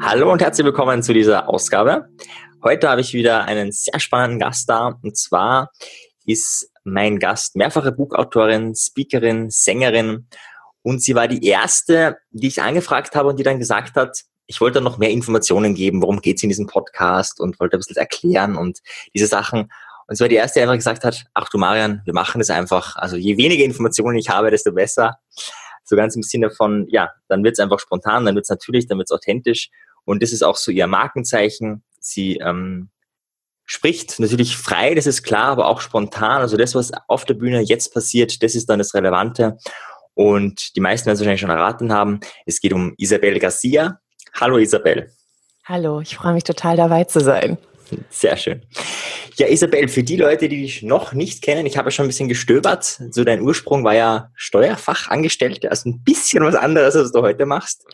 Hallo und herzlich willkommen zu dieser Ausgabe. Heute habe ich wieder einen sehr spannenden Gast da und zwar ist mein Gast mehrfache Buchautorin, Speakerin, Sängerin und sie war die erste, die ich angefragt habe und die dann gesagt hat, ich wollte noch mehr Informationen geben, worum geht es in diesem Podcast und wollte ein bisschen erklären und diese Sachen. Und sie war die erste, die einfach gesagt hat, ach du Marian, wir machen das einfach. Also je weniger Informationen ich habe, desto besser. So ganz im Sinne von, ja, dann wird es einfach spontan, dann wird es natürlich, dann wird es authentisch. Und das ist auch so ihr Markenzeichen. Sie ähm, spricht natürlich frei, das ist klar, aber auch spontan. Also das, was auf der Bühne jetzt passiert, das ist dann das Relevante. Und die meisten werden es wahrscheinlich schon erraten haben. Es geht um Isabel Garcia. Hallo Isabel. Hallo, ich freue mich total dabei zu sein. Sehr schön. Ja, Isabel, für die Leute, die dich noch nicht kennen, ich habe ja schon ein bisschen gestöbert. So dein Ursprung war ja Steuerfachangestellte, also ein bisschen was anderes, als du heute machst.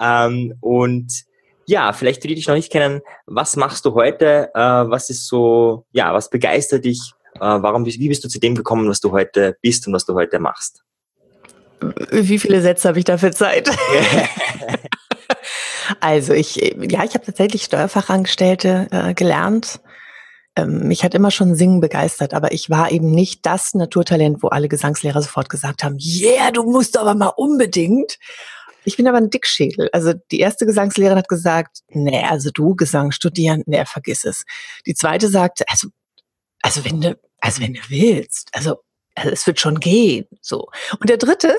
Ähm, und ja, vielleicht für die, die dich noch nicht kennen, was machst du heute? Äh, was ist so, ja, was begeistert dich? Äh, warum, wie bist du zu dem gekommen, was du heute bist und was du heute machst? Wie viele Sätze habe ich dafür Zeit? also ich, ja, ich habe tatsächlich Steuerfachangestellte äh, gelernt. Ähm, mich hat immer schon Singen begeistert, aber ich war eben nicht das Naturtalent, wo alle Gesangslehrer sofort gesagt haben, yeah, du musst aber mal unbedingt. Ich bin aber ein Dickschädel. Also die erste Gesangslehrerin hat gesagt, nee, also du Gesang studieren, nee, vergiss es. Die zweite sagte, also, also wenn du, also wenn du willst, also, also es wird schon gehen, so. Und der dritte,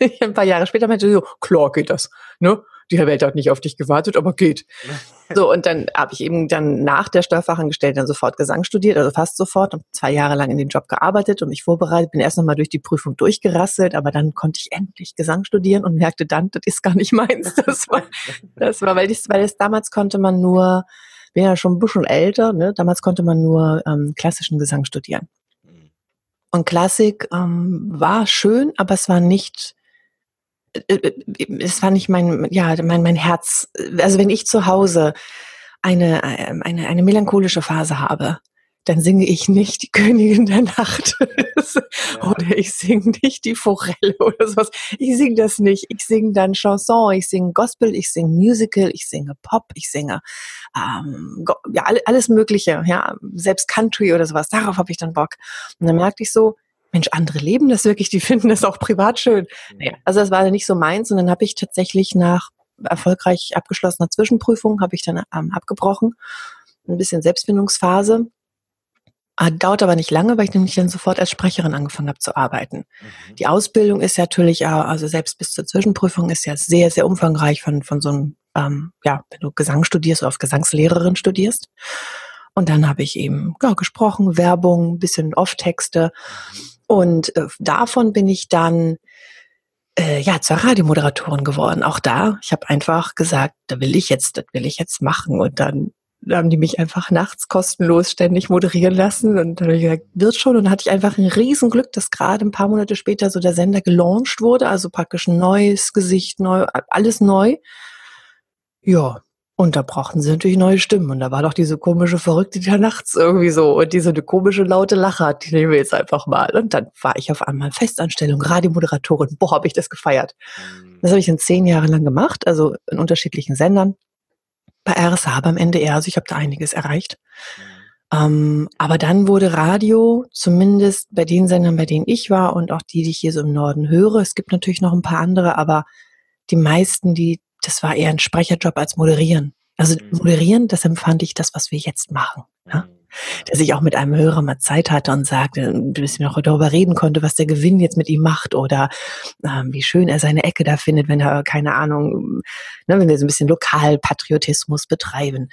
ein paar Jahre später meinte so, klar geht das, ne? Die Welt hat nicht auf dich gewartet, aber geht. So, und dann habe ich eben dann nach der Steuerfachangestellten dann sofort Gesang studiert, also fast sofort, und zwei Jahre lang in dem Job gearbeitet und mich vorbereitet, bin erst nochmal durch die Prüfung durchgerasselt, aber dann konnte ich endlich Gesang studieren und merkte dann, das ist gar nicht meins. Das war, das war weil, ich, weil es damals konnte man nur, bin ja schon ein bisschen älter, ne? damals konnte man nur ähm, klassischen Gesang studieren. Mhm. Und Klassik ähm, war schön, aber es war nicht es war nicht mein, ja, mein, mein Herz. Also wenn ich zu Hause eine, ähm, eine, eine melancholische Phase habe, dann singe ich nicht die Königin der Nacht oder ich singe nicht die Forelle oder sowas. Ich singe das nicht. Ich singe dann Chanson, ich singe Gospel, ich singe Musical, ich singe Pop, ich singe ähm, ja alles Mögliche, ja selbst Country oder sowas. Darauf habe ich dann Bock. Und dann merkte ich so, Mensch, andere leben das wirklich, die finden das auch privat schön. Naja, also das war nicht so meins und dann habe ich tatsächlich nach erfolgreich abgeschlossener Zwischenprüfung, habe ich dann ähm, abgebrochen. Ein bisschen Selbstfindungsphase. Ah, dauert aber nicht lange, weil ich nämlich dann sofort als Sprecherin angefangen habe zu arbeiten. Mhm. Die Ausbildung ist ja natürlich, also selbst bis zur Zwischenprüfung ist ja sehr, sehr umfangreich von, von so einem, ähm, ja, wenn du Gesang studierst oder auf Gesangslehrerin studierst. Und dann habe ich eben ja, gesprochen, Werbung, ein bisschen Off-Texte. Mhm und äh, davon bin ich dann äh, ja zur Radiomoderatorin geworden. Auch da, ich habe einfach gesagt, da will ich jetzt, das will ich jetzt machen. Und dann haben die mich einfach nachts kostenlos ständig moderieren lassen. Und dann habe ich gesagt, wird schon. Und dann hatte ich einfach ein Riesenglück, dass gerade ein paar Monate später so der Sender gelauncht wurde. Also praktisch ein neues Gesicht, neu, alles neu. Ja, und da brauchten sie natürlich neue Stimmen. Und da war doch diese komische Verrückte, die da nachts irgendwie so und diese eine komische laute Lache hat, die nehmen wir jetzt einfach mal. Und dann war ich auf einmal Festanstellung, Radiomoderatorin. Boah, habe ich das gefeiert. Mhm. Das habe ich in zehn Jahren lang gemacht, also in unterschiedlichen Sendern. Bei RSA beim NDR, also ich habe da einiges erreicht. Mhm. Ähm, aber dann wurde Radio, zumindest bei den Sendern, bei denen ich war und auch die, die ich hier so im Norden höre, es gibt natürlich noch ein paar andere, aber die meisten, die das war eher ein Sprecherjob als moderieren. Also mhm. moderieren, das empfand ich das, was wir jetzt machen. Ja? Mhm. Dass ich auch mit einem Hörer mal Zeit hatte und sagte, bis wir noch darüber reden konnte, was der Gewinn jetzt mit ihm macht oder ähm, wie schön er seine Ecke da findet, wenn er, keine Ahnung, ne, wenn wir so ein bisschen Lokalpatriotismus betreiben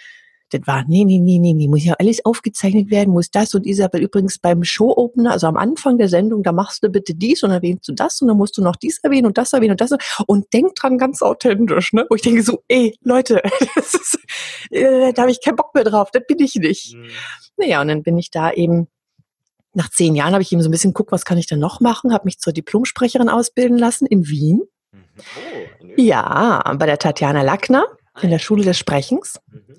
das war, nee, nee, nee, nee, nee, muss ja alles aufgezeichnet werden, muss das und Isabel übrigens beim Show-Opener, also am Anfang der Sendung, da machst du bitte dies und erwähnst du das und dann musst du noch dies erwähnen und das erwähnen und das und denk dran ganz authentisch, ne? Wo ich denke so, ey, Leute, das ist, äh, da habe ich keinen Bock mehr drauf, das bin ich nicht. Mhm. Naja, und dann bin ich da eben nach zehn Jahren habe ich eben so ein bisschen geguckt, was kann ich denn noch machen, habe mich zur Diplomsprecherin ausbilden lassen in Wien. Mhm. Oh, ja, bei der Tatjana Lackner in der Schule des Sprechens. Mhm.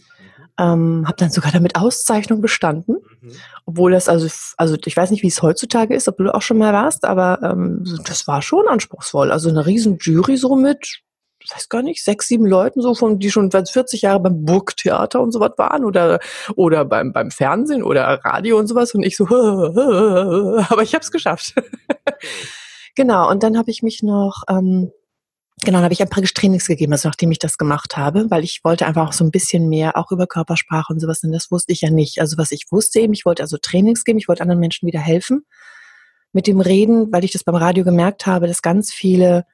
Ähm, habe dann sogar damit Auszeichnung bestanden. Mhm. Obwohl das also, also ich weiß nicht, wie es heutzutage ist, ob du auch schon mal warst, aber ähm, das war schon anspruchsvoll. Also eine riesen Jury so mit, ich weiß gar nicht, sechs, sieben Leuten so von, die schon 40 Jahre beim Burgtheater und sowas waren oder oder beim beim Fernsehen oder Radio und sowas und ich so, aber ich habe es geschafft. genau. Und dann habe ich mich noch ähm, Genau, dann habe ich ein paar Trainings gegeben, also nachdem ich das gemacht habe, weil ich wollte einfach auch so ein bisschen mehr auch über Körpersprache und sowas, und das wusste ich ja nicht. Also was ich wusste eben, ich wollte also Trainings geben, ich wollte anderen Menschen wieder helfen mit dem Reden, weil ich das beim Radio gemerkt habe, dass ganz viele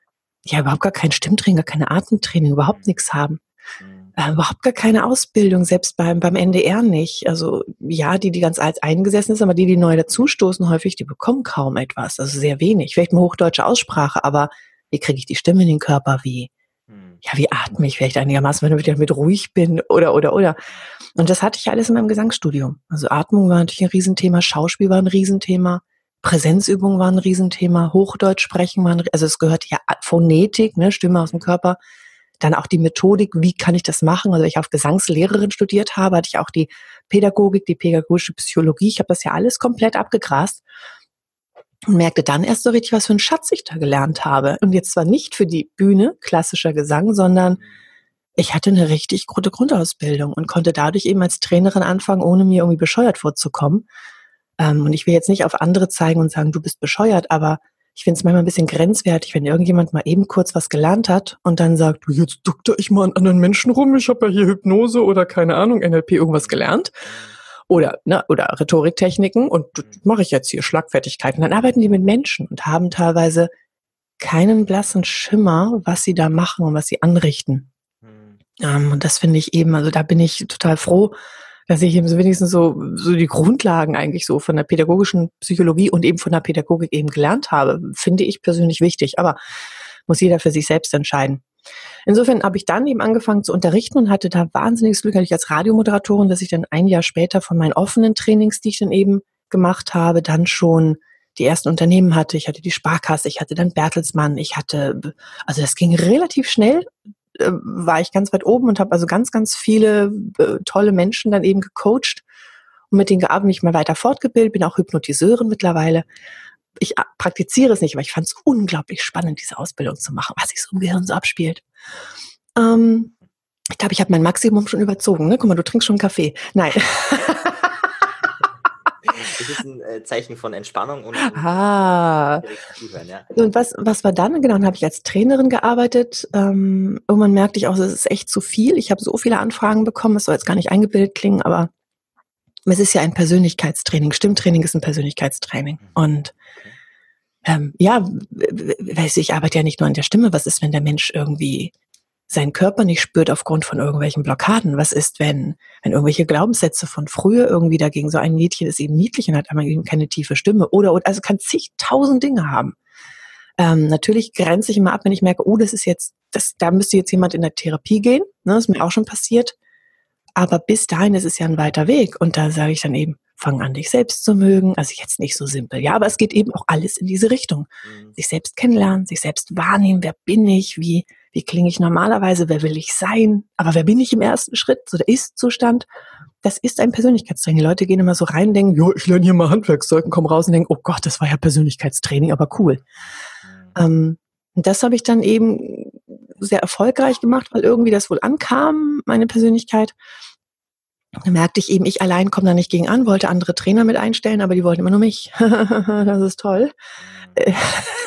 ja überhaupt gar kein Stimmtraining, gar keine Atemtraining, überhaupt nichts haben. Mhm. Äh, überhaupt gar keine Ausbildung, selbst beim, beim NDR nicht. Also ja, die, die ganz alt eingesessen ist, aber die, die neu dazustoßen häufig, die bekommen kaum etwas, also sehr wenig. Vielleicht eine hochdeutsche Aussprache, aber wie kriege ich die Stimme in den Körper, wie, hm. ja, wie atme ich vielleicht einigermaßen, wenn ich mit ruhig bin oder, oder, oder. Und das hatte ich alles in meinem Gesangsstudium. Also Atmung war natürlich ein Riesenthema, Schauspiel war ein Riesenthema, Präsenzübung war ein Riesenthema, Hochdeutsch sprechen war ein, also es gehört ja Phonetik, ne, Stimme aus dem Körper, dann auch die Methodik, wie kann ich das machen? Also ich auf Gesangslehrerin studiert habe, hatte ich auch die Pädagogik, die pädagogische Psychologie, ich habe das ja alles komplett abgegrast und merkte dann erst so richtig, was für ein Schatz ich da gelernt habe. Und jetzt zwar nicht für die Bühne, klassischer Gesang, sondern ich hatte eine richtig gute Grundausbildung und konnte dadurch eben als Trainerin anfangen, ohne mir irgendwie bescheuert vorzukommen. Ähm, und ich will jetzt nicht auf andere zeigen und sagen, du bist bescheuert, aber ich finde es manchmal ein bisschen grenzwertig, wenn irgendjemand mal eben kurz was gelernt hat und dann sagt, jetzt doktor ich mal an anderen Menschen rum, ich habe ja hier Hypnose oder keine Ahnung, NLP irgendwas gelernt oder, ne, oder Rhetoriktechniken und mhm. mache ich jetzt hier Schlagfertigkeiten. Dann arbeiten die mit Menschen und haben teilweise keinen blassen Schimmer, was sie da machen und was sie anrichten. Mhm. Ähm, und das finde ich eben, also da bin ich total froh, dass ich eben so wenigstens so, so die Grundlagen eigentlich so von der pädagogischen Psychologie und eben von der Pädagogik eben gelernt habe, finde ich persönlich wichtig. Aber muss jeder für sich selbst entscheiden. Insofern habe ich dann eben angefangen zu unterrichten und hatte da wahnsinniges Glück, ich als Radiomoderatorin, dass ich dann ein Jahr später von meinen offenen Trainings, die ich dann eben gemacht habe, dann schon die ersten Unternehmen hatte. Ich hatte die Sparkasse, ich hatte dann Bertelsmann, ich hatte, also das ging relativ schnell, äh, war ich ganz weit oben und habe also ganz, ganz viele äh, tolle Menschen dann eben gecoacht und mit denen gearbeitet, mich mal weiter fortgebildet, bin auch Hypnotiseurin mittlerweile ich praktiziere es nicht, aber ich fand es unglaublich spannend, diese Ausbildung zu machen, was sich so im Gehirn so abspielt. Ähm, ich glaube, ich habe mein Maximum schon überzogen. Ne? Guck mal, du trinkst schon Kaffee. Nein. Das ist ein äh, Zeichen von Entspannung und ah. ja. Und was, was war dann? Genau, dann habe ich als Trainerin gearbeitet. Ähm, irgendwann merkte ich auch, es ist echt zu viel. Ich habe so viele Anfragen bekommen. Es soll jetzt gar nicht eingebildet klingen, aber es ist ja ein Persönlichkeitstraining. Stimmtraining ist ein Persönlichkeitstraining. Mhm. Und ähm, ja, weiß ich, ich arbeite ja nicht nur an der Stimme. Was ist, wenn der Mensch irgendwie seinen Körper nicht spürt aufgrund von irgendwelchen Blockaden? Was ist, wenn, wenn irgendwelche Glaubenssätze von früher irgendwie dagegen, so ein Mädchen ist eben niedlich und hat einmal eben keine tiefe Stimme oder, oder also kann zigtausend Dinge haben. Ähm, natürlich grenze ich immer ab, wenn ich merke, oh, das ist jetzt, das, da müsste jetzt jemand in der Therapie gehen. Ne, das ist mir auch schon passiert. Aber bis dahin ist es ja ein weiter Weg. Und da sage ich dann eben, fang an, dich selbst zu mögen. Also jetzt nicht so simpel, ja, aber es geht eben auch alles in diese Richtung. Mhm. Sich selbst kennenlernen, sich selbst wahrnehmen, wer bin ich, wie, wie klinge ich normalerweise, wer will ich sein, aber wer bin ich im ersten Schritt, so der Ist-Zustand. Das ist ein Persönlichkeitstraining. Die Leute gehen immer so rein, denken, jo, ich lerne hier mal Handwerkszeug und kommen raus und denken, oh Gott, das war ja Persönlichkeitstraining, aber cool. Mhm. Ähm, und das habe ich dann eben sehr erfolgreich gemacht, weil irgendwie das wohl ankam, meine Persönlichkeit. Da merkte ich eben, ich allein komme da nicht gegen an, wollte andere Trainer mit einstellen, aber die wollten immer nur mich. das ist toll. Mhm.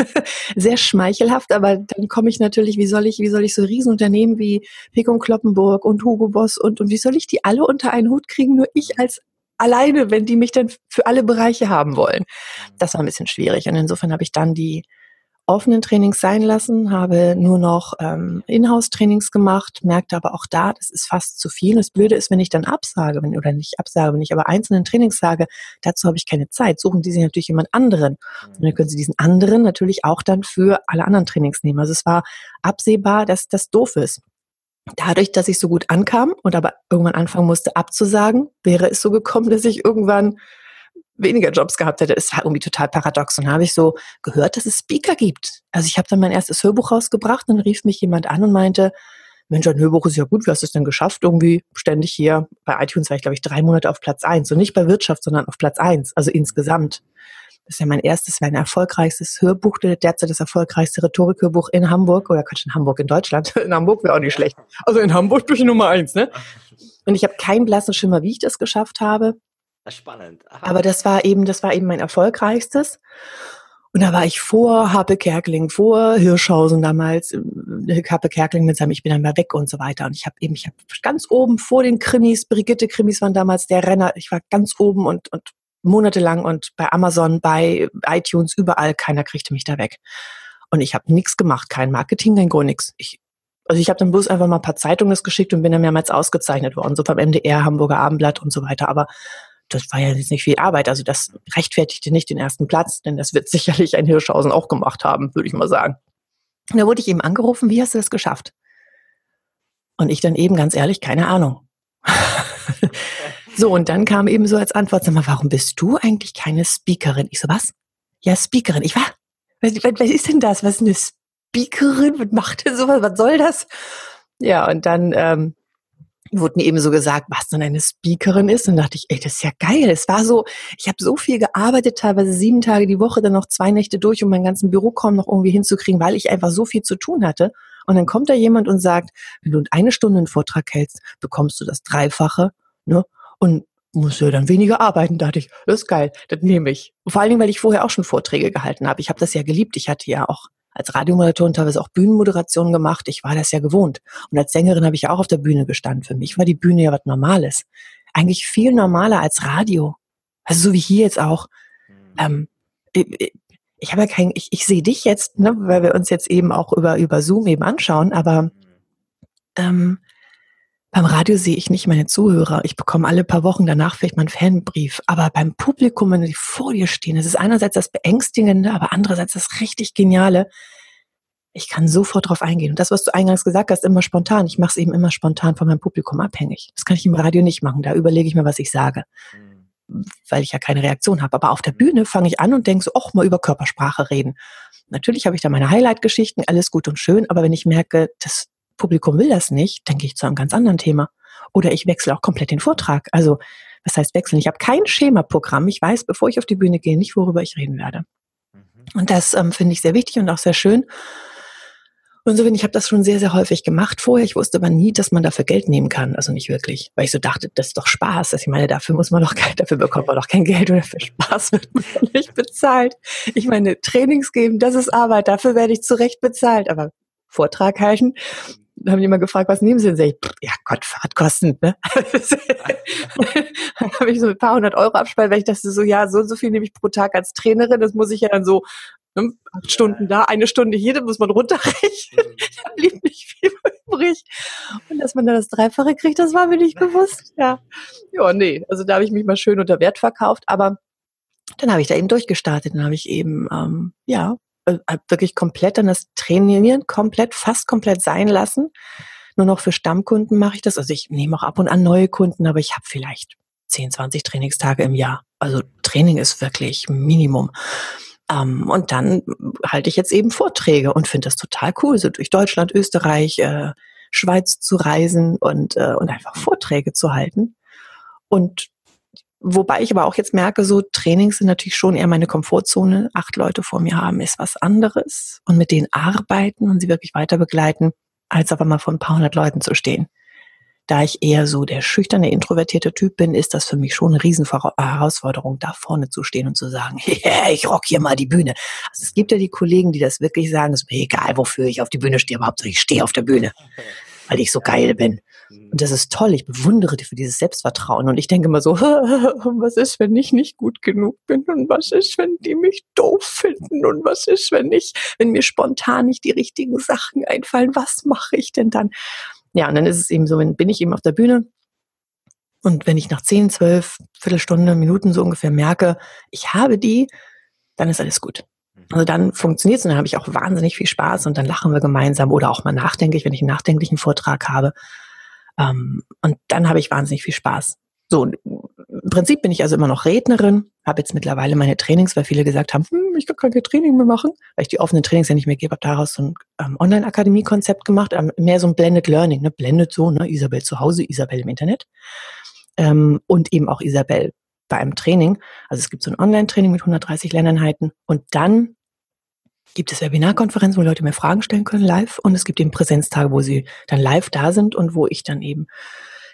Sehr schmeichelhaft, aber dann komme ich natürlich, wie soll ich, wie soll ich so Riesenunternehmen wie Pick und Kloppenburg und Hugo Boss und, und wie soll ich die alle unter einen Hut kriegen, nur ich als alleine, wenn die mich dann für alle Bereiche haben wollen. Das war ein bisschen schwierig und insofern habe ich dann die offenen Trainings sein lassen, habe nur noch ähm, Inhouse-Trainings gemacht, merkte aber auch da, das ist fast zu viel. Das Blöde ist, wenn ich dann absage, wenn, oder nicht absage, wenn ich aber einzelnen Trainings sage, dazu habe ich keine Zeit, suchen die sich natürlich jemand anderen. Und dann können sie diesen anderen natürlich auch dann für alle anderen Trainings nehmen. Also es war absehbar, dass das doof ist. Dadurch, dass ich so gut ankam und aber irgendwann anfangen musste abzusagen, wäre es so gekommen, dass ich irgendwann weniger Jobs gehabt hätte. War irgendwie total paradox. Und habe ich so gehört, dass es Speaker gibt. Also ich habe dann mein erstes Hörbuch rausgebracht dann rief mich jemand an und meinte, Mensch, ein Hörbuch ist ja gut, wie hast du es denn geschafft? Irgendwie ständig hier, bei iTunes war ich, glaube ich, drei Monate auf Platz eins und nicht bei Wirtschaft, sondern auf Platz eins, also insgesamt. Das ist ja mein erstes, mein erfolgreichstes Hörbuch, derzeit das erfolgreichste Rhetorikhörbuch in Hamburg, oder Quatsch, in Hamburg, in Deutschland. In Hamburg wäre auch nicht schlecht. Also in Hamburg durch Nummer eins, ne? Und ich habe keinen blassen Schimmer, wie ich das geschafft habe. Spannend. Aha. Aber das war eben, das war eben mein erfolgreichstes. Und da war ich vor Happe Kerkeling, vor Hirschhausen damals, äh, Happe Kerkeling mit seinem Ich bin einmal weg und so weiter. Und ich habe eben, ich habe ganz oben vor den Krimis, Brigitte Krimis waren damals der Renner, ich war ganz oben und, und monatelang und bei Amazon, bei iTunes, überall, keiner kriegte mich da weg. Und ich habe nichts gemacht, kein Marketing, kein gar nichts. Ich, also ich habe dann bloß einfach mal ein paar Zeitungen geschickt und bin dann mehrmals ausgezeichnet worden, so vom MDR, Hamburger Abendblatt und so weiter. Aber das war ja jetzt nicht viel Arbeit. Also das rechtfertigte nicht den ersten Platz, denn das wird sicherlich ein Hirschhausen auch gemacht haben, würde ich mal sagen. Und da wurde ich eben angerufen, wie hast du das geschafft? Und ich dann eben ganz ehrlich, keine Ahnung. so, und dann kam eben so als Antwort, sag mal, warum bist du eigentlich keine Speakerin? Ich so, was? Ja, Speakerin. Ich war, was, was, ist denn das? Was ist eine Speakerin? Was macht denn sowas? Was soll das? Ja, und dann ähm, wurde mir eben so gesagt, was denn eine Speakerin ist. Und dachte ich, ey, das ist ja geil. Es war so, ich habe so viel gearbeitet, teilweise sieben Tage die Woche, dann noch zwei Nächte durch, um meinen ganzen Büroraum noch irgendwie hinzukriegen, weil ich einfach so viel zu tun hatte. Und dann kommt da jemand und sagt, wenn du eine Stunde einen Vortrag hältst, bekommst du das Dreifache, ne? Und musst du dann weniger arbeiten, dachte ich, das ist geil, das nehme ich. Vor allen Dingen, weil ich vorher auch schon Vorträge gehalten habe. Ich habe das ja geliebt. Ich hatte ja auch als Radiomoderatorin teilweise auch Bühnenmoderation gemacht. Ich war das ja gewohnt. Und als Sängerin habe ich ja auch auf der Bühne gestanden. Für mich war die Bühne ja was Normales. Eigentlich viel normaler als Radio. Also so wie hier jetzt auch. Mhm. Ähm, ich, ich habe ja kein, ich, ich sehe dich jetzt, ne, weil wir uns jetzt eben auch über, über Zoom eben anschauen, aber mhm. ähm, beim Radio sehe ich nicht meine Zuhörer. Ich bekomme alle paar Wochen danach vielleicht mal einen Fanbrief. Aber beim Publikum, wenn die vor dir stehen, das ist einerseits das Beängstigende, aber andererseits das richtig Geniale. Ich kann sofort drauf eingehen. Und das, was du eingangs gesagt hast, immer spontan. Ich mache es eben immer spontan von meinem Publikum abhängig. Das kann ich im Radio nicht machen. Da überlege ich mir, was ich sage. Weil ich ja keine Reaktion habe. Aber auf der Bühne fange ich an und denke so, auch mal über Körpersprache reden. Natürlich habe ich da meine Highlight-Geschichten, alles gut und schön, aber wenn ich merke, das Publikum will das nicht, dann gehe ich zu einem ganz anderen Thema. Oder ich wechsle auch komplett den Vortrag. Also, was heißt wechseln? Ich habe kein Schemaprogramm. Ich weiß, bevor ich auf die Bühne gehe, nicht, worüber ich reden werde. Mhm. Und das ähm, finde ich sehr wichtig und auch sehr schön. Und so bin ich habe das schon sehr, sehr häufig gemacht vorher. Ich wusste aber nie, dass man dafür Geld nehmen kann. Also nicht wirklich. Weil ich so dachte, das ist doch Spaß. Also ich meine, dafür muss man doch Geld, dafür bekommt man doch kein Geld oder für Spaß wird man nicht bezahlt. Ich meine, Trainings geben, das ist Arbeit, dafür werde ich zurecht bezahlt. Aber Vortrag halten, haben die immer gefragt, was nehmen Sie denn? Sag ich, ja Gott, Fahrtkosten, ne? dann habe ich so ein paar hundert Euro abspart, weil ich dachte so, ja, so und so viel nehme ich pro Tag als Trainerin, das muss ich ja dann so ne, acht ja. Stunden da, eine Stunde hier, da muss man runterrechnen. Mhm. da blieb nicht viel übrig. Und dass man da das Dreifache kriegt, das war mir nicht bewusst. Ja, ja nee, also da habe ich mich mal schön unter Wert verkauft, aber dann habe ich da eben durchgestartet, dann habe ich eben, ähm, ja, äh, wirklich komplett dann das Trainieren komplett, fast komplett sein lassen. Nur noch für Stammkunden mache ich das. Also ich nehme auch ab und an neue Kunden, aber ich habe vielleicht 10, 20 Trainingstage im Jahr. Also Training ist wirklich Minimum. Ähm, und dann halte ich jetzt eben Vorträge und finde das total cool, so durch Deutschland, Österreich, äh, Schweiz zu reisen und, äh, und einfach Vorträge zu halten. Und Wobei ich aber auch jetzt merke, so Trainings sind natürlich schon eher meine Komfortzone. Acht Leute vor mir haben ist was anderes und mit denen arbeiten und sie wirklich weiter begleiten, als auf einmal vor ein paar hundert Leuten zu stehen. Da ich eher so der schüchterne, introvertierte Typ bin, ist das für mich schon eine Riesenherausforderung, da vorne zu stehen und zu sagen, yeah, ich rock hier mal die Bühne. Also es gibt ja die Kollegen, die das wirklich sagen, es ist mir egal, wofür ich auf die Bühne stehe, aber Hauptsache ich stehe auf der Bühne, weil ich so geil bin. Und das ist toll. Ich bewundere dich für dieses Selbstvertrauen. Und ich denke immer so, was ist, wenn ich nicht gut genug bin? Und was ist, wenn die mich doof finden? Und was ist, wenn ich, wenn mir spontan nicht die richtigen Sachen einfallen? Was mache ich denn dann? Ja, und dann ist es eben so, wenn bin ich eben auf der Bühne und wenn ich nach 10, 12, Viertelstunde, Minuten so ungefähr merke, ich habe die, dann ist alles gut. Also dann funktioniert es und dann habe ich auch wahnsinnig viel Spaß und dann lachen wir gemeinsam oder auch mal nachdenklich, wenn ich einen nachdenklichen Vortrag habe. Ähm, und dann habe ich wahnsinnig viel Spaß. So, im Prinzip bin ich also immer noch Rednerin, habe jetzt mittlerweile meine Trainings, weil viele gesagt haben, hm, ich kann kein Training mehr machen, weil ich die offenen Trainings ja nicht mehr gebe, habe daraus so ein ähm, Online-Akademie-Konzept gemacht, ähm, mehr so ein Blended Learning, ne? Blended so, ne? Isabel zu Hause, Isabel im Internet ähm, und eben auch Isabel bei einem Training. Also es gibt so ein Online-Training mit 130 Lerneinheiten und dann gibt es Webinarkonferenzen, wo Leute mir Fragen stellen können live? Und es gibt eben Präsenztage, wo sie dann live da sind und wo ich dann eben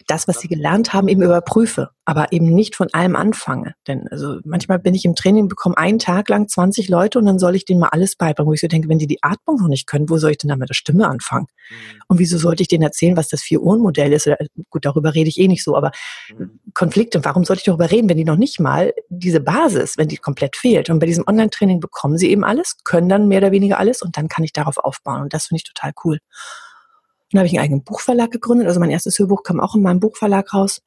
das, was sie gelernt haben, eben überprüfe, aber eben nicht von allem anfange. Denn also manchmal bin ich im Training, bekomme einen Tag lang 20 Leute und dann soll ich denen mal alles beibringen, wo ich so denke, wenn die die Atmung noch nicht können, wo soll ich denn dann mit der Stimme anfangen? Mhm. Und wieso sollte ich denen erzählen, was das Vier-Ohren-Modell ist? Oder, gut, darüber rede ich eh nicht so, aber mhm. Konflikte, warum sollte ich darüber reden, wenn die noch nicht mal diese Basis, wenn die komplett fehlt? Und bei diesem Online-Training bekommen sie eben alles, können dann mehr oder weniger alles und dann kann ich darauf aufbauen. Und das finde ich total cool. Dann habe ich einen eigenen Buchverlag gegründet. Also mein erstes Hörbuch kam auch in meinem Buchverlag raus.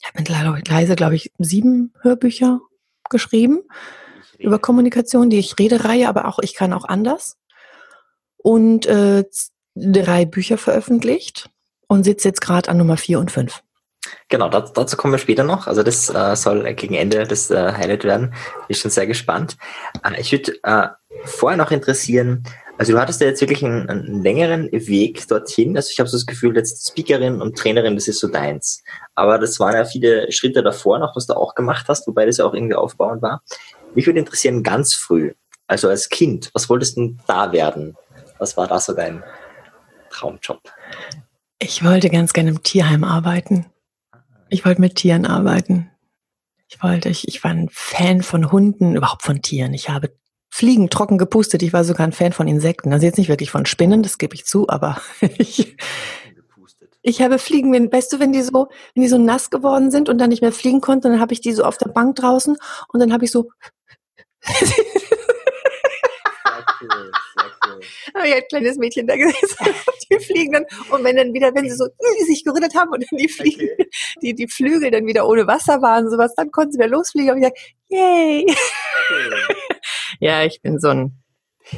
Ich habe mittlerweile, glaube ich, sieben Hörbücher geschrieben über Kommunikation, die ich Redereihe, aber auch ich kann auch anders. Und äh, drei Bücher veröffentlicht und sitze jetzt gerade an Nummer vier und fünf. Genau, dazu, dazu kommen wir später noch. Also das äh, soll gegen Ende das äh, Highlight werden. Bin schon sehr gespannt. Äh, ich würde äh, vorher noch interessieren, also du hattest ja jetzt wirklich einen, einen längeren Weg dorthin. Also ich habe so das Gefühl, jetzt Speakerin und Trainerin, das ist so deins. Aber das waren ja viele Schritte davor noch, was du auch gemacht hast, wobei das ja auch irgendwie aufbauend war. Mich würde interessieren, ganz früh, also als Kind, was wolltest du da werden? Was war da so dein Traumjob? Ich wollte ganz gerne im Tierheim arbeiten. Ich wollte mit Tieren arbeiten. Ich wollte, ich, ich war ein Fan von Hunden, überhaupt von Tieren. Ich habe Fliegen trocken gepustet. Ich war sogar ein Fan von Insekten. Also jetzt nicht wirklich von Spinnen, das gebe ich zu, aber ich, ich habe Fliegen, wenn, weißt du, wenn die so, wenn die so nass geworden sind und dann nicht mehr fliegen konnten, dann habe ich die so auf der Bank draußen und dann habe ich so habe ich ein kleines Mädchen da gesessen die fliegen dann und wenn dann wieder, wenn sie so äh, sich gerüttelt haben und dann die Fliegen, okay. die, die Flügel dann wieder ohne Wasser waren und sowas, dann konnten sie wieder losfliegen und ich gesagt, yay. Ja, ich bin so ein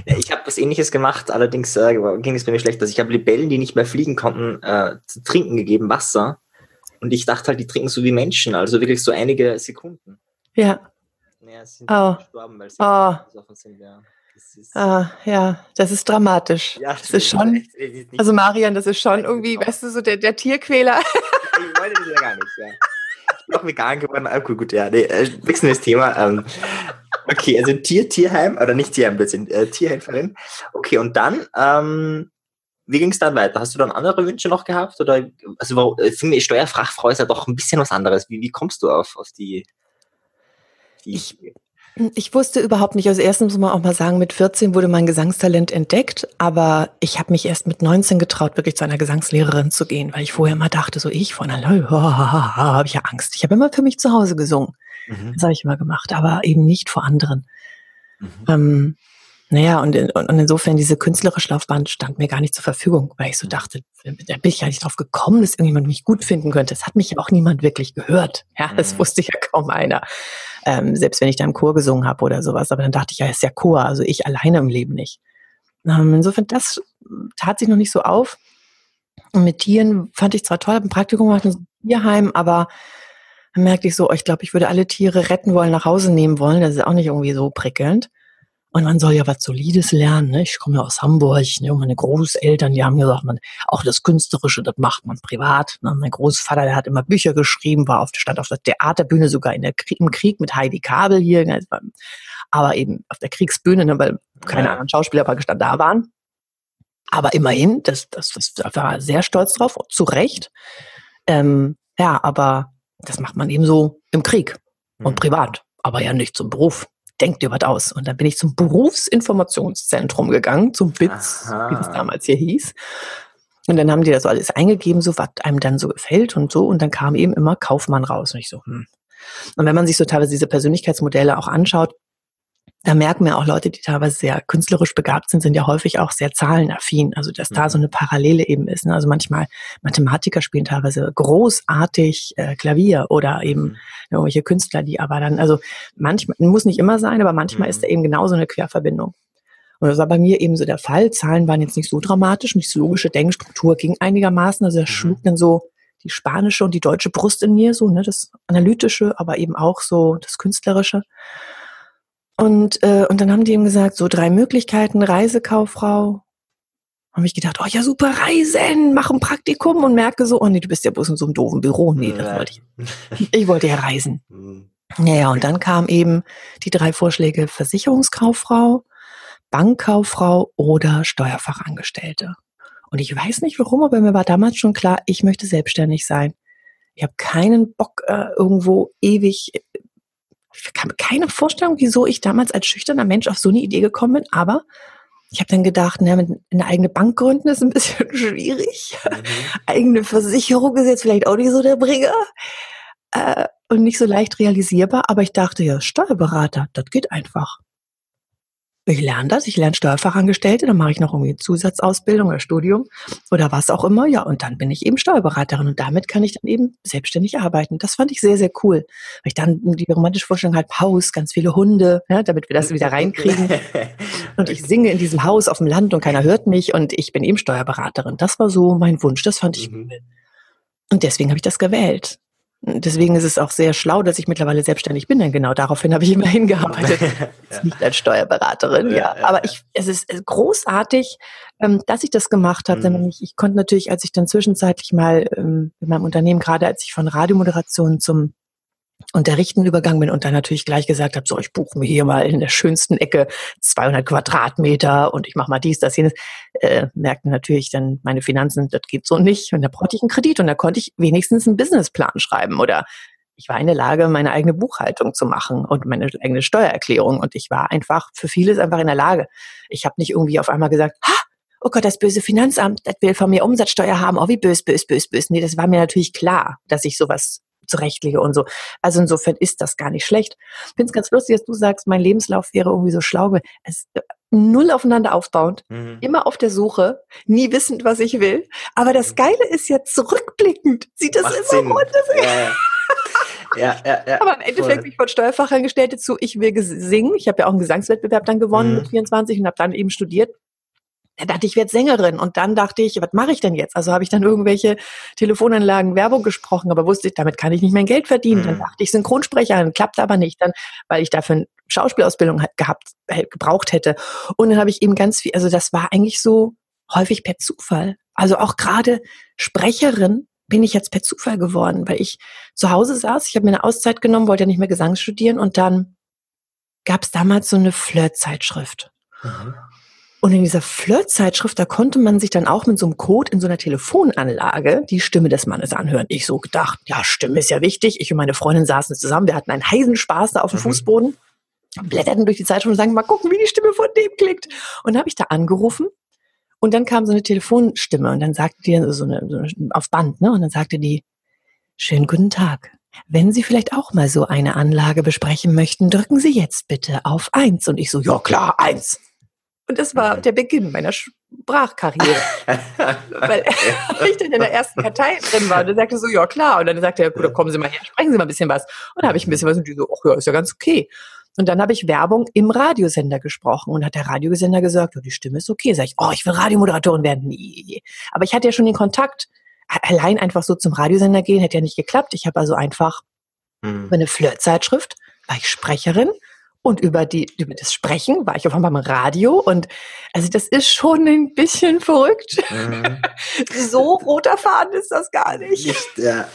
ich habe was ähnliches gemacht, allerdings äh, ging es bei mir schlecht. Also ich habe Libellen, die nicht mehr fliegen konnten, äh, zu trinken gegeben, Wasser. Und ich dachte halt, die trinken so wie Menschen, also wirklich so einige Sekunden. Ja. Naja, sie sind oh. gestorben, weil sie oh. besoffen sind, ja. Ah, ja, das ist dramatisch. Ja, das ist schon, also Marian, das ist schon irgendwie, weißt du, so der, der Tierquäler. Ich wollte das ja gar nicht, ja. Ich bin auch vegan geworden. Ah, gut, gut, ja. Nee, äh, wechseln das Thema. Ähm, okay, also Tier, Tierheim, oder nicht Tierheim, sind äh, Tierhelferin. Okay, und dann, ähm, wie ging es dann weiter? Hast du dann andere Wünsche noch gehabt? Oder, also, ich finde, ist ja doch ein bisschen was anderes. Wie, wie kommst du auf, auf die, die ich, ich wusste überhaupt nicht. Also erstens muss man auch mal sagen, mit 14 wurde mein Gesangstalent entdeckt, aber ich habe mich erst mit 19 getraut, wirklich zu einer Gesangslehrerin zu gehen, weil ich vorher immer dachte, so ich von allein, habe ich ja Angst. Ich habe immer für mich zu Hause gesungen. Mhm. Das habe ich immer gemacht, aber eben nicht vor anderen. Mhm. Ähm, naja, und, in, und insofern diese künstlerische Laufbahn stand mir gar nicht zur Verfügung, weil ich so dachte, da bin ich ja nicht drauf gekommen, dass irgendjemand mich gut finden könnte. Das hat mich ja auch niemand wirklich gehört. Ja, das mhm. wusste ja kaum einer ähm, selbst wenn ich da im Chor gesungen habe oder sowas. Aber dann dachte ich, ja, ist ja Chor, also ich alleine im Leben nicht. Ähm, insofern, das tat sich noch nicht so auf. Und mit Tieren fand ich zwar toll, habe ein Praktikum gemacht im Tierheim, aber dann merkte ich so, oh, ich glaube, ich würde alle Tiere retten wollen, nach Hause nehmen wollen. Das ist auch nicht irgendwie so prickelnd. Und man soll ja was Solides lernen. Ne? Ich komme ja aus Hamburg. Ne? Und meine Großeltern, die haben gesagt, man, auch das Künstlerische, das macht man privat. Ne? Mein Großvater, der hat immer Bücher geschrieben, war auf, stand auf der Theaterbühne, sogar in der, im Krieg mit Heidi Kabel hier. Ne? Aber eben auf der Kriegsbühne, ne? weil keine ja. anderen Schauspieler dann da waren. Aber immerhin, das, das, das, da war sehr stolz drauf, zu Recht. Ähm, ja, aber das macht man eben so im Krieg und mhm. privat, aber ja nicht zum Beruf denk dir was aus. Und dann bin ich zum Berufsinformationszentrum gegangen, zum BITS, Aha. wie das damals hier hieß. Und dann haben die das alles eingegeben, so was einem dann so gefällt und so. Und dann kam eben immer Kaufmann raus. Und ich so, hm. Und wenn man sich so teilweise diese Persönlichkeitsmodelle auch anschaut, da merken wir auch Leute, die teilweise sehr künstlerisch begabt sind, sind ja häufig auch sehr zahlenaffin. Also dass da mhm. so eine Parallele eben ist. Ne? Also manchmal Mathematiker spielen teilweise großartig äh, Klavier oder eben mhm. irgendwelche Künstler, die aber dann, also manchmal, muss nicht immer sein, aber manchmal ist da mhm. eben genauso eine Querverbindung. Und das war bei mir eben so der Fall. Zahlen waren jetzt nicht so dramatisch, nicht so logische Denkstruktur ging einigermaßen. Also er schlug dann so die spanische und die deutsche Brust in mir, so, ne, das analytische, aber eben auch so das künstlerische. Und, äh, und dann haben die ihm gesagt, so drei Möglichkeiten, Reisekauffrau. Habe ich gedacht, oh ja, super, Reisen, mach ein Praktikum und merke so, oh nee, du bist ja bloß in so einem doofen Büro. Nee, das wollte ich. Ich wollte ja reisen. Naja, hm. und dann kamen eben die drei Vorschläge Versicherungskauffrau, Bankkauffrau oder Steuerfachangestellte. Und ich weiß nicht warum, aber mir war damals schon klar, ich möchte selbstständig sein. Ich habe keinen Bock, äh, irgendwo ewig ich habe keine Vorstellung, wieso ich damals als schüchterner Mensch auf so eine Idee gekommen bin, aber ich habe dann gedacht, na, eine eigene Bank gründen ist ein bisschen schwierig. Mhm. eigene Versicherung ist jetzt vielleicht auch nicht so der Bringer. Äh, und nicht so leicht realisierbar, aber ich dachte ja, Steuerberater, das geht einfach ich lerne das, ich lerne Steuerfachangestellte, dann mache ich noch irgendwie Zusatzausbildung oder Studium oder was auch immer, ja, und dann bin ich eben Steuerberaterin und damit kann ich dann eben selbstständig arbeiten. Das fand ich sehr, sehr cool. Weil ich dann die romantische Vorstellung halt Haus, ganz viele Hunde, ja, damit wir das wieder reinkriegen. und ich singe in diesem Haus auf dem Land und keiner hört mich und ich bin eben Steuerberaterin. Das war so mein Wunsch, das fand ich mhm. cool. Und deswegen habe ich das gewählt. Deswegen ist es auch sehr schlau, dass ich mittlerweile selbstständig bin, denn genau daraufhin habe ich immer hingearbeitet. ja. Nicht als Steuerberaterin, ja. ja. Aber ich, es ist großartig, ähm, dass ich das gemacht habe. Mhm. Ich, ich konnte natürlich, als ich dann zwischenzeitlich mal ähm, in meinem Unternehmen, gerade als ich von Radiomoderation zum Unterrichten übergangen bin und dann natürlich gleich gesagt habe, so, ich buche mir hier mal in der schönsten Ecke 200 Quadratmeter und ich mache mal dies, das, jenes, äh, merkten natürlich dann meine Finanzen, das geht so nicht. Und da brauchte ich einen Kredit und da konnte ich wenigstens einen Businessplan schreiben oder ich war in der Lage, meine eigene Buchhaltung zu machen und meine eigene Steuererklärung und ich war einfach für vieles einfach in der Lage. Ich habe nicht irgendwie auf einmal gesagt, ha, oh Gott, das böse Finanzamt, das will von mir Umsatzsteuer haben, oh wie bös, bös, bös, bös. Nee, das war mir natürlich klar, dass ich sowas zurechtlege und so. Also insofern ist das gar nicht schlecht. Ich finde es ganz lustig, dass du sagst, mein Lebenslauf wäre irgendwie so schlau. Es äh, null aufeinander aufbauend, mhm. immer auf der Suche, nie wissend, was ich will. Aber das mhm. Geile ist ja zurückblickend, sieht das Macht immer runter. Ja, ja, ja, ja, Aber im Endeffekt bin ich von Steuerfachangestellte zu, ich will singen. Ich habe ja auch einen Gesangswettbewerb dann gewonnen mhm. mit 24 und habe dann eben studiert da dachte ich, werde Sängerin. Und dann dachte ich, was mache ich denn jetzt? Also habe ich dann irgendwelche Telefonanlagen Werbung gesprochen, aber wusste ich, damit kann ich nicht mein Geld verdienen. Mhm. Dann dachte ich, Synchronsprecherin, klappt aber nicht, dann, weil ich dafür eine Schauspielausbildung gehabt, gebraucht hätte. Und dann habe ich eben ganz viel, also das war eigentlich so häufig per Zufall. Also auch gerade Sprecherin bin ich jetzt per Zufall geworden, weil ich zu Hause saß, ich habe mir eine Auszeit genommen, wollte ja nicht mehr Gesang studieren und dann gab es damals so eine Flirt-Zeitschrift. Mhm. Und in dieser Flirt-Zeitschrift, da konnte man sich dann auch mit so einem Code in so einer Telefonanlage die Stimme des Mannes anhören. Ich so gedacht, ja, Stimme ist ja wichtig. Ich und meine Freundin saßen zusammen, wir hatten einen heißen Spaß da auf dem mhm. Fußboden, blätterten durch die Zeitschrift und sagen, mal gucken, wie die Stimme von dem klingt. Und dann habe ich da angerufen und dann kam so eine Telefonstimme und dann sagte die so eine, so eine auf Band, ne? Und dann sagte die, schönen guten Tag. Wenn Sie vielleicht auch mal so eine Anlage besprechen möchten, drücken Sie jetzt bitte auf eins. Und ich so, ja klar, eins. Und das war der Beginn meiner Sprachkarriere. Weil ich dann in der ersten Kartei drin war und er sagte so, ja klar. Und dann sagte er, gut, kommen Sie mal her, sprechen Sie mal ein bisschen was. Und dann habe ich ein bisschen was und die so, ach ja, ist ja ganz okay. Und dann habe ich Werbung im Radiosender gesprochen und hat der Radiosender gesagt, oh, die Stimme ist okay. Sag ich, oh, ich will Radiomoderatorin werden. Nee. Aber ich hatte ja schon den Kontakt. Allein einfach so zum Radiosender gehen, hätte ja nicht geklappt. Ich habe also einfach hm. über eine Flirtzeitschrift, war ich Sprecherin und über die, über das Sprechen war ich auf einmal beim Radio und also das ist schon ein bisschen verrückt. Mhm. so roter Faden ist das gar nicht. nicht ja.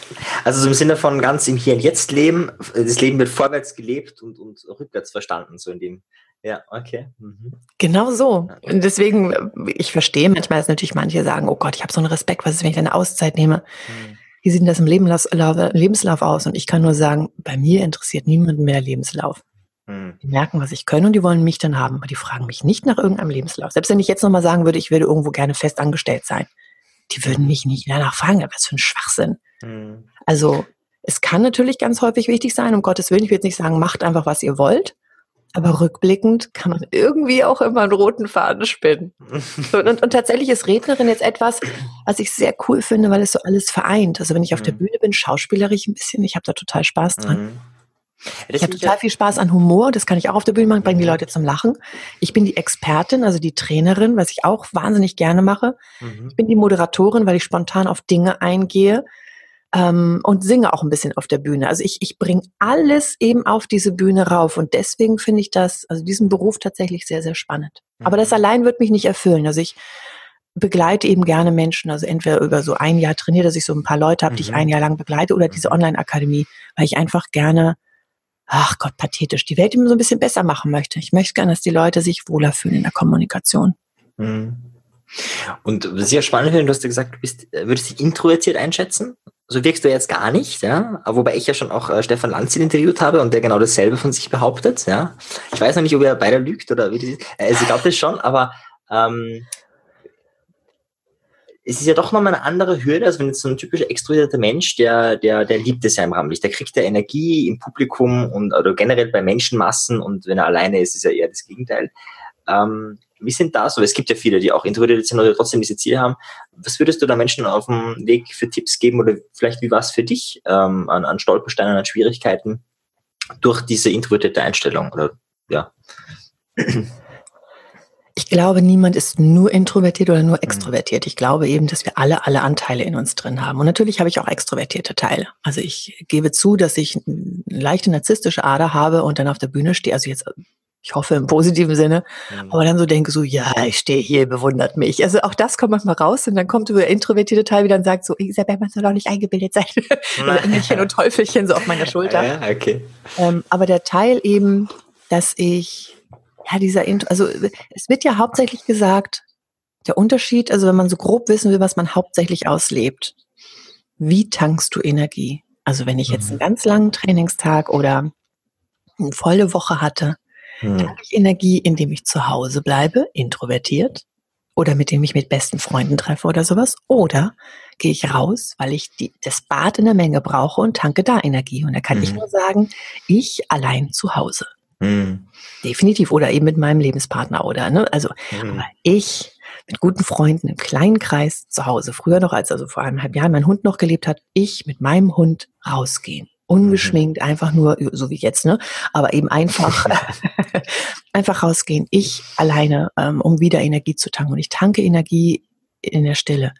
Also so im Sinne von ganz im Hier und Jetzt leben, das Leben wird vorwärts gelebt und, und rückwärts verstanden, so in dem. Ja, okay. Mhm. Genau so. Und deswegen, ich verstehe manchmal, dass natürlich manche sagen, oh Gott, ich habe so einen Respekt, was ist, wenn ich eine Auszeit nehme? Mhm. Wie sieht denn das im Lebenslauf aus? Und ich kann nur sagen, bei mir interessiert niemanden mehr Lebenslauf. Hm. Die merken, was ich kann und die wollen mich dann haben. Aber die fragen mich nicht nach irgendeinem Lebenslauf. Selbst wenn ich jetzt nochmal sagen würde, ich würde irgendwo gerne fest angestellt sein. Die würden mich nicht danach fragen. Was für ein Schwachsinn. Mhm. Also, es kann natürlich ganz häufig wichtig sein, um Gottes Willen. Ich will jetzt nicht sagen, macht einfach, was ihr wollt. Aber rückblickend kann man irgendwie auch immer einen roten Faden spinnen. und, und, und, tatsächlich ist Rednerin jetzt etwas, was ich sehr cool finde, weil es so alles vereint. Also wenn ich auf mhm. der Bühne bin, schauspielerisch ein bisschen, ich habe da total Spaß dran. Mhm. Das ich habe total viel Spaß an Humor, das kann ich auch auf der Bühne machen, bringen die Leute zum Lachen. Ich bin die Expertin, also die Trainerin, was ich auch wahnsinnig gerne mache. Mhm. Ich bin die Moderatorin, weil ich spontan auf Dinge eingehe. ähm, und singe auch ein bisschen auf der Bühne. Also ich, ich bringe alles eben auf diese Bühne rauf und deswegen finde ich das, also diesen Beruf tatsächlich sehr, sehr spannend. Mhm. Aber das mhm. allein wird mich nicht erfüllen. Also ich begleite eben gerne Menschen, also entweder über so ein Jahr trainiere, dass ich so ein paar Leute habe, mhm. die ich mhm. ein Jahr lang begleite oder diese mhm. Online-Akademie, weil ich einfach gerne ach Gott, pathetisch, die Welt immer so ein bisschen besser machen möchte. Ich möchte gerne, dass die Leute sich wohler fühlen in der Kommunikation. Mhm. Und sehr spannend du hast ja gesagt, du bist, äh, würdest dich introvertiert einschätzen? So wirkst du jetzt gar nicht, ja. Wobei ich ja schon auch äh, Stefan Lanzil interviewt habe und der genau dasselbe von sich behauptet, ja. Ich weiß noch nicht, ob er beide lügt oder wie das ist. Also ich glaube das schon, aber ähm, es ist ja doch nochmal eine andere Hürde, als wenn jetzt so ein typischer extrovertierter Mensch, der, der, der liebt es ja im Rampenlicht, der kriegt ja Energie im Publikum und oder generell bei Menschenmassen und wenn er alleine ist, ist ja eher das Gegenteil. Ähm, wie sind da so? Es gibt ja viele, die auch introvertiert sind oder trotzdem diese Ziele haben. Was würdest du da Menschen auf dem Weg für Tipps geben oder vielleicht wie war es für dich ähm, an, an Stolpersteinen, an Schwierigkeiten durch diese introvertierte Einstellung oder ja? Ich glaube, niemand ist nur introvertiert oder nur mhm. extrovertiert. Ich glaube eben, dass wir alle alle Anteile in uns drin haben. Und natürlich habe ich auch extrovertierte Teile. Also ich gebe zu, dass ich eine leichte narzisstische Ader habe und dann auf der Bühne stehe. Also jetzt, ich hoffe im positiven Sinne, mhm. aber dann so denke so, ja, ich stehe hier, bewundert mich. Also auch das kommt manchmal raus und dann kommt der introvertierte Teil wieder und sagt so, Isabel, man soll doch nicht eingebildet sein. Engelchen und Teufelchen so auf meiner Schulter. Ja, okay. Ähm, aber der Teil eben, dass ich ja, dieser, Intro, also es wird ja hauptsächlich gesagt, der Unterschied, also wenn man so grob wissen will, was man hauptsächlich auslebt, wie tankst du Energie? Also wenn ich jetzt einen mhm. ganz langen Trainingstag oder eine volle Woche hatte, mhm. tanke ich Energie, indem ich zu Hause bleibe, introvertiert, oder mit dem ich mit besten Freunden treffe oder sowas, oder gehe ich raus, weil ich die, das Bad in der Menge brauche und tanke da Energie. Und da kann mhm. ich nur sagen, ich allein zu Hause. Mhm. Definitiv. Oder eben mit meinem Lebenspartner oder, ne? Also, mhm. aber ich mit guten Freunden im kleinen Kreis zu Hause, früher noch, als also vor eineinhalb Jahren mein Hund noch gelebt hat, ich mit meinem Hund rausgehen. Ungeschminkt, mhm. einfach nur, so wie jetzt, ne? Aber eben einfach, einfach rausgehen. Ich alleine, ähm, um wieder Energie zu tanken. Und ich tanke Energie in der Stille.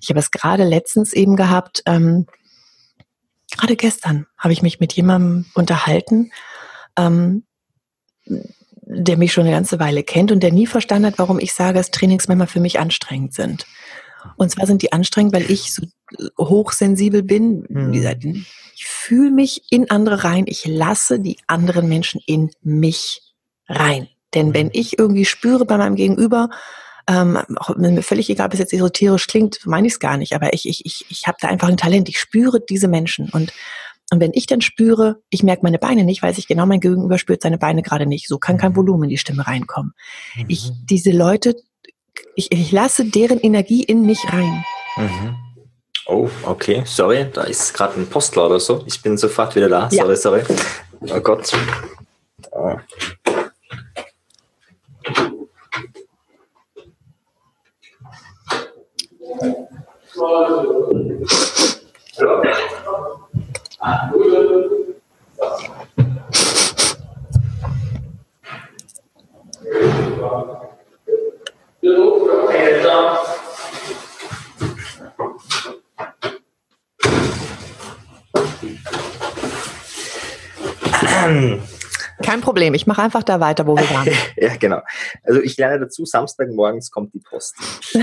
Ich habe es gerade letztens eben gehabt, ähm, gerade gestern habe ich mich mit jemandem unterhalten, ähm, der mich schon eine ganze Weile kennt und der nie verstanden hat, warum ich sage, dass Trainings manchmal für mich anstrengend sind. Und zwar sind die anstrengend, weil ich so hochsensibel bin. Wie gesagt, ich fühle mich in andere rein. Ich lasse die anderen Menschen in mich rein. Denn wenn ich irgendwie spüre bei meinem Gegenüber, ähm, auch mir völlig egal, ob es jetzt esoterisch klingt, meine ich es gar nicht, aber ich, ich, ich, ich habe da einfach ein Talent. Ich spüre diese Menschen und und wenn ich dann spüre, ich merke meine Beine nicht, weiß ich genau, mein Gegenüber spürt seine Beine gerade nicht. So kann kein mhm. Volumen in die Stimme reinkommen. Mhm. Ich, diese Leute, ich, ich lasse deren Energie in mich rein. Mhm. Oh, okay, sorry, da ist gerade ein Postler oder so. Ich bin sofort wieder da. Ja. Sorry, sorry. Oh Gott. Oh. Ja. Kein Problem, ich mache einfach da weiter, wo wir waren. ja, genau. Also ich lerne dazu, Samstagmorgens kommt die Post.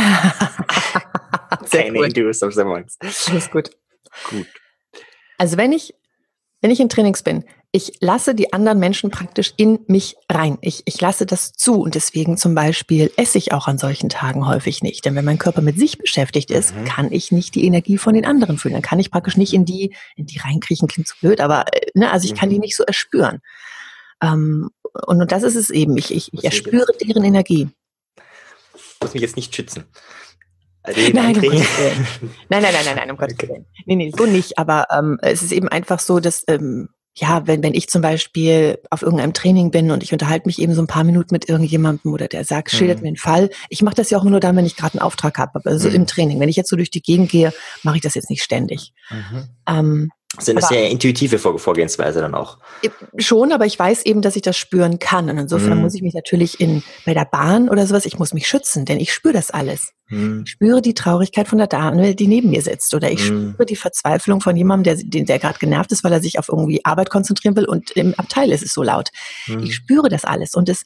Keine Interviews Samstagmorgens. Alles gut. Gut. Also wenn ich, wenn ich in Trainings bin, ich lasse die anderen Menschen praktisch in mich rein. Ich, ich lasse das zu und deswegen zum Beispiel esse ich auch an solchen Tagen häufig nicht. Denn wenn mein Körper mit sich beschäftigt ist, mhm. kann ich nicht die Energie von den anderen fühlen. Dann kann ich praktisch nicht in die, in die reinkriechen, klingt so blöd, aber ne, also ich kann die mhm. nicht so erspüren. Ähm, und, und das ist es eben. Ich, ich, ich erspüre deren Energie. Ich muss mich jetzt nicht schützen. Nein, um nein, nein, nein, nein, nein, um Gottes Willen. Nee, nee, so nicht. Aber ähm, es ist eben einfach so, dass, ähm, ja, wenn, wenn ich zum Beispiel auf irgendeinem Training bin und ich unterhalte mich eben so ein paar Minuten mit irgendjemandem oder der sagt, schildert mhm. mir einen Fall. Ich mache das ja auch nur dann, wenn ich gerade einen Auftrag habe, also mhm. im Training. Wenn ich jetzt so durch die Gegend gehe, mache ich das jetzt nicht ständig. Mhm. Ähm, Das ist eine aber, sehr intuitive Vorgehensweise dann auch. Schon, aber ich weiß eben, dass ich das spüren kann. Und insofern mm. muss ich mich natürlich in, bei der Bahn oder sowas, ich muss mich schützen, denn ich spüre das alles. Mm. Ich spüre die Traurigkeit von der Dame, die neben mir sitzt. Oder ich mm. spüre die Verzweiflung von jemandem, der, der gerade genervt ist, weil er sich auf irgendwie Arbeit konzentrieren will und im Abteil ist es so laut. Ich spüre das alles. Und es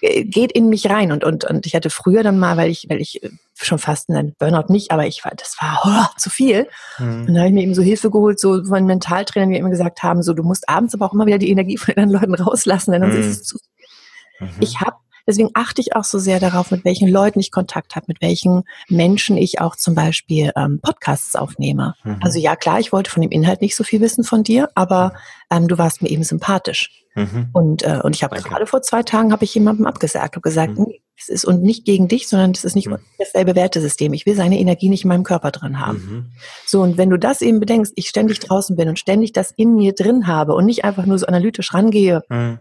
geht in mich rein und, und, und ich hatte früher dann mal, weil ich, weil ich äh, schon fast in Burnout nicht, aber ich war, das war oh, zu viel. Mhm. Und da habe ich mir eben so Hilfe geholt, so von Mentaltrainern, die immer gesagt haben, so du musst abends aber auch immer wieder die Energie von den Leuten rauslassen, denn sonst mhm. ist es zu viel. Mhm. Ich habe Deswegen achte ich auch so sehr darauf, mit welchen Leuten ich Kontakt habe, mit welchen Menschen ich auch zum Beispiel ähm, Podcasts aufnehme. Mhm. Also ja, klar, ich wollte von dem Inhalt nicht so viel wissen von dir, aber ähm, du warst mir eben sympathisch. Mhm. Und, äh, und ich habe gerade vor zwei Tagen habe ich jemandem abgesagt und gesagt, mhm. nee, es ist und nicht gegen dich, sondern es ist nicht mhm. dasselbe Wertesystem. Ich will seine Energie nicht in meinem Körper drin haben. Mhm. So, und wenn du das eben bedenkst, ich ständig draußen bin und ständig das in mir drin habe und nicht einfach nur so analytisch rangehe mhm.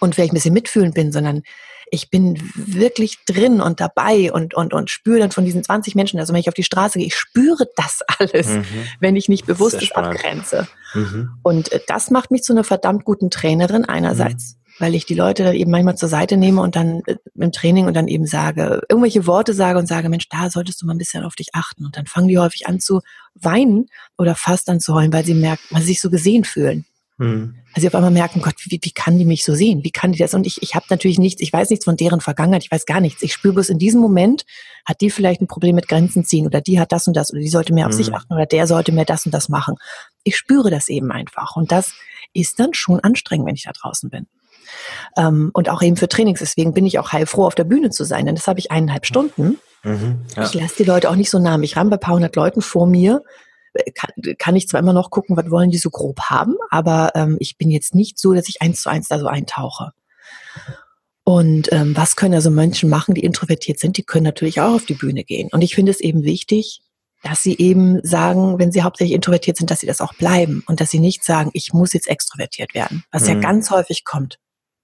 und vielleicht ein bisschen mitfühlend bin, sondern ich bin wirklich drin und dabei und, und, und spüre dann von diesen 20 Menschen, also wenn ich auf die Straße gehe, ich spüre das alles, mhm. wenn ich nicht bewusst es abgrenze. Mhm. Und äh, das macht mich zu einer verdammt guten Trainerin einerseits. Mhm. Weil ich die Leute dann eben manchmal zur Seite nehme und dann äh, im Training und dann eben sage, irgendwelche Worte sage und sage, Mensch, da solltest du mal ein bisschen auf dich achten. Und dann fangen die häufig an zu weinen oder fast an zu heulen, weil sie merken, weil sie sich so gesehen fühlen. Mhm. Also auf einmal merken, Gott, wie, wie kann die mich so sehen? Wie kann die das? Und ich, ich habe natürlich nichts, ich weiß nichts von deren Vergangenheit, ich weiß gar nichts. Ich spüre bloß in diesem Moment, hat die vielleicht ein Problem mit Grenzen ziehen oder die hat das und das oder die sollte mehr auf mhm. sich achten oder der sollte mehr das und das machen. Ich spüre das eben einfach. Und das ist dann schon anstrengend, wenn ich da draußen bin. Ähm, und auch eben für Trainings. Deswegen bin ich auch heilfroh, auf der Bühne zu sein, denn das habe ich eineinhalb Stunden. Mhm, ja. Ich lasse die Leute auch nicht so nah mich ran bei ein paar hundert Leuten vor mir kann, kann ich zwar immer noch gucken, was wollen die so grob haben, aber ähm, ich bin jetzt nicht so, dass ich eins zu eins da so eintauche. Und ähm, was können also Menschen machen, die introvertiert sind? Die können natürlich auch auf die Bühne gehen. Und ich finde es eben wichtig, dass sie eben sagen, wenn sie hauptsächlich introvertiert sind, dass sie das auch bleiben und dass sie nicht sagen, ich muss jetzt extrovertiert werden, was mhm. ja ganz häufig kommt.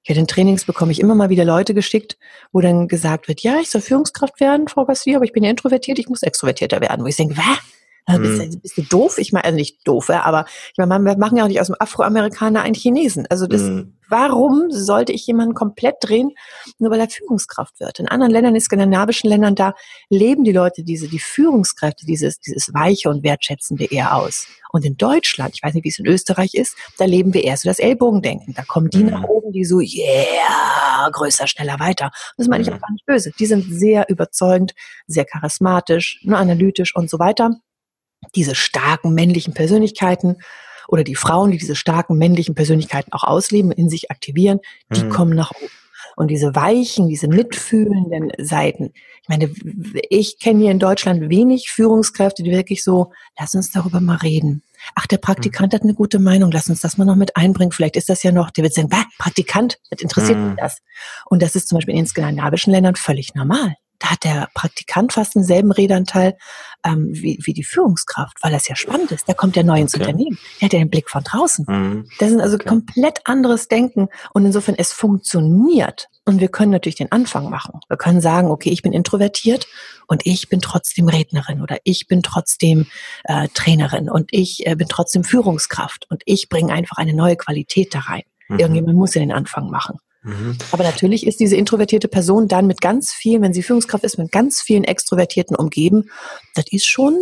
Ja, den Trainings bekomme ich immer mal wieder Leute geschickt, wo dann gesagt wird, ja, ich soll Führungskraft werden, Frau Garcia, aber ich bin ja introvertiert, ich muss extrovertierter werden. Wo ich denke, was? Also bist, mhm. bist, du doof? Ich meine, also nicht doof, ja, aber ich meine, wir machen ja auch nicht aus dem Afroamerikaner einen Chinesen. Also das, mhm. warum sollte ich jemanden komplett drehen, nur weil er Führungskraft wird? In anderen Ländern, in skandinavischen Ländern, da leben die Leute diese, die Führungskräfte, dieses, dieses weiche und wertschätzende eher aus. Und in Deutschland, ich weiß nicht, wie es in Österreich ist, da leben wir eher so das Ellbogendenken. Da kommen die mhm. nach oben, die so, yeah, größer, schneller, weiter. Und das meine ich auch gar nicht böse. Die sind sehr überzeugend, sehr charismatisch, nur analytisch und so weiter diese starken männlichen Persönlichkeiten oder die Frauen, die diese starken männlichen Persönlichkeiten auch ausleben, in sich aktivieren, die mhm. kommen nach oben. Und diese weichen, diese mitfühlenden Seiten. Ich meine, ich kenne hier in Deutschland wenig Führungskräfte, die wirklich so, lass uns darüber mal reden. Ach, der Praktikant mhm. hat eine gute Meinung, lass uns das mal noch mit einbringen. Vielleicht ist das ja noch, der wird sagen, bah, Praktikant, das interessiert mhm. mich das. Und das ist zum Beispiel in den skandinavischen Ländern völlig normal da hat der Praktikant fast denselben Redanteil ähm, wie, wie die Führungskraft, weil das ja spannend ist. Der kommt ja neu ins okay. Unternehmen. Der hat ja den Blick von draußen. Mhm. Das ist also okay. komplett anderes Denken. Und insofern, es funktioniert. Und wir können natürlich den Anfang machen. Wir können sagen, okay, ich bin introvertiert und ich bin trotzdem Rednerin oder ich bin trotzdem äh, Trainerin und ich äh, bin trotzdem Führungskraft und ich bringe einfach eine neue Qualität da rein. Mhm. Irgendjemand muss ja den Anfang machen. Mhm. Aber natürlich ist diese introvertierte Person dann mit ganz vielen, wenn sie Führungskraft ist, mit ganz vielen Extrovertierten umgeben. Das ist schon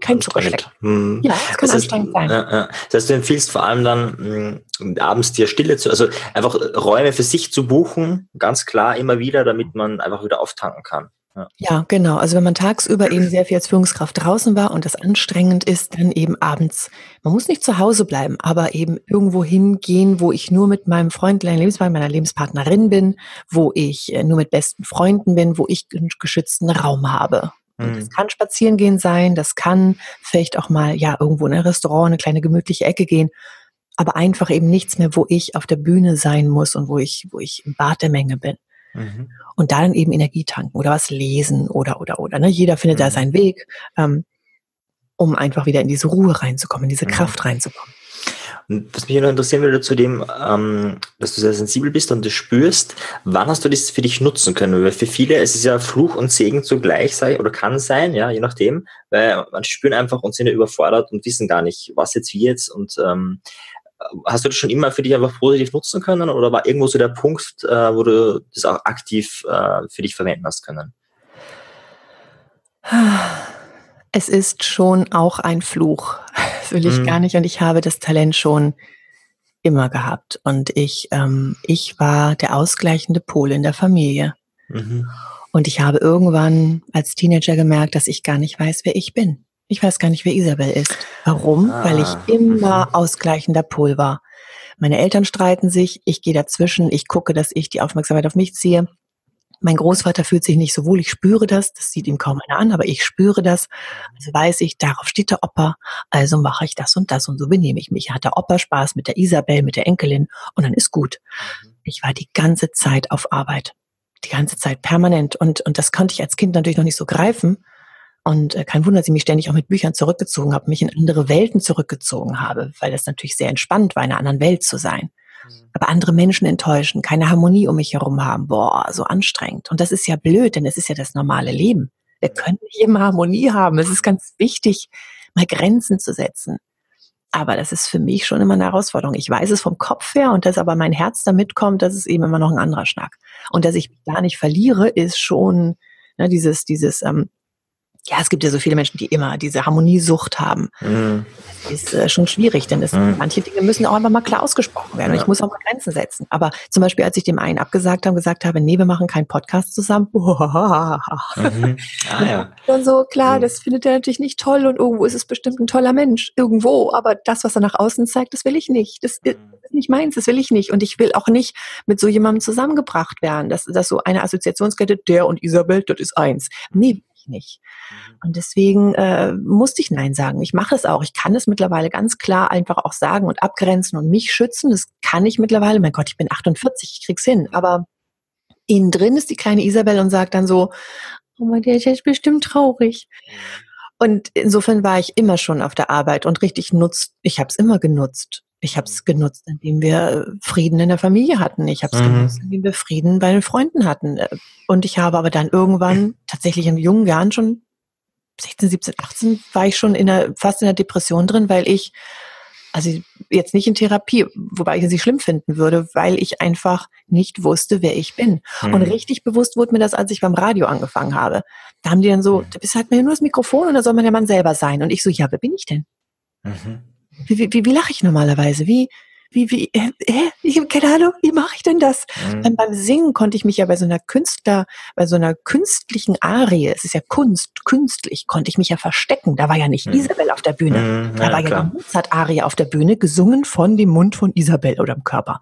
kein Zuckerschleck. Mhm. Ja, das kann das anstrengend heißt, sein. Ja, ja. Das heißt, du empfiehlst vor allem dann mh, abends dir Stille zu, also einfach Räume für sich zu buchen, ganz klar immer wieder, damit man einfach wieder auftanken kann. Ja. ja, genau. Also wenn man tagsüber eben sehr viel als Führungskraft draußen war und das anstrengend ist, dann eben abends. Man muss nicht zu Hause bleiben, aber eben irgendwo hingehen, wo ich nur mit meinem Freund, Lebenspartner, meiner Lebenspartnerin bin, wo ich äh, nur mit besten Freunden bin, wo ich einen geschützten Raum habe. Und das mhm. kann spazieren gehen sein, das kann vielleicht auch mal, ja, irgendwo in ein Restaurant, eine kleine gemütliche Ecke gehen, aber einfach eben nichts mehr, wo ich auf der Bühne sein muss und wo ich, wo ich im Bad der Menge bin. Mhm. Und dann eben Energie tanken oder was lesen oder, oder, oder. Ne? Jeder findet mhm. da seinen Weg, ähm, um einfach wieder in diese Ruhe reinzukommen, in diese mhm. Kraft reinzukommen. Was mich noch interessieren würde zu dem, ähm, dass du sehr sensibel bist und das spürst, wann hast du das für dich nutzen können? Weil für viele ist es ja Fluch und Segen zugleich sei oder kann sein, ja, je nachdem, weil man spüren einfach und sind ja überfordert und wissen gar nicht, was jetzt wie jetzt und ähm, hast du das schon immer für dich einfach positiv nutzen können oder war irgendwo so der Punkt, äh, wo du das auch aktiv äh, für dich verwenden hast können? Es ist schon auch ein Fluch. Das will ich mhm. gar nicht. Und ich habe das Talent schon immer gehabt. Und ich, ähm, ich war der ausgleichende Pol in der Familie. Mhm. Und ich habe irgendwann als Teenager gemerkt, dass ich gar nicht weiß, wer ich bin. Ich weiß gar nicht, wer Isabel ist. Warum? Ah. Weil ich immer mhm. ausgleichender Pol war. Meine Eltern streiten sich, ich gehe dazwischen, ich gucke, dass ich die Aufmerksamkeit auf mich ziehe. Mein Großvater fühlt sich nicht so wohl, ich spüre das, das sieht ihm kaum einer an, aber ich spüre das. Also weiß ich, darauf steht der Opa, also mache ich das und das und so benehme ich mich. Hat der Opa Spaß mit der Isabel, mit der Enkelin und dann ist gut. Mhm. Ich war die ganze Zeit auf Arbeit. Die ganze Zeit permanent und, und das konnte ich als Kind natürlich noch nicht so greifen. Und äh, kein Wunder, dass ich mich ständig auch mit Büchern zurückgezogen habe, mich in andere Welten zurückgezogen habe, weil das natürlich sehr entspannt war, in einer anderen Welt zu sein. Mhm. Aber andere Menschen enttäuschen, keine Harmonie um mich herum haben, boah, so anstrengend. Und das ist ja blöd, denn es ist ja das normale Leben. Wir können nicht immer Harmonie haben. Es ist ganz wichtig, mal Grenzen zu setzen. Aber das ist für mich schon immer eine Herausforderung. Ich weiß es vom Kopf her und dass aber mein Herz damit kommt, das ist eben immer noch ein anderer Schnack. Und dass ich mich da nicht verliere, ist schon ne, dieses, dieses ähm, ja, es gibt ja so viele Menschen, die immer diese Harmoniesucht haben. Mhm. Das ist äh, schon schwierig, denn es, mhm. manche Dinge müssen auch einfach mal klar ausgesprochen werden. Ja. Und ich muss auch mal Grenzen setzen. Aber zum Beispiel, als ich dem einen abgesagt habe, gesagt habe, nee, wir machen keinen Podcast zusammen. Mhm. Ah, ja. Dann so, klar, mhm. das findet er natürlich nicht toll und irgendwo ist es bestimmt ein toller Mensch. Irgendwo. Aber das, was er nach außen zeigt, das will ich nicht. Das ist nicht meins, das will ich nicht. Und ich will auch nicht mit so jemandem zusammengebracht werden. Das, das so eine Assoziationskette, der und Isabel, das ist eins. Nee, ich nicht. Mhm. Und deswegen äh, musste ich Nein sagen. Ich mache es auch. Ich kann es mittlerweile ganz klar einfach auch sagen und abgrenzen und mich schützen. Das kann ich mittlerweile. Mein Gott, ich bin 48, ich krieg's hin. Aber innen drin ist die kleine Isabel und sagt dann so, oh mein, der ist jetzt bestimmt traurig. Mhm. Und insofern war ich immer schon auf der Arbeit und richtig nutzt. Ich habe es immer genutzt. Ich habe es genutzt, indem wir Frieden in der Familie hatten. Ich habe es mhm. genutzt, indem wir Frieden bei den Freunden hatten. Und ich habe aber dann irgendwann tatsächlich in jungen Jahren schon 16, 17, 18 war ich schon in der, fast in der Depression drin, weil ich, also jetzt nicht in Therapie, wobei ich sie schlimm finden würde, weil ich einfach nicht wusste, wer ich bin. Mhm. Und richtig bewusst wurde mir das, als ich beim Radio angefangen habe. Da haben die dann so, da bist halt nur das Mikrofon und da soll man ja man selber sein. Und ich so, ja, wer bin ich denn? Mhm. Wie, wie, wie, wie lache ich normalerweise? Wie, wie, wie, äh, äh, ich habe keine Ahnung, wie mache ich denn das? Mhm. Ähm, beim Singen konnte ich mich ja bei so einer Künstler, bei so einer künstlichen Arie, es ist ja Kunst, künstlich, konnte ich mich ja verstecken. Da war ja nicht mhm. Isabel auf der Bühne. Mhm, da war ja klar. die Mozart-Arie auf der Bühne, gesungen von dem Mund von Isabel oder dem Körper.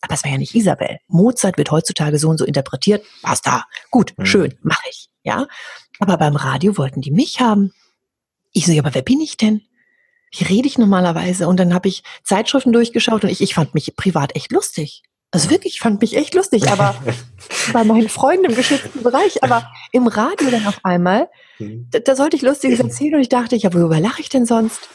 Aber es war ja nicht Isabel. Mozart wird heutzutage so und so interpretiert. Basta. Gut, mhm. schön, mache ich. Ja. Aber beim Radio wollten die mich haben. Ich so, ja, aber wer bin ich denn? Wie rede ich normalerweise? Und dann habe ich Zeitschriften durchgeschaut und ich, ich fand mich privat echt lustig. Also wirklich, ich fand mich echt lustig, aber bei meinen Freunden im geschützten Bereich, aber im Radio dann auf einmal, da, da sollte ich Lustiges erzählen und ich dachte, ja, worüber lache ich denn sonst?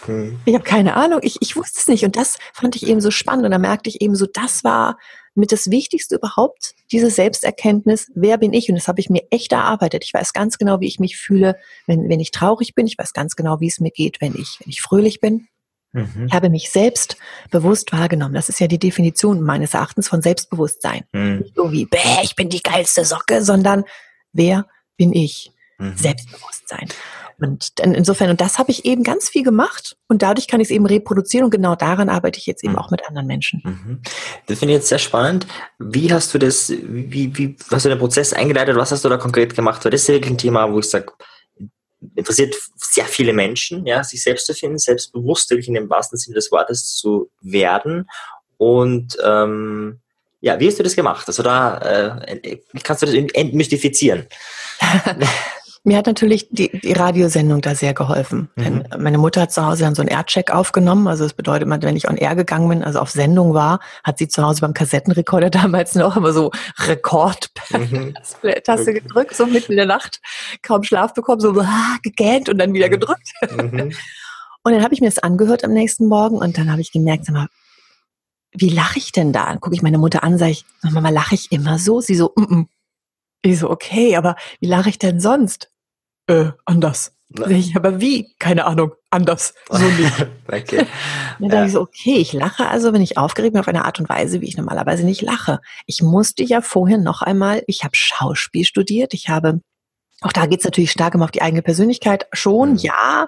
Ich habe keine Ahnung, ich, ich wusste es nicht und das fand ich eben so spannend und da merkte ich eben so, das war mit das Wichtigste überhaupt, diese Selbsterkenntnis, wer bin ich? Und das habe ich mir echt erarbeitet. Ich weiß ganz genau, wie ich mich fühle, wenn, wenn ich traurig bin. Ich weiß ganz genau, wie es mir geht, wenn ich, wenn ich fröhlich bin. Mhm. Ich habe mich selbst bewusst wahrgenommen. Das ist ja die Definition meines Erachtens von Selbstbewusstsein. Mhm. Nicht irgendwie, bäh, ich bin die geilste Socke, sondern wer bin ich? Mhm. Selbstbewusstsein. Und insofern, und das habe ich eben ganz viel gemacht und dadurch kann ich es eben reproduzieren und genau daran arbeite ich jetzt eben mhm. auch mit anderen Menschen. Mhm. Das finde ich jetzt sehr spannend. Wie hast du das, wie, wie hast du den Prozess eingeleitet? Was hast du da konkret gemacht? Weil das ist wirklich ein Thema, wo ich sage, interessiert sehr viele Menschen, ja, sich selbst zu finden, selbstbewusst wirklich in dem wahrsten Sinne des Wortes zu werden. Und ähm, ja, wie hast du das gemacht? Also da äh, kannst du das entmystifizieren? Mir hat natürlich die, die Radiosendung da sehr geholfen. Mhm. Meine Mutter hat zu Hause dann so einen Aircheck aufgenommen. Also das bedeutet, wenn ich on Air gegangen bin, also auf Sendung war, hat sie zu Hause beim Kassettenrekorder damals noch immer so Rekord mhm. Gedrückt, so mitten in der Nacht, kaum Schlaf bekommen, so ah, gegähnt und dann wieder mhm. gedrückt. Mhm. Und dann habe ich mir das angehört am nächsten Morgen und dann habe ich gemerkt, sag mal, wie lache ich denn da? Dann gucke ich meine Mutter an, sage ich, Mama, lache ich immer so? Sie so, mm -mm. Ich so, okay, aber wie lache ich denn sonst? Äh, anders. Ich, aber wie? Keine Ahnung, anders. So nicht. okay. Dann dachte ja. ich so, okay, ich lache also, wenn ich aufgeregt bin, auf eine Art und Weise, wie ich normalerweise nicht lache. Ich musste ja vorher noch einmal, ich habe Schauspiel studiert, ich habe, auch da geht es natürlich stark immer auf die eigene Persönlichkeit, schon, mhm. ja,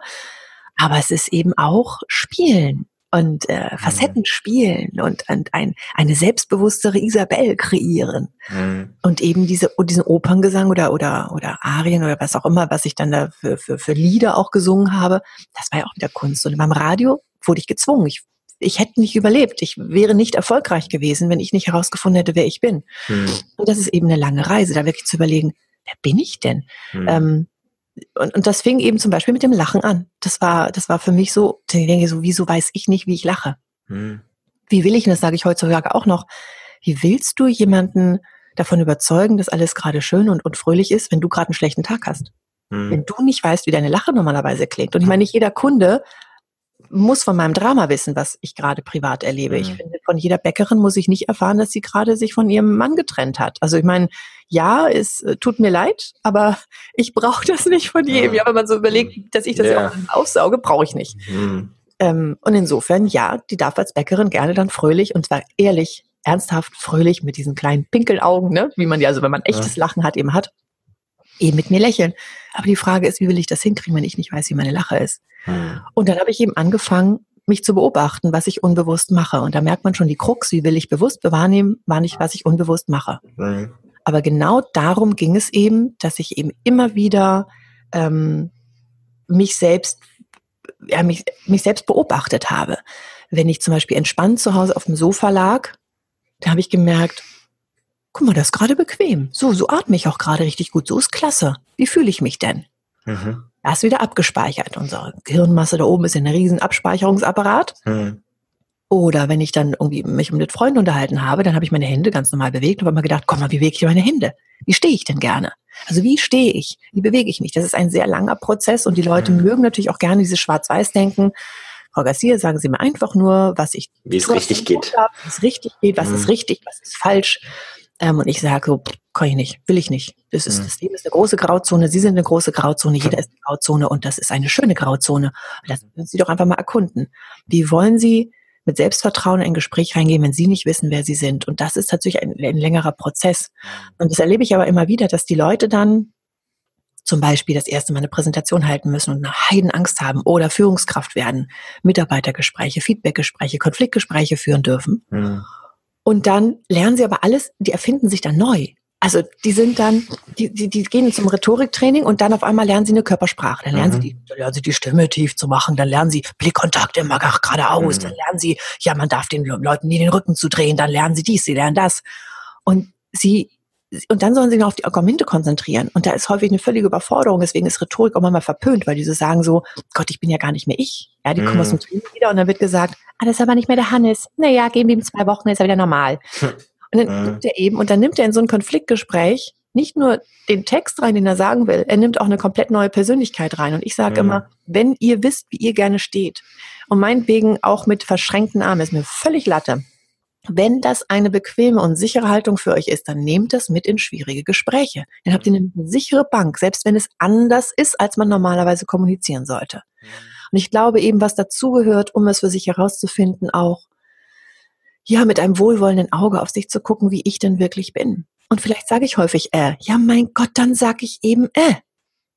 aber es ist eben auch Spielen und äh, mhm. Facetten spielen und, und ein, eine selbstbewusstere Isabel kreieren. Mhm. Und eben diese, diesen Operngesang oder, oder, oder Arien oder was auch immer, was ich dann da für, für, für Lieder auch gesungen habe, das war ja auch wieder Kunst. Und beim Radio wurde ich gezwungen. Ich, ich hätte nicht überlebt. Ich wäre nicht erfolgreich gewesen, wenn ich nicht herausgefunden hätte, wer ich bin. Mhm. Und das ist eben eine lange Reise, da wirklich zu überlegen, wer bin ich denn? Mhm. Ähm, und, und das fing eben zum Beispiel mit dem Lachen an. Das war, das war für mich so, ich denke so, wieso weiß ich nicht, wie ich lache? Hm. Wie will ich, und das sage ich heutzutage auch noch, wie willst du jemanden davon überzeugen, dass alles gerade schön und, und fröhlich ist, wenn du gerade einen schlechten Tag hast? Hm. Wenn du nicht weißt, wie deine Lache normalerweise klingt. Und ich meine, nicht jeder Kunde muss von meinem Drama wissen, was ich gerade privat erlebe. Mhm. Ich finde, von jeder Bäckerin muss ich nicht erfahren, dass sie gerade sich von ihrem Mann getrennt hat. Also ich meine, ja, es äh, tut mir leid, aber ich brauche das nicht von jedem. Ja, wenn man so überlegt, mhm. dass ich das yeah. auch aussauge, brauche ich nicht. Mhm. Ähm, und insofern, ja, die darf als Bäckerin gerne dann fröhlich und zwar ehrlich, ernsthaft, fröhlich mit diesen kleinen Pinkelaugen, ne, wie man ja, also wenn man echtes ja. Lachen hat, eben hat, eben mit mir lächeln. Aber die Frage ist, wie will ich das hinkriegen, wenn ich nicht weiß, wie meine Lache ist? Hm. Und dann habe ich eben angefangen, mich zu beobachten, was ich unbewusst mache. Und da merkt man schon die Krux, wie will ich bewusst wahrnehmen, war nicht, was ich unbewusst mache. Mhm. Aber genau darum ging es eben, dass ich eben immer wieder ähm, mich selbst, ja, mich, mich selbst beobachtet habe. Wenn ich zum Beispiel entspannt zu Hause auf dem Sofa lag, da habe ich gemerkt, guck mal, das ist gerade bequem. So, so atme ich auch gerade richtig gut. So ist klasse. Wie fühle ich mich denn? Mhm. Da ist wieder abgespeichert. Unsere Gehirnmasse da oben ist ein riesen Abspeicherungsapparat. Mhm. Oder wenn ich dann irgendwie mich mit Freunden unterhalten habe, dann habe ich meine Hände ganz normal bewegt und habe mir gedacht, komm mal, wie bewege ich meine Hände? Wie stehe ich denn gerne? Also wie stehe ich? Wie bewege ich mich? Das ist ein sehr langer Prozess und die Leute mhm. mögen natürlich auch gerne dieses Schwarz-Weiß-Denken. Frau Garcia, sagen Sie mir einfach nur, was ich wie es richtig geht. wie es richtig geht, was mhm. ist richtig, was ist falsch. Ähm, und ich sage so, kann ich nicht, will ich nicht. Das ist, mhm. das Leben ist eine große Grauzone, Sie sind eine große Grauzone, jeder ist eine Grauzone und das ist eine schöne Grauzone. Das müssen Sie doch einfach mal erkunden. Wie wollen Sie mit Selbstvertrauen in ein Gespräch reingehen, wenn Sie nicht wissen, wer Sie sind? Und das ist natürlich ein, ein längerer Prozess. Mhm. Und das erlebe ich aber immer wieder, dass die Leute dann zum Beispiel das erste Mal eine Präsentation halten müssen und eine Heidenangst haben oder Führungskraft werden, Mitarbeitergespräche, Feedbackgespräche, Konfliktgespräche führen dürfen. Mhm. Und dann lernen sie aber alles, die erfinden sich dann neu. Also die sind dann, die, die, die gehen zum Rhetoriktraining und dann auf einmal lernen sie eine Körpersprache. Dann lernen, mhm. sie, die, dann lernen sie die Stimme tief zu machen, dann lernen sie Blickkontakt immer geradeaus, mhm. dann lernen sie, ja, man darf den Leuten nie den Rücken zu drehen, dann lernen sie dies, sie lernen das. Und sie und dann sollen sie noch auf die Argumente konzentrieren. Und da ist häufig eine völlige Überforderung. Deswegen ist Rhetorik auch mal verpönt, weil diese sagen so, Gott, ich bin ja gar nicht mehr ich. Ja, die kommen aus dem mhm. Training wieder und dann wird gesagt, ah, das ist aber nicht mehr der Hannes. Naja, geben wir ihm zwei Wochen, ist er wieder normal. Und dann mhm. nimmt er eben, und dann nimmt er in so ein Konfliktgespräch nicht nur den Text rein, den er sagen will, er nimmt auch eine komplett neue Persönlichkeit rein. Und ich sage mhm. immer, wenn ihr wisst, wie ihr gerne steht, und meinetwegen auch mit verschränkten Armen, ist mir völlig Latte. Wenn das eine bequeme und sichere Haltung für euch ist, dann nehmt das mit in schwierige Gespräche. Dann habt ihr eine sichere Bank, selbst wenn es anders ist, als man normalerweise kommunizieren sollte. Mhm. Und ich glaube eben, was dazugehört, um es für sich herauszufinden, auch, ja, mit einem wohlwollenden Auge auf sich zu gucken, wie ich denn wirklich bin. Und vielleicht sage ich häufig, äh, ja, mein Gott, dann sage ich eben, äh.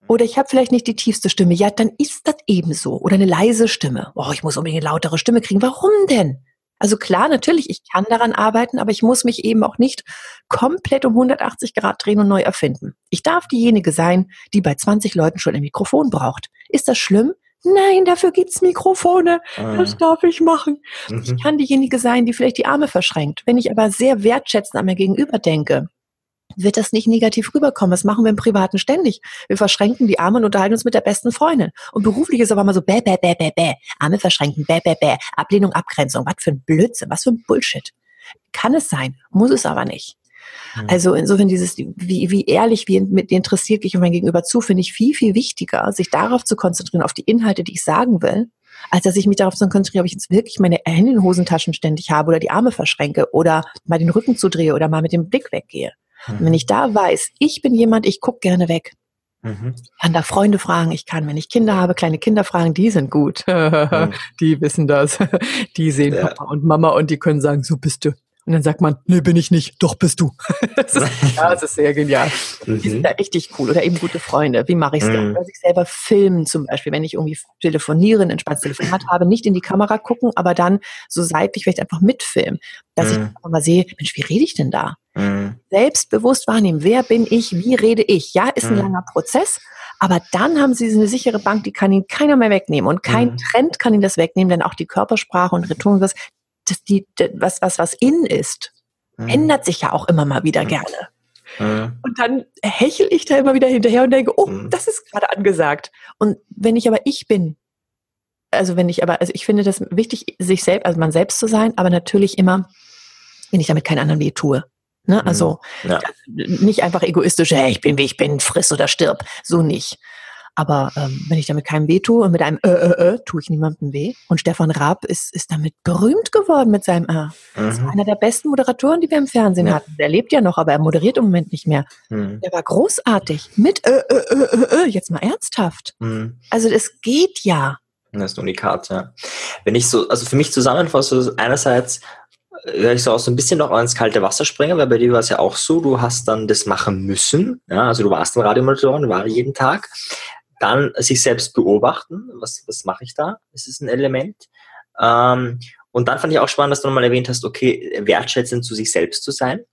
Oder ich habe vielleicht nicht die tiefste Stimme. Ja, dann ist das eben so. Oder eine leise Stimme. Oh, ich muss unbedingt eine lautere Stimme kriegen. Warum denn? Also klar, natürlich, ich kann daran arbeiten, aber ich muss mich eben auch nicht komplett um 180 Grad drehen und neu erfinden. Ich darf diejenige sein, die bei 20 Leuten schon ein Mikrofon braucht. Ist das schlimm? Nein, dafür gibt's Mikrofone. Ah. Das darf ich machen. Mhm. Ich kann diejenige sein, die vielleicht die Arme verschränkt. Wenn ich aber sehr wertschätzend an mir gegenüber denke, wird das nicht negativ rüberkommen. Das machen wir im Privaten ständig. Wir verschränken die Arme und unterhalten uns mit der besten Freundin. Und beruflich ist aber mal so bäh, bäh, bäh, bäh, bäh. Arme verschränken, bäh, bäh, bäh. Ablehnung, Abgrenzung. Was für ein Blödsinn, was für ein Bullshit. Kann es sein, muss es aber nicht. Mhm. Also insofern dieses, wie, wie ehrlich, wie mit interessiert ich mein Gegenüber zu, finde ich viel, viel wichtiger, sich darauf zu konzentrieren, auf die Inhalte, die ich sagen will, als dass ich mich darauf konzentriere, ob ich jetzt wirklich meine Hände in den Hosentaschen ständig habe oder die Arme verschränke oder mal den Rücken zudrehe oder mal mit dem Blick weggehe. Mhm. Und wenn ich da weiß, ich bin jemand, ich gucke gerne weg. Mhm. Ich kann da Freunde fragen, ich kann, wenn ich Kinder habe, kleine Kinder fragen, die sind gut. mhm. Die wissen das. Die sehen ja. Papa und Mama und die können sagen, so bist du. Und dann sagt man, nee, bin ich nicht, doch bist du. das ist, ja, das ist sehr genial. Mhm. Die sind da richtig cool. Oder eben gute Freunde. Wie mache ich es denn? Mhm. Dass ich selber filmen zum Beispiel, wenn ich irgendwie telefoniere, ein entspanntes Telefonat habe, nicht in die Kamera gucken, aber dann so seitlich vielleicht einfach mitfilmen. Dass mhm. ich einfach mal sehe, Mensch, wie rede ich denn da? Mhm. Selbstbewusst wahrnehmen, wer bin ich, wie rede ich? Ja, ist ein mhm. langer Prozess, aber dann haben sie eine sichere Bank, die kann ihnen keiner mehr wegnehmen und kein mhm. Trend kann ihnen das wegnehmen, denn auch die Körpersprache und Rhetorik, das, die, was, was, was in ist, mhm. ändert sich ja auch immer mal wieder mhm. gerne. Und dann hechel ich da immer wieder hinterher und denke, oh, das ist gerade angesagt. Und wenn ich aber ich bin, also wenn ich aber, also ich finde das wichtig, sich selbst, also man selbst zu sein, aber natürlich immer, wenn ich damit keinen anderen weh tue. Ne? Mhm. Also ja. nicht einfach egoistisch, hey, ich bin wie ich bin, friss oder stirb. So nicht. Aber ähm, wenn ich damit keinem weh tue und mit einem äh, äh, äh, tue ich niemandem weh. Und Stefan Raab ist, ist damit berühmt geworden mit seinem äh. Das ist mhm. einer der besten Moderatoren, die wir im Fernsehen ja. hatten. Der lebt ja noch, aber er moderiert im Moment nicht mehr. Mhm. Der war großartig. Mit äh, äh, äh, äh, jetzt mal ernsthaft. Mhm. Also es geht ja. Das ist ein Unikat, ja. Wenn ich so, also für mich zusammenfasse, einerseits höre ich so auch so ein bisschen noch ins kalte Wasser springen, weil bei dir war es ja auch so, du hast dann das machen müssen. Ja, also du warst dann Radiomoderatorin, warst jeden Tag. Dann sich selbst beobachten, was, was mache ich da? Das ist ein Element. Ähm, und dann fand ich auch spannend, dass du nochmal erwähnt hast, okay, wertschätzend zu sich selbst zu sein,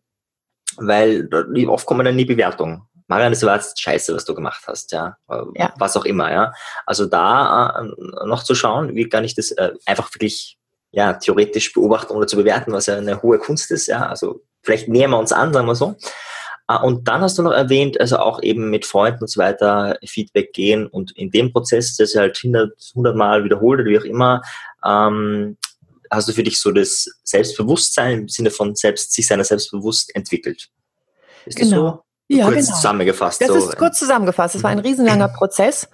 weil oft kommen dann die Bewertungen. Marian, das war jetzt scheiße, was du gemacht hast, ja. ja. Was auch immer, ja. Also da äh, noch zu schauen, wie kann ich das äh, einfach wirklich ja, theoretisch beobachten oder zu bewerten, was ja eine hohe Kunst ist, ja. Also vielleicht nähern wir uns an, sagen wir so. Ah, und dann hast du noch erwähnt, also auch eben mit Freunden und so weiter Feedback gehen und in dem Prozess, das halt 100, 100 Mal wiederholt oder wie auch immer, ähm, hast du für dich so das Selbstbewusstsein im Sinne von selbst, sich seiner selbst bewusst entwickelt. Ist genau. das so? Ja, kurz genau. zusammengefasst. Das so. ist kurz zusammengefasst. Das war ein riesenlanger Prozess.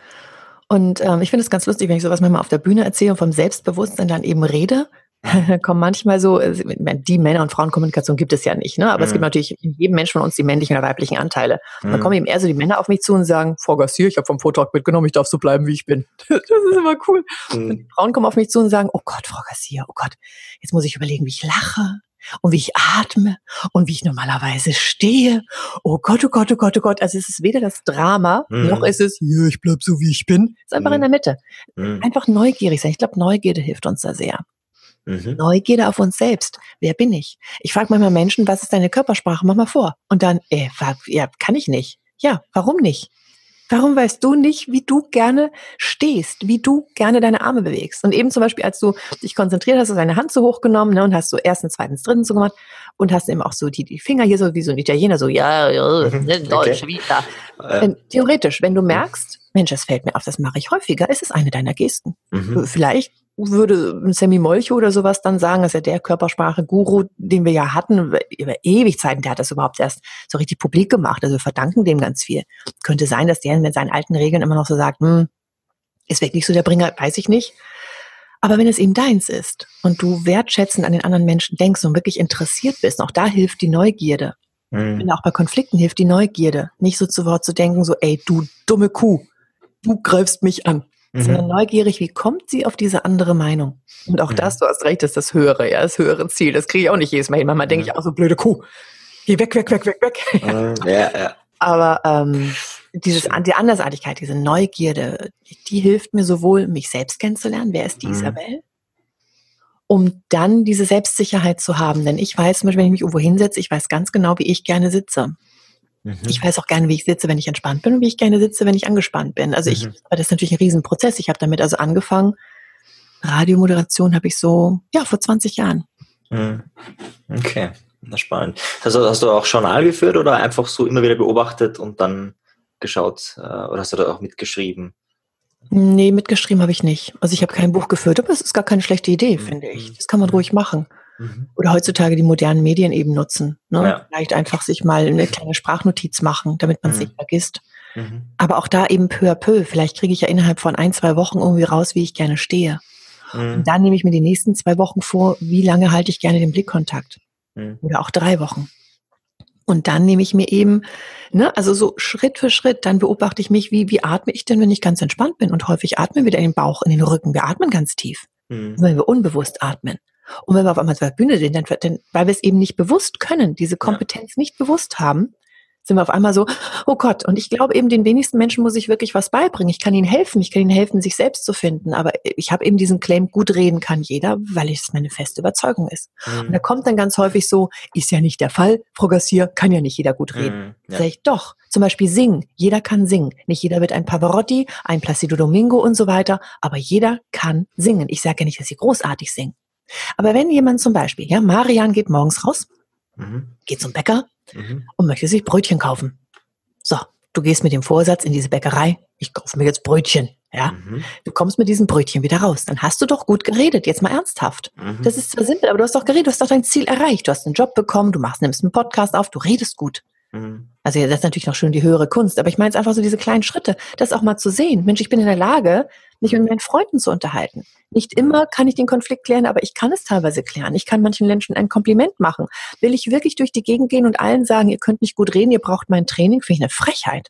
Und ähm, ich finde es ganz lustig, wenn ich sowas manchmal auf der Bühne erzähle und vom Selbstbewusstsein dann eben rede, kommen manchmal so, äh, die Männer- und Frauenkommunikation gibt es ja nicht, ne? aber mhm. es gibt mhm. natürlich in jedem Menschen von uns die männlichen oder weiblichen Anteile. Mhm. Dann kommen eben eher so die Männer auf mich zu und sagen, Frau Garcia, ich habe vom Vortrag mitgenommen, ich darf so bleiben, wie ich bin. das ist immer cool. Mhm. Und die Frauen kommen auf mich zu und sagen, oh Gott, Frau Garcia, oh Gott, jetzt muss ich überlegen, wie ich lache und wie ich atme und wie ich normalerweise stehe. Oh Gott, oh Gott, oh Gott, oh Gott. Also es ist weder das Drama, mhm. noch ist es, ja, ich bleib so, wie ich bin. Es ist einfach mhm. in der Mitte. Mhm. Einfach neugierig sein. Ich glaube, Neugierde hilft uns da sehr. Mhm. Neugierde auf uns selbst. Wer bin ich? Ich frage manchmal Menschen, was ist deine Körpersprache? Mach mal vor. Und dann, äh, ja, kann ich nicht. Ja, warum nicht? Warum weißt du nicht, wie du gerne stehst, wie du gerne deine Arme bewegst? Und eben zum Beispiel, als du dich konzentriert hast, hast du deine Hand so hochgenommen ne, und hast so erstens, zweitens, drittens so gemacht und hast eben auch so die, die Finger hier so wie so ein Italiener, so ja, ja mhm. Deutsch, okay. wieder. Ähm. Theoretisch, wenn du merkst, Mensch, das fällt mir auf, das mache ich häufiger, ist es eine deiner Gesten. Mhm. Vielleicht würde Sammy Molcho oder sowas dann sagen, dass er der Körpersprache-Guru, den wir ja hatten, über ewig Zeiten, der hat das überhaupt erst so richtig publik gemacht. Also wir verdanken dem ganz viel. Könnte sein, dass der mit seinen alten Regeln immer noch so sagt, hm, ist wirklich so der Bringer, weiß ich nicht. Aber wenn es eben deins ist und du wertschätzend an den anderen Menschen denkst und wirklich interessiert bist, auch da hilft die Neugierde. Mhm. Und auch bei Konflikten hilft die Neugierde. Nicht so zu Wort zu denken, so, ey, du dumme Kuh, du greifst mich an mhm. sondern neugierig, wie kommt sie auf diese andere Meinung? Und auch mhm. das, du hast recht, ist das höhere, ja, das höhere Ziel. Das kriege ich auch nicht jedes Mal hin. Manchmal denke ich auch so, blöde Kuh, geh weg, weg, weg, weg, weg. Mhm. ja, ja. Aber ähm, dieses, die Andersartigkeit, diese Neugierde, die hilft mir sowohl, mich selbst kennenzulernen, wer ist die mhm. Isabel, um dann diese Selbstsicherheit zu haben. Denn ich weiß zum Beispiel, wenn ich mich irgendwo hinsetze, ich weiß ganz genau, wie ich gerne sitze. Mhm. Ich weiß auch gerne, wie ich sitze, wenn ich entspannt bin und wie ich gerne sitze, wenn ich angespannt bin. Also ich, mhm. aber das ist natürlich ein Riesenprozess. Ich habe damit also angefangen. Radiomoderation habe ich so, ja, vor 20 Jahren. Mhm. Okay, das spannend. Also hast du auch Journal geführt oder einfach so immer wieder beobachtet und dann geschaut äh, oder hast du da auch mitgeschrieben? Nee, mitgeschrieben habe ich nicht. Also ich habe kein Buch geführt, aber es ist gar keine schlechte Idee, mhm. finde ich. Das kann man ruhig machen. Mhm. Oder heutzutage die modernen Medien eben nutzen. Ne? Ja. Vielleicht einfach sich mal eine kleine Sprachnotiz machen, damit man es mhm. nicht vergisst. Mhm. Aber auch da eben peu à peu. Vielleicht kriege ich ja innerhalb von ein, zwei Wochen irgendwie raus, wie ich gerne stehe. Mhm. Und dann nehme ich mir die nächsten zwei Wochen vor, wie lange halte ich gerne den Blickkontakt. Mhm. Oder auch drei Wochen. Und dann nehme ich mir eben, ne, also so Schritt für Schritt, dann beobachte ich mich, wie, wie atme ich denn, wenn ich ganz entspannt bin? Und häufig atmen wir in den Bauch, in den Rücken. Wir atmen ganz tief. Mhm. Wenn wir unbewusst atmen. Und wenn wir auf einmal zur Bühne sind, dann, dann weil wir es eben nicht bewusst können, diese Kompetenz ja. nicht bewusst haben, sind wir auf einmal so, oh Gott. Und ich glaube eben, den wenigsten Menschen muss ich wirklich was beibringen. Ich kann ihnen helfen. Ich kann ihnen helfen, sich selbst zu finden. Aber ich habe eben diesen Claim, gut reden kann jeder, weil es meine feste Überzeugung ist. Mhm. Und da kommt dann ganz häufig so, ist ja nicht der Fall. Frau Gassier, kann ja nicht jeder gut reden. Mhm, ja. Sag ich, doch. Zum Beispiel singen. Jeder kann singen. Nicht jeder wird ein Pavarotti, ein Placido Domingo und so weiter. Aber jeder kann singen. Ich sage ja nicht, dass sie großartig singen. Aber wenn jemand zum Beispiel, ja, Marian geht morgens raus, mhm. geht zum Bäcker, mhm. und möchte sich Brötchen kaufen. So, du gehst mit dem Vorsatz in diese Bäckerei, ich kaufe mir jetzt Brötchen. Ja, mhm. du kommst mit diesen Brötchen wieder raus. Dann hast du doch gut geredet, jetzt mal ernsthaft. Mhm. Das ist zwar simpel, aber du hast doch geredet, du hast doch dein Ziel erreicht. Du hast einen Job bekommen, du machst, nimmst einen Podcast auf, du redest gut. Mhm. Also das ist natürlich noch schön die höhere Kunst, aber ich meine es einfach so diese kleinen Schritte, das auch mal zu sehen. Mensch, ich bin in der Lage, mich mit meinen Freunden zu unterhalten. Nicht immer kann ich den Konflikt klären, aber ich kann es teilweise klären. Ich kann manchen Menschen ein Kompliment machen. Will ich wirklich durch die Gegend gehen und allen sagen, ihr könnt nicht gut reden, ihr braucht mein Training, finde ich eine Frechheit.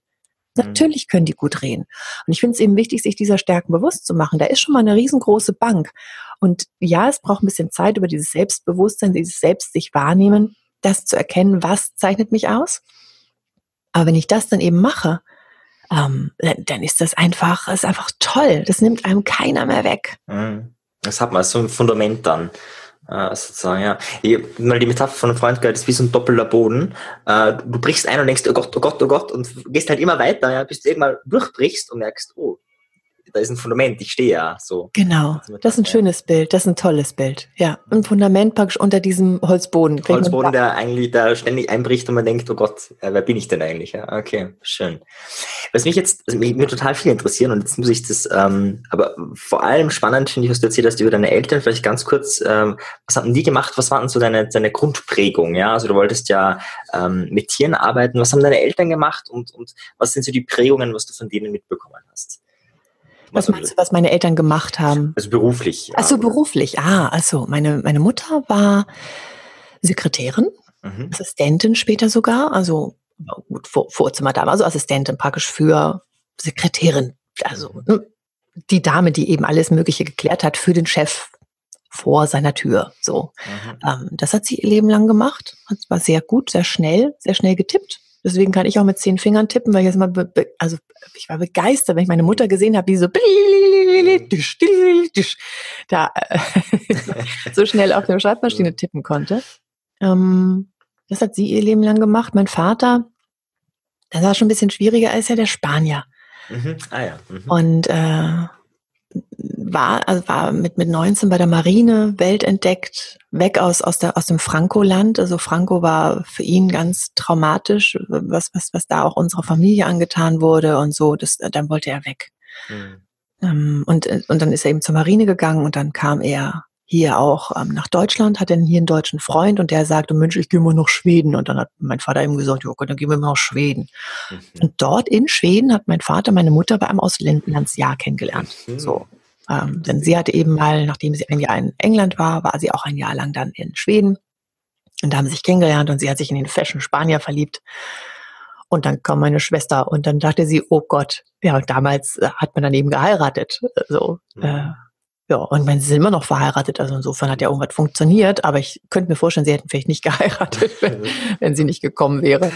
Mhm. Natürlich können die gut reden. Und ich finde es eben wichtig, sich dieser Stärken bewusst zu machen. Da ist schon mal eine riesengroße Bank. Und ja, es braucht ein bisschen Zeit über dieses Selbstbewusstsein, dieses Selbst sich wahrnehmen, das zu erkennen, was zeichnet mich aus aber wenn ich das dann eben mache, ähm, dann ist das einfach, ist einfach toll. Das nimmt einem keiner mehr weg. Mhm. Das hat man so ein Fundament dann. Äh, sozusagen, ja. Ich, mal die Metapher von einem Freund gehört, ist wie so ein doppelter Boden. Äh, du brichst ein und denkst, oh Gott, oh Gott, oh Gott, und gehst halt immer weiter, ja, bis du irgendwann durchbrichst und merkst, oh, da ist ein Fundament, ich stehe ja so. Genau, das ist ein schönes Bild, das ist ein tolles Bild. Ja, ein Fundament praktisch unter diesem Holzboden. Holzboden, der eigentlich da ständig einbricht und man denkt, oh Gott, äh, wer bin ich denn eigentlich? Ja, okay, schön. Was mich jetzt, also mich, mir total viel interessieren und jetzt muss ich das, ähm, aber vor allem spannend finde ich, was du erzählt hast über deine Eltern, vielleicht ganz kurz, ähm, was haben die gemacht, was waren so deine, deine Grundprägung, ja, also du wolltest ja ähm, mit Tieren arbeiten, was haben deine Eltern gemacht und, und was sind so die Prägungen, was du von denen mitbekommen hast? Was meinst du, was meine Eltern gemacht haben? Also beruflich. Also beruflich. Ah, also meine, meine Mutter war Sekretärin, mhm. Assistentin später sogar, also gut, Vor Vorzimmer da, also Assistentin praktisch für Sekretärin. Also mhm. Ne, die Dame, die eben alles Mögliche geklärt hat für den Chef vor seiner Tür. So, mhm. ähm, das hat sie ihr Leben lang gemacht. Das war sehr gut, sehr schnell, sehr schnell getippt. Deswegen kann ich auch mit zehn Fingern tippen, weil ich jetzt mal, also ich war begeistert, wenn ich meine Mutter gesehen habe, wie so da äh, so schnell auf der Schreibmaschine tippen konnte. Ähm, das hat sie ihr Leben lang gemacht. Mein Vater, das war schon ein bisschen schwieriger, als ja der Spanier. Mhm. Ah ja. Mhm. Und äh, war, also war mit, mit 19 bei der Marine, Welt entdeckt, weg aus, aus, der, aus dem Franco-Land. Also Franco war für ihn ganz traumatisch, was, was, was da auch unserer Familie angetan wurde und so. Das, dann wollte er weg. Mhm. Ähm, und, und dann ist er eben zur Marine gegangen und dann kam er hier auch ähm, nach Deutschland, hat dann hier einen deutschen Freund und der sagte, Mensch, ich gehe mal nach Schweden. Und dann hat mein Vater ihm gesagt, ja, dann gehen wir mal nach Schweden. Mhm. Und dort in Schweden hat mein Vater meine Mutter bei einem Auslandsjahr kennengelernt. Mhm. So. Ähm, denn sie hatte eben mal, nachdem sie ein Jahr in England war, war sie auch ein Jahr lang dann in Schweden. Und da haben sie sich kennengelernt und sie hat sich in den Fashion Spanier verliebt. Und dann kam meine Schwester und dann dachte sie, oh Gott, ja, damals äh, hat man dann eben geheiratet. So, mhm. äh, ja, und sie sind immer noch verheiratet, also insofern hat ja irgendwas funktioniert, aber ich könnte mir vorstellen, sie hätten vielleicht nicht geheiratet, wenn, wenn sie nicht gekommen wäre.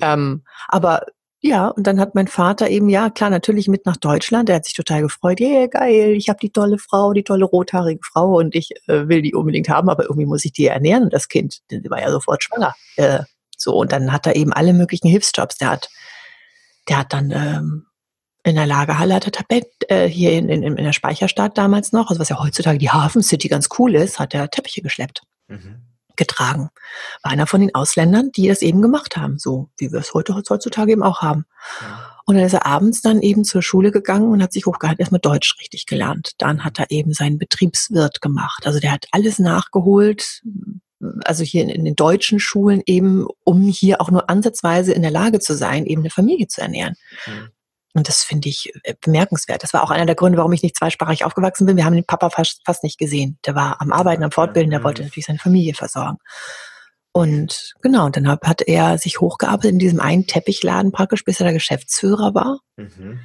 Ähm, aber ja, und dann hat mein Vater eben, ja, klar, natürlich mit nach Deutschland. Er hat sich total gefreut. Yeah, geil, ich habe die tolle Frau, die tolle rothaarige Frau und ich äh, will die unbedingt haben, aber irgendwie muss ich die ernähren, das Kind. Denn sie war ja sofort schwanger. Äh, so, und dann hat er eben alle möglichen Hilfsjobs. Der hat, der hat dann ähm, in der Lagerhalle hat er Tabett, äh, hier in, in, in der Speicherstadt damals noch, also was ja heutzutage die Hafen City ganz cool ist, hat er Teppiche geschleppt. Mhm. getragen. War einer von den Ausländern, die das eben gemacht haben, so wie wir es heute heutzutage eben auch haben. Ja. Und dann ist er abends dann eben zur Schule gegangen und hat sich hochgehalten, erstmal Deutsch richtig gelernt. Dann hat er eben seinen Betriebswirt gemacht. Also der hat alles nachgeholt, also hier in, in, den deutschen Schulen eben, um hier auch nur ansatzweise in der Lage zu sein, eben eine Familie zu ernähren. Mhm. Und das finde ich äh, bemerkenswert. Das war auch einer der Gründe, warum ich nicht zweisprachig aufgewachsen bin. Wir haben den Papa fast, fast nicht gesehen. Der war am Arbeiten, am Fortbilden, der wollte natürlich seine Familie versorgen. Und genau, und dann hat er sich hochgearbeitet in diesem einen Teppichladen praktisch, bis er der Geschäftsführer war. Mhm.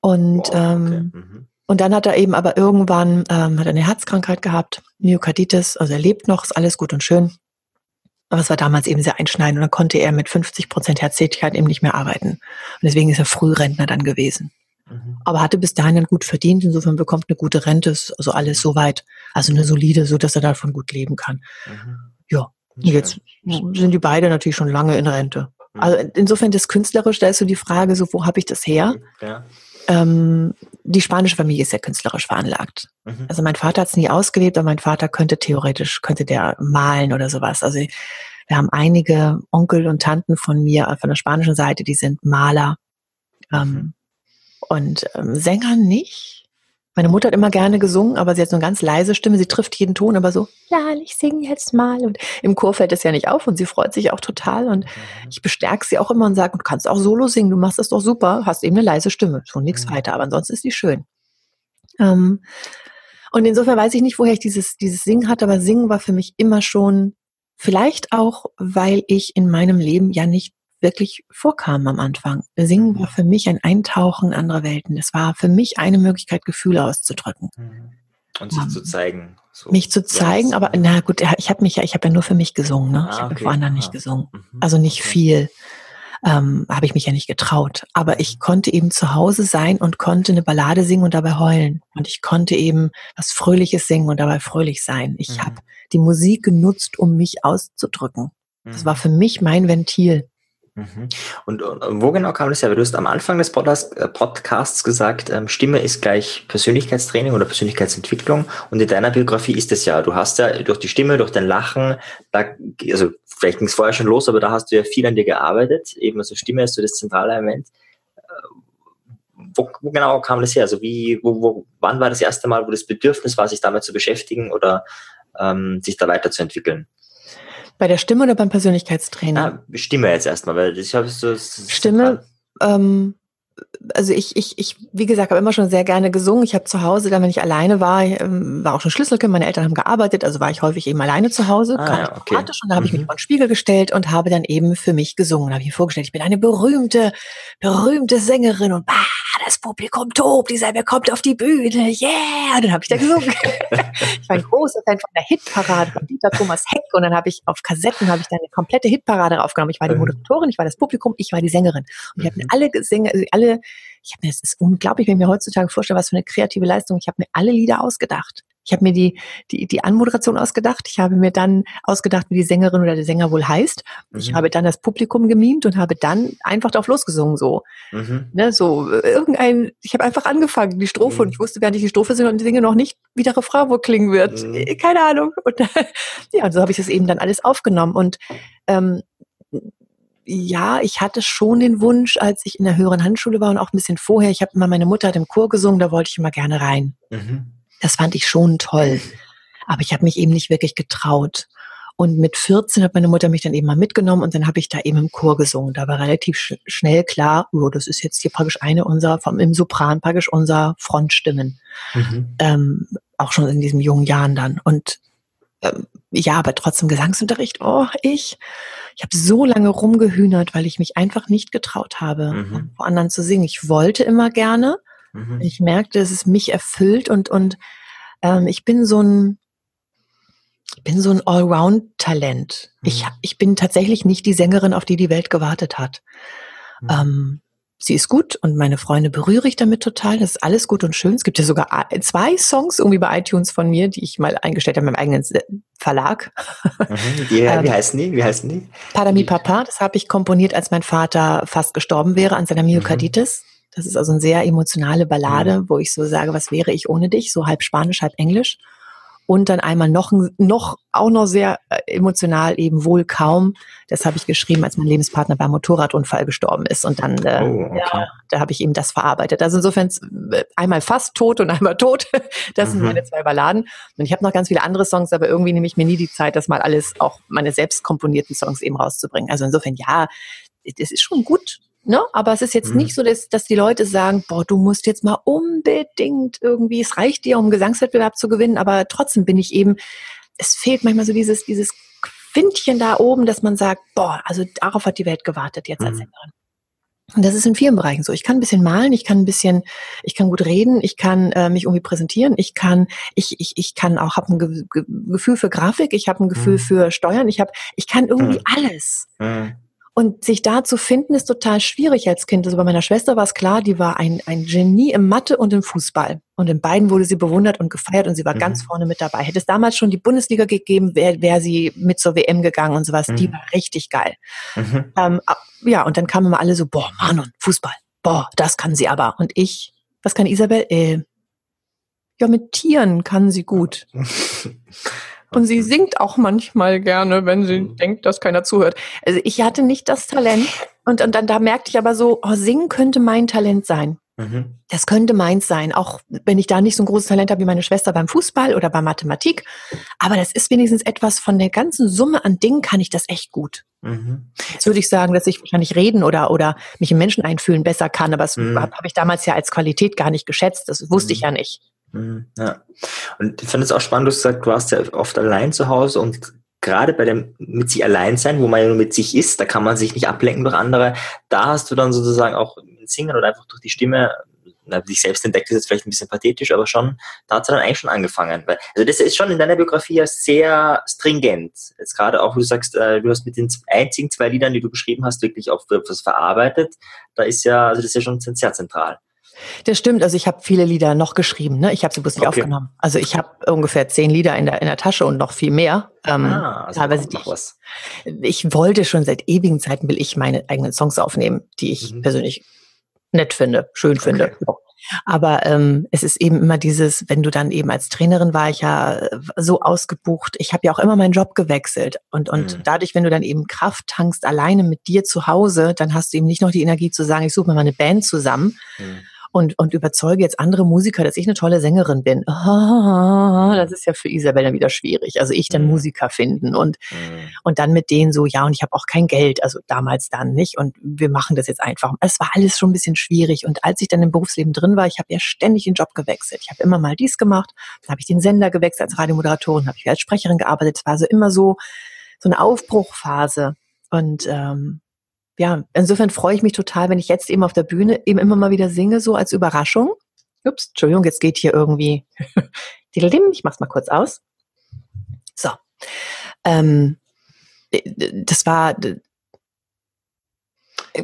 Und, okay. ähm, mhm. und dann hat er eben aber irgendwann, ähm, hat er eine Herzkrankheit gehabt, Myokarditis, also er lebt noch, ist alles gut und schön. Aber es war damals eben sehr einschneidend und dann konnte er mit 50 Prozent Herztätigkeit eben nicht mehr arbeiten. Und deswegen ist er Frührentner dann gewesen. Mhm. Aber hatte bis dahin dann gut verdient, insofern bekommt eine gute Rente, also alles soweit, also eine solide, so dass er davon gut leben kann. Mhm. Ja. Und jetzt sind die beide natürlich schon lange in Rente. Mhm. Also insofern das künstlerisch, da ist so die Frage, so wo habe ich das her? Ja. Ähm, die spanische Familie ist sehr künstlerisch veranlagt. Mhm. Also mein Vater hat es nie ausgelebt, aber mein Vater könnte theoretisch, könnte der malen oder sowas. Also wir haben einige Onkel und Tanten von mir äh, von der spanischen Seite, die sind Maler. Ähm, mhm. und ähm, Sänger nicht. Meine Mutter hat immer gerne gesungen, aber sie hat so eine ganz leise Stimme. Sie trifft jeden Ton, aber so, ja, ich singe jetzt mal. Und im Chor fällt es ja nicht auf und sie freut sich auch total. Und mhm. ich bestärke sie auch immer und sage, du kannst auch solo singen, du machst das doch super, hast eben eine leise Stimme, schon nichts mhm. weiter, aber ansonsten ist die schön. Ähm, und insofern weiß ich nicht, woher ich dieses, dieses Singen hatte, aber Singen war für mich immer schon, vielleicht auch, weil ich in meinem Leben ja nicht wirklich vorkamen am Anfang. Singen mhm. war für mich ein Eintauchen in andere Welten. Es war für mich eine Möglichkeit, Gefühle auszudrücken. Mhm. Und sich um, zu zeigen. So. Mich zu zeigen, aber na gut, ich habe mich ja, ich habe ja nur für mich gesungen, ne? Ah, ich habe okay. vor anderen nicht ah. gesungen. Mhm. Also nicht okay. viel. Ähm, habe ich mich ja nicht getraut. Aber ich mhm. konnte eben zu Hause sein und konnte eine Ballade singen und dabei heulen. Und ich konnte eben was Fröhliches singen und dabei fröhlich sein. Ich mhm. habe die Musik genutzt, um mich auszudrücken. Das war mhm. für mich mein Ventil. Mhm. Und, und, wo genau kam das her? Du hast am Anfang des äh, Podcasts gesagt, ähm, Stimme ist gleich Persönlichkeitstraining oder Persönlichkeitsentwicklung. Und in deiner Biografie ist es ja. Du hast ja durch die Stimme, durch dein Lachen, da, also vielleicht ging es vorher schon los, aber da hast du ja viel an dir gearbeitet. Eben also Stimme ist so das zentrale Element. Äh, wo, wo genau kam das her? Also wie, wo, wo, wann war das erste Mal, wo das Bedürfnis war, sich damit zu beschäftigen oder ähm, sich da weiterzuentwickeln? Bei der Stimme oder beim Persönlichkeitstraining? Ah, Stimme jetzt erstmal, weil ich habe so. Stimme, ähm, also ich, ich, ich, wie gesagt, habe immer schon sehr gerne gesungen. Ich habe zu Hause, dann wenn ich alleine war, ähm, war auch schon Schlüsselkind, meine Eltern haben gearbeitet, also war ich häufig eben alleine zu Hause, ah, okay. und da habe ich mich mhm. vor den Spiegel gestellt und habe dann eben für mich gesungen. Habe ich mir vorgestellt, ich bin eine berühmte, berühmte Sängerin und bah, das Publikum tobt, die Salbe kommt auf die Bühne, yeah, und dann habe ich da gesungen. ich war ein großer Fan von der Hitparade von Dieter Thomas Heck und dann habe ich auf Kassetten habe ich dann eine komplette Hitparade aufgenommen. Ich war die mhm. Moderatorin, ich war das Publikum, ich war die Sängerin und ich habe mir alle Sänger, also alle ich habe mir, es ist unglaublich, wenn ich mir heutzutage vorstelle, was für eine kreative Leistung. Ich habe mir alle Lieder ausgedacht. Ich habe mir die, die, die Anmoderation ausgedacht. Ich habe mir dann ausgedacht, wie die Sängerin oder der Sänger wohl heißt. Mhm. Ich habe dann das Publikum gemimt und habe dann einfach drauf losgesungen, so. Mhm. Ne, so, äh, irgendein, ich habe einfach angefangen, die Strophe, mhm. und ich wusste, während ich die Strophe singe und singe noch nicht, wie der Refrain wohl klingen wird. Mhm. Äh, keine Ahnung. Und, ja, und so habe ich das eben dann alles aufgenommen. Und ähm, ja, ich hatte schon den Wunsch, als ich in der höheren Handschule war und auch ein bisschen vorher, ich habe immer, meine Mutter hat im Chor gesungen, da wollte ich immer gerne rein. Mhm. Das fand ich schon toll. Aber ich habe mich eben nicht wirklich getraut. Und mit 14 hat meine Mutter mich dann eben mal mitgenommen und dann habe ich da eben im Chor gesungen. Da war relativ sch schnell klar, oh, das ist jetzt hier praktisch eine unserer, vom, im Sopran praktisch unserer Frontstimmen. Mhm. Ähm, auch schon in diesen jungen Jahren dann. Und ähm, ja, aber trotzdem Gesangsunterricht, oh, ich, ich habe so lange rumgehühnert, weil ich mich einfach nicht getraut habe, mhm. vor anderen zu singen. Ich wollte immer gerne. Mhm. Ich merkte, dass es mich erfüllt und, und ähm, ich bin so ein, ich bin so ein Allround-Talent. Mhm. Ich, ich bin tatsächlich nicht die Sängerin, auf die die Welt gewartet hat. Mhm. Ähm, sie ist gut und meine Freunde berühre ich damit total. Das ist alles gut und schön. Es gibt ja sogar zwei Songs irgendwie bei iTunes von mir, die ich mal eingestellt habe in meinem eigenen Verlag. Mhm, die, wie ähm, heißen die? Wie heißen die? Padami Papa, das habe ich komponiert, als mein Vater fast gestorben wäre an seiner Myokarditis. Mhm. Das ist also eine sehr emotionale Ballade, mhm. wo ich so sage, was wäre ich ohne dich? So halb Spanisch, halb Englisch und dann einmal noch, noch auch noch sehr äh, emotional eben wohl kaum. Das habe ich geschrieben, als mein Lebenspartner beim Motorradunfall gestorben ist und dann äh, oh, okay. ja, da habe ich eben das verarbeitet. Also insofern äh, einmal fast tot und einmal tot. Das mhm. sind meine zwei Balladen. Und ich habe noch ganz viele andere Songs, aber irgendwie nehme ich mir nie die Zeit, das mal alles auch meine selbst komponierten Songs eben rauszubringen. Also insofern ja, es ist schon gut Ne? Aber es ist jetzt mhm. nicht so, dass, dass die Leute sagen, boah, du musst jetzt mal unbedingt irgendwie, es reicht dir, um Gesangswettbewerb zu gewinnen, aber trotzdem bin ich eben, es fehlt manchmal so dieses, dieses Quintchen da oben, dass man sagt, boah, also darauf hat die Welt gewartet jetzt als mhm. Sängerin. Und das ist in vielen Bereichen so. Ich kann ein bisschen malen, ich kann ein bisschen, ich kann gut reden, ich kann äh, mich irgendwie präsentieren, ich kann, ich, ich, ich kann auch, habe ein Ge Ge Gefühl für Grafik, ich habe ein Gefühl mhm. für Steuern, ich habe, ich kann irgendwie mhm. alles. Mhm. Und sich da zu finden, ist total schwierig als Kind. Also bei meiner Schwester war es klar, die war ein, ein Genie im Mathe und im Fußball. Und in beiden wurde sie bewundert und gefeiert und sie war mhm. ganz vorne mit dabei. Hätte es damals schon die Bundesliga gegeben, wäre wär sie mit zur WM gegangen und sowas. Mhm. Die war richtig geil. Mhm. Ähm, ja, und dann kamen immer alle so, boah, Manon, Fußball. Boah, das kann sie aber. Und ich, was kann Isabel? Äh, ja, mit Tieren kann sie gut. Und sie singt auch manchmal gerne, wenn sie mhm. denkt, dass keiner zuhört. Also ich hatte nicht das Talent. Und, und dann da merkte ich aber so, oh, singen könnte mein Talent sein. Mhm. Das könnte meins sein, auch wenn ich da nicht so ein großes Talent habe wie meine Schwester beim Fußball oder bei Mathematik. Aber das ist wenigstens etwas von der ganzen Summe an Dingen kann ich das echt gut. Mhm. Jetzt würde ich sagen, dass ich wahrscheinlich reden oder, oder mich in Menschen einfühlen besser kann, aber das mhm. habe hab ich damals ja als Qualität gar nicht geschätzt. Das wusste ich mhm. ja nicht. Mhm, ja. Und ich finde es auch spannend, du hast gesagt, du warst ja oft allein zu Hause und gerade bei dem mit sich allein sein, wo man ja nur mit sich ist, da kann man sich nicht ablenken durch andere, da hast du dann sozusagen auch mit Singen oder einfach durch die Stimme na, dich selbst entdeckt, ist jetzt vielleicht ein bisschen pathetisch, aber schon, da hat es dann eigentlich schon angefangen. Weil, also das ist schon in deiner Biografie ja sehr stringent. Jetzt gerade auch, wo du sagst, äh, du hast mit den einzigen zwei Liedern, die du geschrieben hast, wirklich auch was verarbeitet. Da ist ja, also das ist ja schon sehr zentral. Das stimmt, also ich habe viele Lieder noch geschrieben, ne? Ich habe sie bloß nicht okay. aufgenommen. Also ich habe ungefähr zehn Lieder in der, in der Tasche und noch viel mehr. Ähm, ah, also teilweise die was. Ich wollte schon seit ewigen Zeiten will ich meine eigenen Songs aufnehmen, die ich mhm. persönlich nett finde, schön finde. Okay. Aber ähm, es ist eben immer dieses, wenn du dann eben als Trainerin war ich ja äh, so ausgebucht. Ich habe ja auch immer meinen Job gewechselt. Und, und mhm. dadurch, wenn du dann eben Kraft tankst, alleine mit dir zu Hause, dann hast du eben nicht noch die Energie zu sagen, ich suche mir mal eine Band zusammen. Mhm und, und überzeuge jetzt andere Musiker, dass ich eine tolle Sängerin bin. Oh, das ist ja für Isabel dann wieder schwierig. Also ich dann mhm. Musiker finden und, mhm. und dann mit denen so, ja, und ich habe auch kein Geld, also damals dann nicht. Und wir machen das jetzt einfach. Es war alles schon ein bisschen schwierig. Und als ich dann im Berufsleben drin war, ich habe ja ständig den Job gewechselt. Ich habe immer mal dies gemacht, dann habe ich den Sender gewechselt als Radiomoderatorin, habe ich als Sprecherin gearbeitet. Es war also immer so, so eine Aufbruchphase. Und ähm, ja, insofern freue ich mich total, wenn ich jetzt eben auf der Bühne eben immer mal wieder singe, so als Überraschung. Ups, Entschuldigung, jetzt geht hier irgendwie. ich mach's mal kurz aus. So. Ähm, das war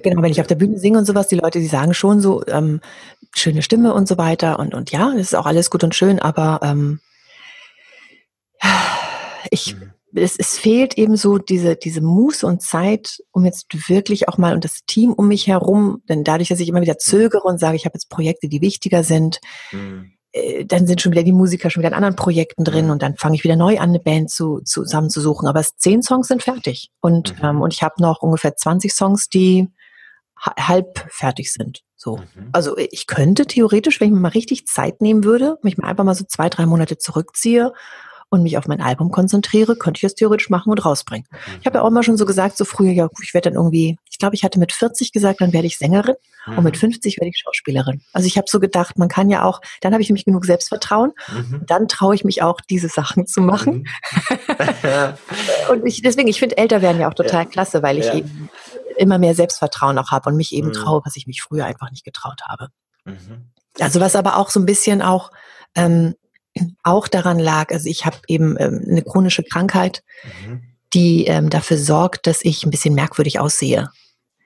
genau, wenn ich auf der Bühne singe und sowas, die Leute, die sagen schon so, ähm, schöne Stimme und so weiter und, und ja, das ist auch alles gut und schön, aber ähm, ich es, es fehlt eben so diese, diese Muße und Zeit, um jetzt wirklich auch mal und das Team um mich herum, denn dadurch, dass ich immer wieder zögere und sage, ich habe jetzt Projekte, die wichtiger sind, mhm. äh, dann sind schon wieder die Musiker schon wieder in anderen Projekten drin mhm. und dann fange ich wieder neu an, eine Band zu, zusammenzusuchen. Aber zehn Songs sind fertig und, mhm. ähm, und ich habe noch ungefähr 20 Songs, die halb fertig sind. So. Mhm. Also ich könnte theoretisch, wenn ich mir mal richtig Zeit nehmen würde, mich mal einfach mal so zwei, drei Monate zurückziehe und mich auf mein Album konzentriere, könnte ich das theoretisch machen und rausbringen. Ich habe ja auch immer schon so gesagt, so früher, ja, ich werde dann irgendwie, ich glaube, ich hatte mit 40 gesagt, dann werde ich Sängerin mhm. und mit 50 werde ich Schauspielerin. Also ich habe so gedacht, man kann ja auch, dann habe ich nämlich genug Selbstvertrauen, mhm. dann traue ich mich auch, diese Sachen zu machen. Mhm. und ich, deswegen, ich finde älter werden ja auch total ja. klasse, weil ich ja. eben immer mehr Selbstvertrauen auch habe und mich eben mhm. traue, was ich mich früher einfach nicht getraut habe. Mhm. Also was aber auch so ein bisschen auch ähm, auch daran lag, also ich habe eben ähm, eine chronische Krankheit, mhm. die ähm, dafür sorgt, dass ich ein bisschen merkwürdig aussehe.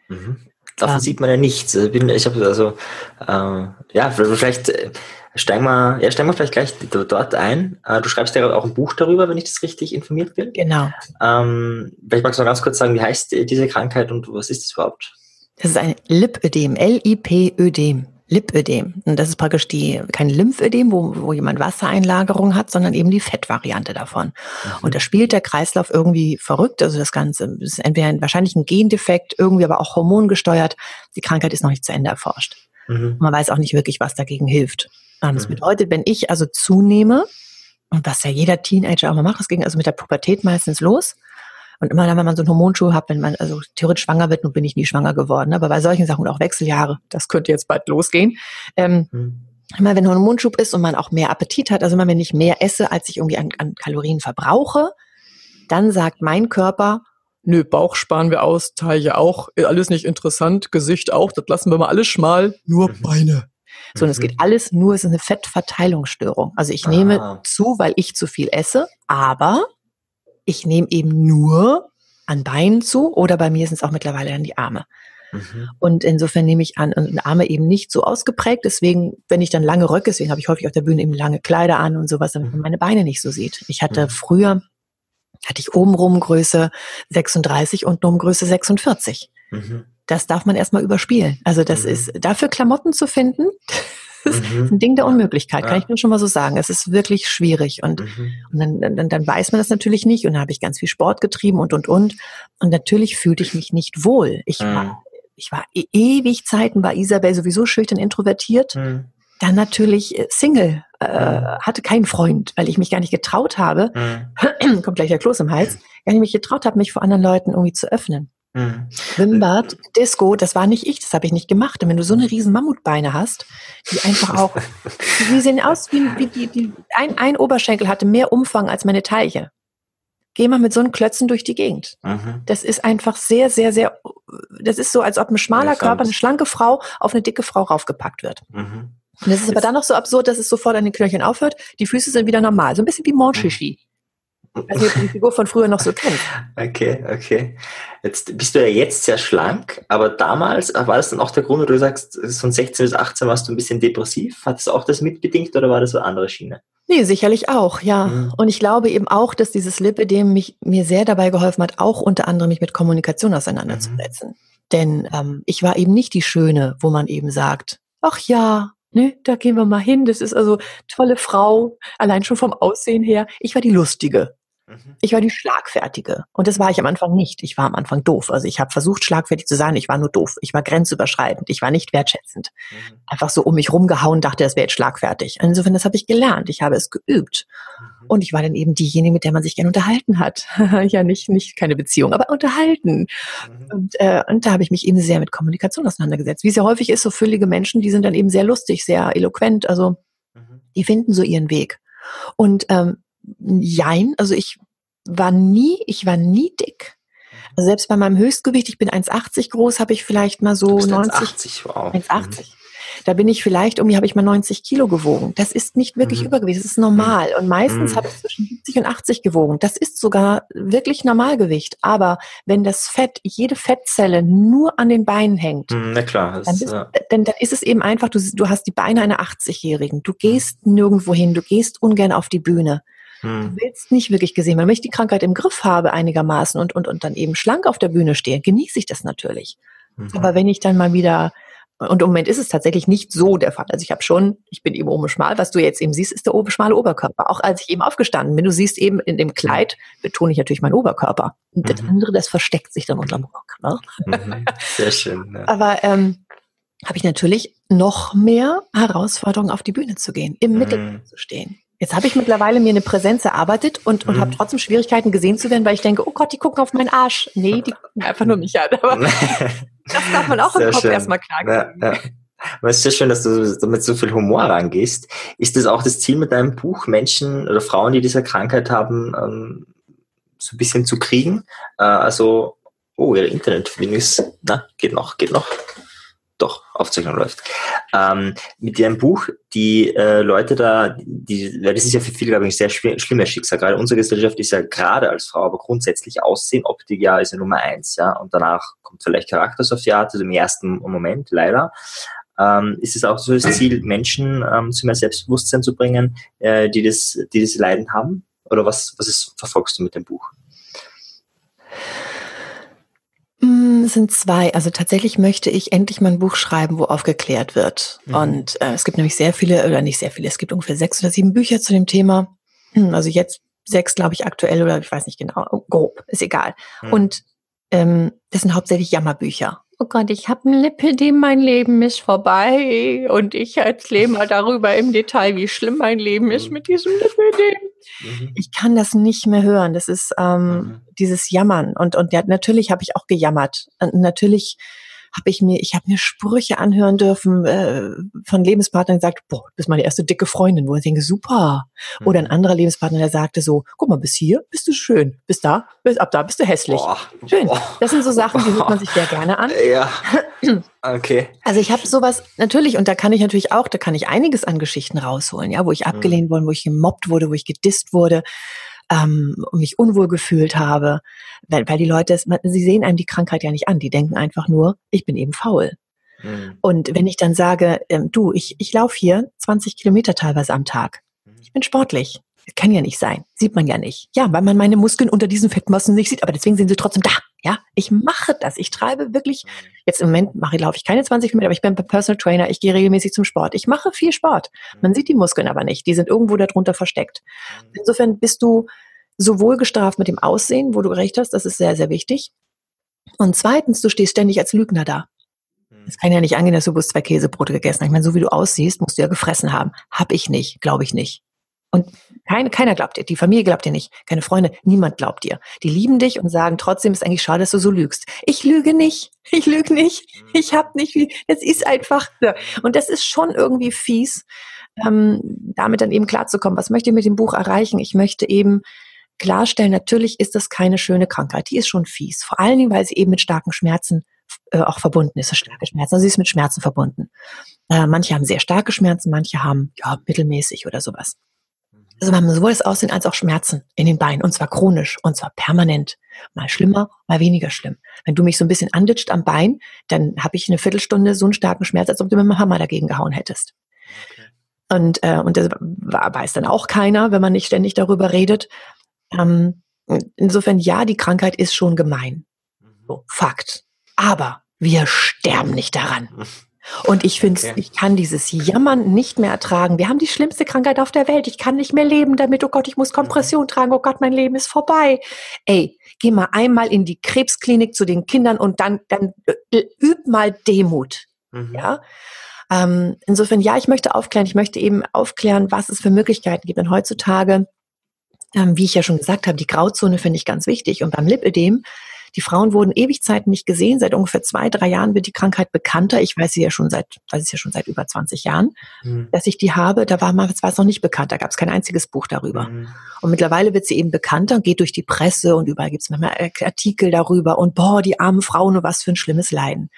Mhm. Davon ähm, sieht man ja nichts. Ich habe also äh, ja vielleicht äh, steigen wir ja steigen wir vielleicht gleich dort ein. Äh, du schreibst ja auch ein Buch darüber, wenn ich das richtig informiert bin. Genau. Ähm, vielleicht magst du noch ganz kurz sagen, wie heißt diese Krankheit und was ist das überhaupt? Das ist ein Lipödem, L-I-P-Ödem. Lipödem. Und das ist praktisch die, kein Lymphödem, wo, wo jemand Wassereinlagerung hat, sondern eben die Fettvariante davon. Mhm. Und da spielt der Kreislauf irgendwie verrückt. Also das Ganze ist entweder ein, wahrscheinlich ein Gendefekt, irgendwie aber auch hormongesteuert. Die Krankheit ist noch nicht zu Ende erforscht. Mhm. Man weiß auch nicht wirklich, was dagegen hilft. Das mhm. bedeutet, wenn ich also zunehme, und was ja jeder Teenager auch mal macht, das ging also mit der Pubertät meistens los, Und immer dann, wenn man so einen Hormonschuh hat, wenn man also theoretisch schwanger wird, nun bin ich nie schwanger geworden, aber bei solchen Sachen und auch Wechseljahre, das könnte jetzt bald losgehen. Ähm, mhm. Immer wenn Hormonschub ist und man auch mehr Appetit hat, also immer wenn ich mehr esse, als ich irgendwie an, an Kalorien verbrauche, dann sagt mein Körper, nö, Bauch sparen wir aus, Taille auch, alles nicht interessant, Gesicht auch, das lassen wir mal alles schmal, nur mhm. Beine. So, und es geht mhm. alles nur, es ist eine Fettverteilungsstörung. Also ich nehme ah. zu, weil ich zu viel esse, aber ich nehme eben nur an Beinen zu oder bei mir sind es auch mittlerweile an die Arme. Mhm. Und insofern nehme ich an, an Arme eben nicht so ausgeprägt. Deswegen, wenn ich dann lange Röcke, deswegen habe ich häufig auf der Bühne eben lange Kleider an und sowas, damit man mhm. meine Beine nicht so sieht. Ich hatte mhm. früher, hatte ich obenrum Größe 36 und um Größe 46. Mhm das darf man erstmal überspielen. Also das mhm. ist dafür Klamotten zu finden. Das ist mhm. ein Ding der Unmöglichkeit, kann ja. ich nur schon mal so sagen. Es ist wirklich schwierig und, mhm. und dann, dann, dann weiß man das natürlich nicht und dann habe ich ganz viel Sport getrieben und und und und natürlich fühlte ich mich nicht wohl. Ich war mhm. ich war e ewig Zeiten war Isabel sowieso schüchtern introvertiert. Mhm. Dann natürlich äh, Single, äh, mhm. hatte keinen Freund, weil ich mich gar nicht getraut habe, kommt gleich der Kloß im Hals, gar nicht mich getraut habe, mich vor anderen Leuten irgendwie zu öffnen. Mhm. Schwimmbad, Disco, das war nicht ich, das habe ich nicht gemacht. Und wenn du so eine riesen Mammutbeine hast, die einfach auch, die sehen aus wie, wie die, die ein, ein Oberschenkel hatte mehr Umfang als meine Teiche. Geh mal mit so einem Klötzen durch die Gegend. Mhm. Das ist einfach sehr, sehr, sehr, das ist so, als ob ein schmaler Körper, eine schlanke Frau auf eine dicke Frau raufgepackt wird. Mhm. Und das ist aber dann noch so absurd, dass es sofort an den Knöcheln aufhört. Die Füße sind wieder normal. So ein bisschen wie Monchichi. Also die Figur von früher noch so kennt. Okay, okay. Jetzt bist du ja jetzt sehr schlank, aber damals war das dann auch der Grund, wo du sagst, von 16 bis 18 warst du ein bisschen depressiv. Hat es auch das mitbedingt oder war das so eine andere Schiene? Nee, sicherlich auch, ja. Mhm. Und ich glaube eben auch, dass dieses Lipidem mich mir sehr dabei geholfen hat, auch unter anderem mich mit Kommunikation auseinanderzusetzen. Mhm. Denn ähm, ich war eben nicht die Schöne, wo man eben sagt, ach ja, ne, da gehen wir mal hin. Das ist also tolle Frau, allein schon vom Aussehen her. Ich war die Lustige. Mhm. Ich war die Schlagfertige. Und das war ich am Anfang nicht. Ich war am Anfang doof. Also ich habe versucht, schlagfertig zu sein. Ich war nur doof. Ich war grenzüberschreitend. Ich war nicht wertschätzend. Mhm. Einfach so um mich rumgehauen, dachte, das wäre jetzt schlagfertig. Insofern, das habe ich gelernt. Ich habe es geübt. Mhm. Und ich war dann eben diejenige, mit der man sich gerne unterhalten hat. ja, nicht, nicht keine Beziehung, aber unterhalten. Mhm. Und, äh, und da habe ich mich eben sehr mit Kommunikation auseinandergesetzt. Wie es ja häufig ist, so füllige Menschen, die sind dann eben sehr lustig, sehr eloquent. Also mhm. die finden so ihren Weg. Und ähm, jein, also ich war nie, ich war nie dick. Also selbst bei meinem Höchstgewicht, ich bin 1,80 groß, habe ich vielleicht mal so 90. 1,80, wow. 1,80. Mhm. Da bin ich vielleicht, irgendwie habe ich mal 90 Kilo gewogen. Das ist nicht wirklich mhm. Übergewicht, das ist normal. Und meistens mhm. habe ich zwischen 70 und 80 gewogen. Das ist sogar wirklich Normalgewicht. Aber wenn das Fett, jede Fettzelle nur an den Beinen hängt, mhm, na klar, dann, ist, ja. dann, dann ist es eben einfach, du, du hast die Beine einer 80-Jährigen. Du gehst nirgendwo hin, du gehst ungern auf die Bühne. Hm. Du willst nicht wirklich gesehen werden. Wenn ich die Krankheit im Griff habe einigermaßen und, und, und dann eben schlank auf der Bühne stehe, genieße ich das natürlich. Mhm. Aber wenn ich dann mal wieder und im Moment ist es tatsächlich nicht so der Fall. Also ich habe schon, ich bin eben oben schmal. Was du jetzt eben siehst, ist der oben schmale Oberkörper. Auch als ich eben aufgestanden bin, du siehst eben in dem Kleid, betone ich natürlich meinen Oberkörper. Und mhm. das andere, das versteckt sich dann unterm Rock. Ne? Mhm. Sehr schön. Ja. Aber ähm, habe ich natürlich noch mehr Herausforderungen, auf die Bühne zu gehen, im mhm. Mittelpunkt zu stehen. Jetzt habe ich mittlerweile mir eine Präsenz erarbeitet und, und mhm. habe trotzdem Schwierigkeiten gesehen zu werden, weil ich denke, oh Gott, die gucken auf meinen Arsch. Nee, die gucken einfach nur mich an. Aber das darf man auch sehr im Kopf schön. erstmal klar ja, ja. Aber es ist sehr schön, dass du damit so viel Humor rangehst. Ist das auch das Ziel mit deinem Buch, Menschen oder Frauen, die diese Krankheit haben, ähm, so ein bisschen zu kriegen? Äh, also, oh, ihre Internetverbindung ist, na, geht noch, geht noch doch, Aufzeichnung läuft. Ähm, mit ihrem Buch, die äh, Leute da, die, weil das ist ja für viele, glaube ich, sehr schw schlimmes Schicksal. Gerade unsere Gesellschaft ist ja gerade als Frau, aber grundsätzlich Aussehen, Optik ja, ist ja Nummer eins, ja. Und danach kommt vielleicht Charakter auf die Art, also im ersten Moment, leider. Ähm, ist es auch so das Ziel, Menschen ähm, zu mehr Selbstbewusstsein zu bringen, äh, die das, die das Leiden haben? Oder was, was ist, verfolgst du mit dem Buch? Mm, es sind zwei. Also tatsächlich möchte ich endlich mal ein Buch schreiben, wo aufgeklärt wird. Mhm. Und äh, es gibt nämlich sehr viele, oder nicht sehr viele, es gibt ungefähr sechs oder sieben Bücher zu dem Thema. Hm, also jetzt sechs, glaube ich, aktuell oder ich weiß nicht genau, grob, ist egal. Mhm. Und ähm, das sind hauptsächlich Jammerbücher. Oh Gott, ich habe ein Lipidem, mein Leben ist vorbei. Und ich erzähle mal darüber im Detail, wie schlimm mein Leben ist mit diesem Lipidem. Mhm. Ich kann das nicht mehr hören. Das ist ähm, mhm. dieses Jammern. Und, und ja, natürlich habe ich auch gejammert. Und natürlich habe ich mir, ich habe mir Sprüche anhören dürfen äh, von Lebenspartnern, die sagt, boah, du bist meine erste dicke Freundin, wo ich denke, super. Mhm. Oder ein anderer Lebenspartner, der sagte so, guck mal, bis hier bist du schön, bis da, bis ab da bist du hässlich. Boah. Schön. Boah. Das sind so Sachen, die hört man sich sehr gerne an. Ja. Okay. Also ich habe sowas natürlich und da kann ich natürlich auch, da kann ich einiges an Geschichten rausholen, ja, wo ich mhm. abgelehnt wurde, wo ich gemobbt wurde, wo ich gedisst wurde ähm, mich unwohl gefühlt habe, weil, weil die Leute, sie sehen einem die Krankheit ja nicht an, die denken einfach nur, ich bin eben faul. Mhm. Und wenn ich dann sage, ähm, du, ich, ich laufe hier 20 Kilometer teilweise am Tag, mhm. ich bin sportlich, kann ja nicht sein. Sieht man ja nicht. Ja, weil man meine Muskeln unter diesen Fettmassen nicht sieht, aber deswegen sind sie trotzdem da. Ja, ich mache das. Ich treibe wirklich, jetzt im Moment mache, laufe ich keine 20 Kilometer, aber ich bin Personal Trainer, ich gehe regelmäßig zum Sport. Ich mache viel Sport. Man sieht die Muskeln aber nicht. Die sind irgendwo darunter versteckt. Insofern bist du sowohl gestraft mit dem Aussehen, wo du recht hast, das ist sehr, sehr wichtig. Und zweitens, du stehst ständig als Lügner da. Es kann ja nicht angehen, dass du bloß zwei Käsebrote gegessen hast. Ich meine, so wie du aussiehst, musst du ja gefressen haben. Hab ich nicht, glaube ich nicht. Und keine, keiner glaubt dir. Die Familie glaubt dir nicht. Keine Freunde. Niemand glaubt dir. Die lieben dich und sagen trotzdem ist eigentlich schade, dass du so lügst. Ich lüge nicht. Ich lüge nicht. Ich hab nicht viel. Es ist einfach. So. Und das ist schon irgendwie fies, ähm, damit dann eben klarzukommen. Was möchte ich mit dem Buch erreichen? Ich möchte eben klarstellen, natürlich ist das keine schöne Krankheit. Die ist schon fies. Vor allen Dingen, weil sie eben mit starken Schmerzen äh, auch verbunden ist. Starke Schmerzen. Also sie ist mit Schmerzen verbunden. Äh, manche haben sehr starke Schmerzen, manche haben ja mittelmäßig oder sowas. Also wir haben sowohl das Aussehen als auch Schmerzen in den Beinen und zwar chronisch und zwar permanent. Mal schlimmer, mal weniger schlimm. Wenn du mich so ein bisschen anditscht am Bein, dann habe ich eine Viertelstunde so einen starken Schmerz, als ob du mit dem Hammer dagegen gehauen hättest. Okay. Und, äh, und das weiß dann auch keiner, wenn man nicht ständig darüber redet. Ähm, insofern, ja, die Krankheit ist schon gemein. Mhm. So, Fakt. Aber wir sterben nicht daran. Und ich finde, okay. ich kann dieses Jammern nicht mehr ertragen. Wir haben die schlimmste Krankheit auf der Welt. Ich kann nicht mehr leben damit. Oh Gott, ich muss Kompression mhm. tragen. Oh Gott, mein Leben ist vorbei. Ey, geh mal einmal in die Krebsklinik zu den Kindern und dann, dann äh, üb mal Demut. Mhm. Ja. Ähm, insofern, ja, ich möchte aufklären. Ich möchte eben aufklären, was es für Möglichkeiten gibt. Und heutzutage, ähm, wie ich ja schon gesagt habe, die Grauzone finde ich ganz wichtig. Und beim Lipödem die Frauen wurden ewig Zeit nicht gesehen. Seit ungefähr zwei, drei Jahren wird die Krankheit bekannter. Ich weiß sie ja schon seit, weiß es ja schon seit über 20 Jahren, mhm. dass ich die habe. Da war mal, war es noch nicht bekannt. Da gab es kein einziges Buch darüber. Mhm. Und mittlerweile wird sie eben bekannter, geht durch die Presse und überall gibt es manchmal Artikel darüber und boah, die armen Frauen, nur was für ein schlimmes Leiden.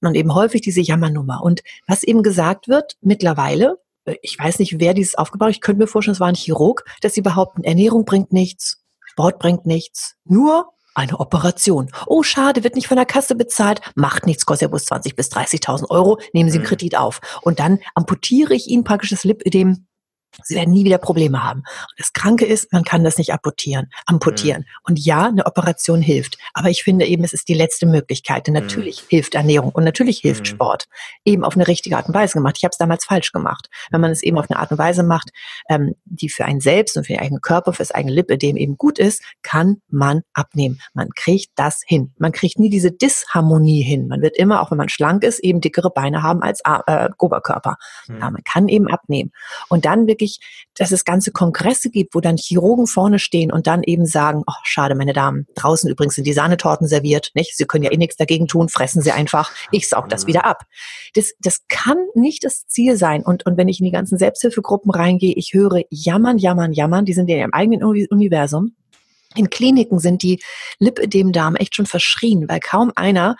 Und eben häufig diese Jammernummer. Und was eben gesagt wird, mittlerweile, ich weiß nicht, wer dieses aufgebaut hat, ich könnte mir vorstellen, es war ein Chirurg, dass sie behaupten, Ernährung bringt nichts, Sport bringt nichts, nur eine Operation. Oh, schade, wird nicht von der Kasse bezahlt. Macht nichts, kostet ja bloß 20 bis 30.000 Euro. Nehmen Sie einen mhm. Kredit auf. Und dann amputiere ich Ihnen praktisch das Lipödem Sie werden nie wieder Probleme haben. Und das Kranke ist, man kann das nicht amputieren. amputieren. Mhm. Und ja, eine Operation hilft. Aber ich finde eben, es ist die letzte Möglichkeit. Denn natürlich mhm. hilft Ernährung und natürlich hilft mhm. Sport. Eben auf eine richtige Art und Weise gemacht. Ich habe es damals falsch gemacht. Wenn man es eben auf eine Art und Weise macht, ähm, die für einen selbst und für den eigenen Körper, für das eigene Lipödem eben gut ist, kann man abnehmen. Man kriegt das hin. Man kriegt nie diese Disharmonie hin. Man wird immer, auch wenn man schlank ist, eben dickere Beine haben als äh, Oberkörper. Mhm. Ja, man kann eben abnehmen. Und dann wirklich wirklich, dass es ganze Kongresse gibt, wo dann Chirurgen vorne stehen und dann eben sagen, oh, schade, meine Damen, draußen übrigens sind die Sahnetorten serviert, nicht? Sie können ja eh nichts dagegen tun, fressen Sie einfach, ich saug das wieder ab. Das, das kann nicht das Ziel sein. Und, und wenn ich in die ganzen Selbsthilfegruppen reingehe, ich höre jammern, jammern, jammern, die sind ja im eigenen Universum. In Kliniken sind die Lipödem-Damen echt schon verschrien, weil kaum einer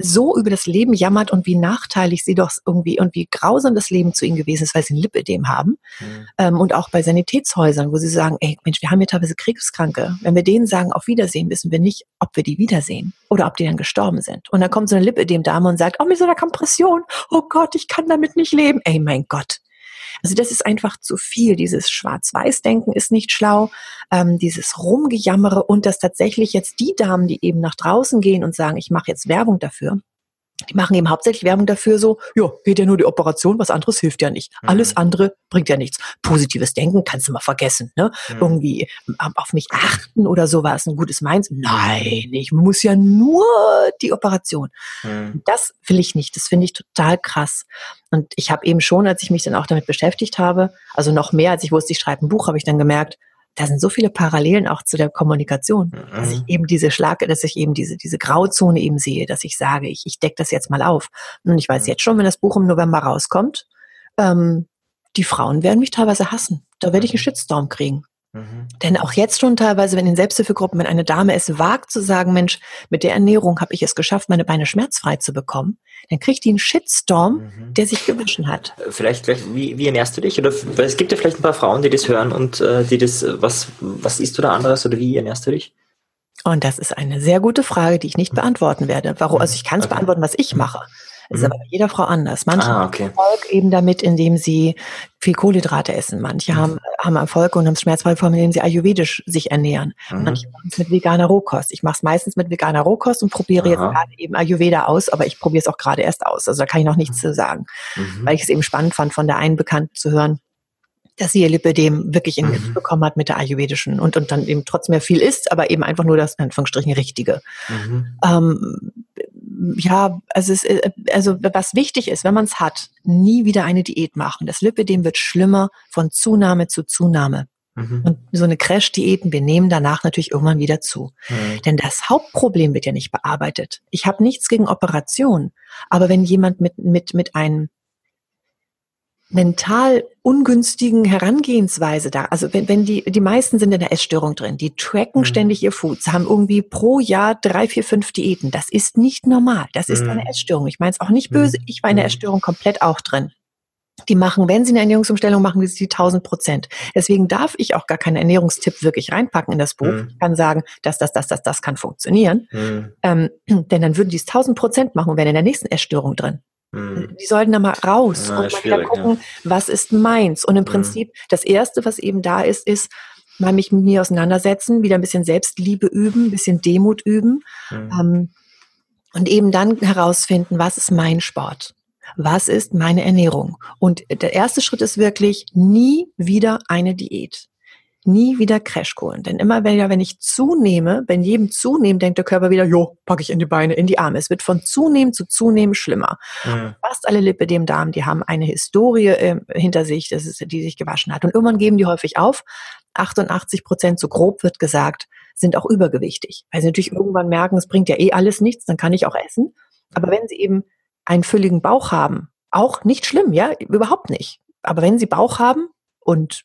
so über das Leben jammert und wie nachteilig sie doch irgendwie und wie grausam das Leben zu ihnen gewesen ist, weil sie ein Lipödem haben. Mhm. Ähm, und auch bei Sanitätshäusern, wo sie sagen, ey Mensch, wir haben hier teilweise Krebskranke. Wenn wir denen sagen, auf Wiedersehen, wissen wir nicht, ob wir die wiedersehen oder ob die dann gestorben sind. Und dann kommt so eine Lipödem-Dame und sagt, oh, mit so einer Kompression, oh Gott, ich kann damit nicht leben. Ey, mein Gott, also das ist einfach zu viel. Dieses Schwarz-Weiß-Denken ist nicht schlau, ähm, dieses Rumgejammere und dass tatsächlich jetzt die Damen, die eben nach draußen gehen und sagen, ich mache jetzt Werbung dafür, die machen eben hauptsächlich Werbung dafür so, ja, geht ja nur die Operation, was anderes hilft ja nicht. Mhm. Alles andere bringt ja nichts. Positives Denken kannst du mal vergessen, ne? Mhm. Irgendwie ähm, auf mich achten oder sowas, ein gutes Meins. Nein, ich muss ja nur die Operation. Mhm. Das will ich nicht. Das finde ich total krass. Und ich habe eben schon, als ich mich dann auch damit beschäftigt habe, also noch mehr, als ich wusste, ich schreibe ein Buch, habe ich dann gemerkt, da sind so viele Parallelen auch zu der Kommunikation, mhm. dass ich eben diese Schlag, dass ich eben diese, diese Grauzone eben sehe, dass ich sage, ich, ich decke das jetzt mal auf. Und ich weiß mhm. jetzt schon, wenn das Buch im November rauskommt, ähm, die Frauen werden mich teilweise hassen. Da werde ich einen mhm. Shitstorm kriegen. Mhm. Denn auch jetzt schon teilweise, wenn in Selbsthilfegruppen, wenn eine Dame es wagt zu sagen, Mensch, mit der Ernährung habe ich es geschafft, meine Beine schmerzfrei zu bekommen, dann kriegt die einen Shitstorm, mhm. der sich gewünschen hat. Vielleicht, wie, wie ernährst du dich? Oder weil es gibt ja vielleicht ein paar Frauen, die das hören und äh, die das, was, was isst du da anderes oder wie ernährst du dich? Und das ist eine sehr gute Frage, die ich nicht beantworten werde. Warum? Also ich kann es okay. beantworten, was ich mache. Ist mhm. aber bei jeder Frau anders. Manche ah, okay. haben Erfolg eben damit, indem sie viel Kohlenhydrate essen. Manche mhm. haben, haben Erfolg und haben es schmerzfrei vor, indem sie ayurvedisch sich ernähren. Mhm. Manche machen es mit veganer Rohkost. Ich mache es meistens mit veganer Rohkost und probiere Aha. jetzt gerade eben Ayurveda aus, aber ich probiere es auch gerade erst aus. Also da kann ich noch nichts mhm. zu sagen. Mhm. Weil ich es eben spannend fand, von der einen Bekannten zu hören, dass sie ihr Lipidem wirklich in den Griff mhm. bekommen hat mit der ayurvedischen und, und dann eben trotzdem mehr viel isst, aber eben einfach nur das, in Anführungsstrichen, Richtige. Mhm. Ähm, ja, also, es, äh, also was wichtig ist, wenn man es hat, nie wieder eine Diät machen. Das Lipidem wird schlimmer von Zunahme zu Zunahme. Mhm. Und so eine Crash-Diäten, wir nehmen danach natürlich irgendwann wieder zu. Mhm. Denn das Hauptproblem wird ja nicht bearbeitet. Ich habe nichts gegen Operation, aber wenn jemand mit, mit, mit einem mental ungünstigen Herangehensweise da. Also wenn, wenn die, die meisten sind in der Essstörung drin, die tracken mhm. ständig ihr Food, haben irgendwie pro Jahr drei, vier, fünf Diäten. Das ist nicht normal. Das ist mhm. eine Essstörung. Ich meine es auch nicht böse. Mhm. Ich war in der. Essstörung komplett auch drin. Die machen, wenn sie eine Ernährungsumstellung machen, die 1000 Prozent. Deswegen darf ich auch gar keinen Ernährungstipp wirklich reinpacken in das Buch. Mhm. Ich kann sagen, dass das, das, das, das kann funktionieren. Mhm. Ähm, denn dann würden die es 1000 Prozent machen und wären in der nächsten Essstörung drin. Hm. Die sollten da mal raus Na, und mal wieder gucken, ja. was ist meins. Und im hm. Prinzip, das Erste, was eben da ist, ist, mal mich mit mir auseinandersetzen, wieder ein bisschen Selbstliebe üben, ein bisschen Demut üben hm. ähm, und eben dann herausfinden, was ist mein Sport? Was ist meine Ernährung? Und der erste Schritt ist wirklich nie wieder eine Diät nie wieder Crashkohlen. Denn immer wenn, ja, wenn ich zunehme, wenn jedem zunehmen, denkt der Körper wieder, jo, packe ich in die Beine, in die Arme. Es wird von zunehmen zu zunehmen schlimmer. Mhm. Fast alle Lipidem-Darm, die haben eine Historie äh, hinter sich, das ist, die sich gewaschen hat. Und irgendwann geben die häufig auf. 88 Prozent, so grob wird gesagt, sind auch übergewichtig. Weil sie natürlich irgendwann merken, es bringt ja eh alles nichts, dann kann ich auch essen. Aber wenn sie eben einen fülligen Bauch haben, auch nicht schlimm, ja, überhaupt nicht. Aber wenn sie Bauch haben und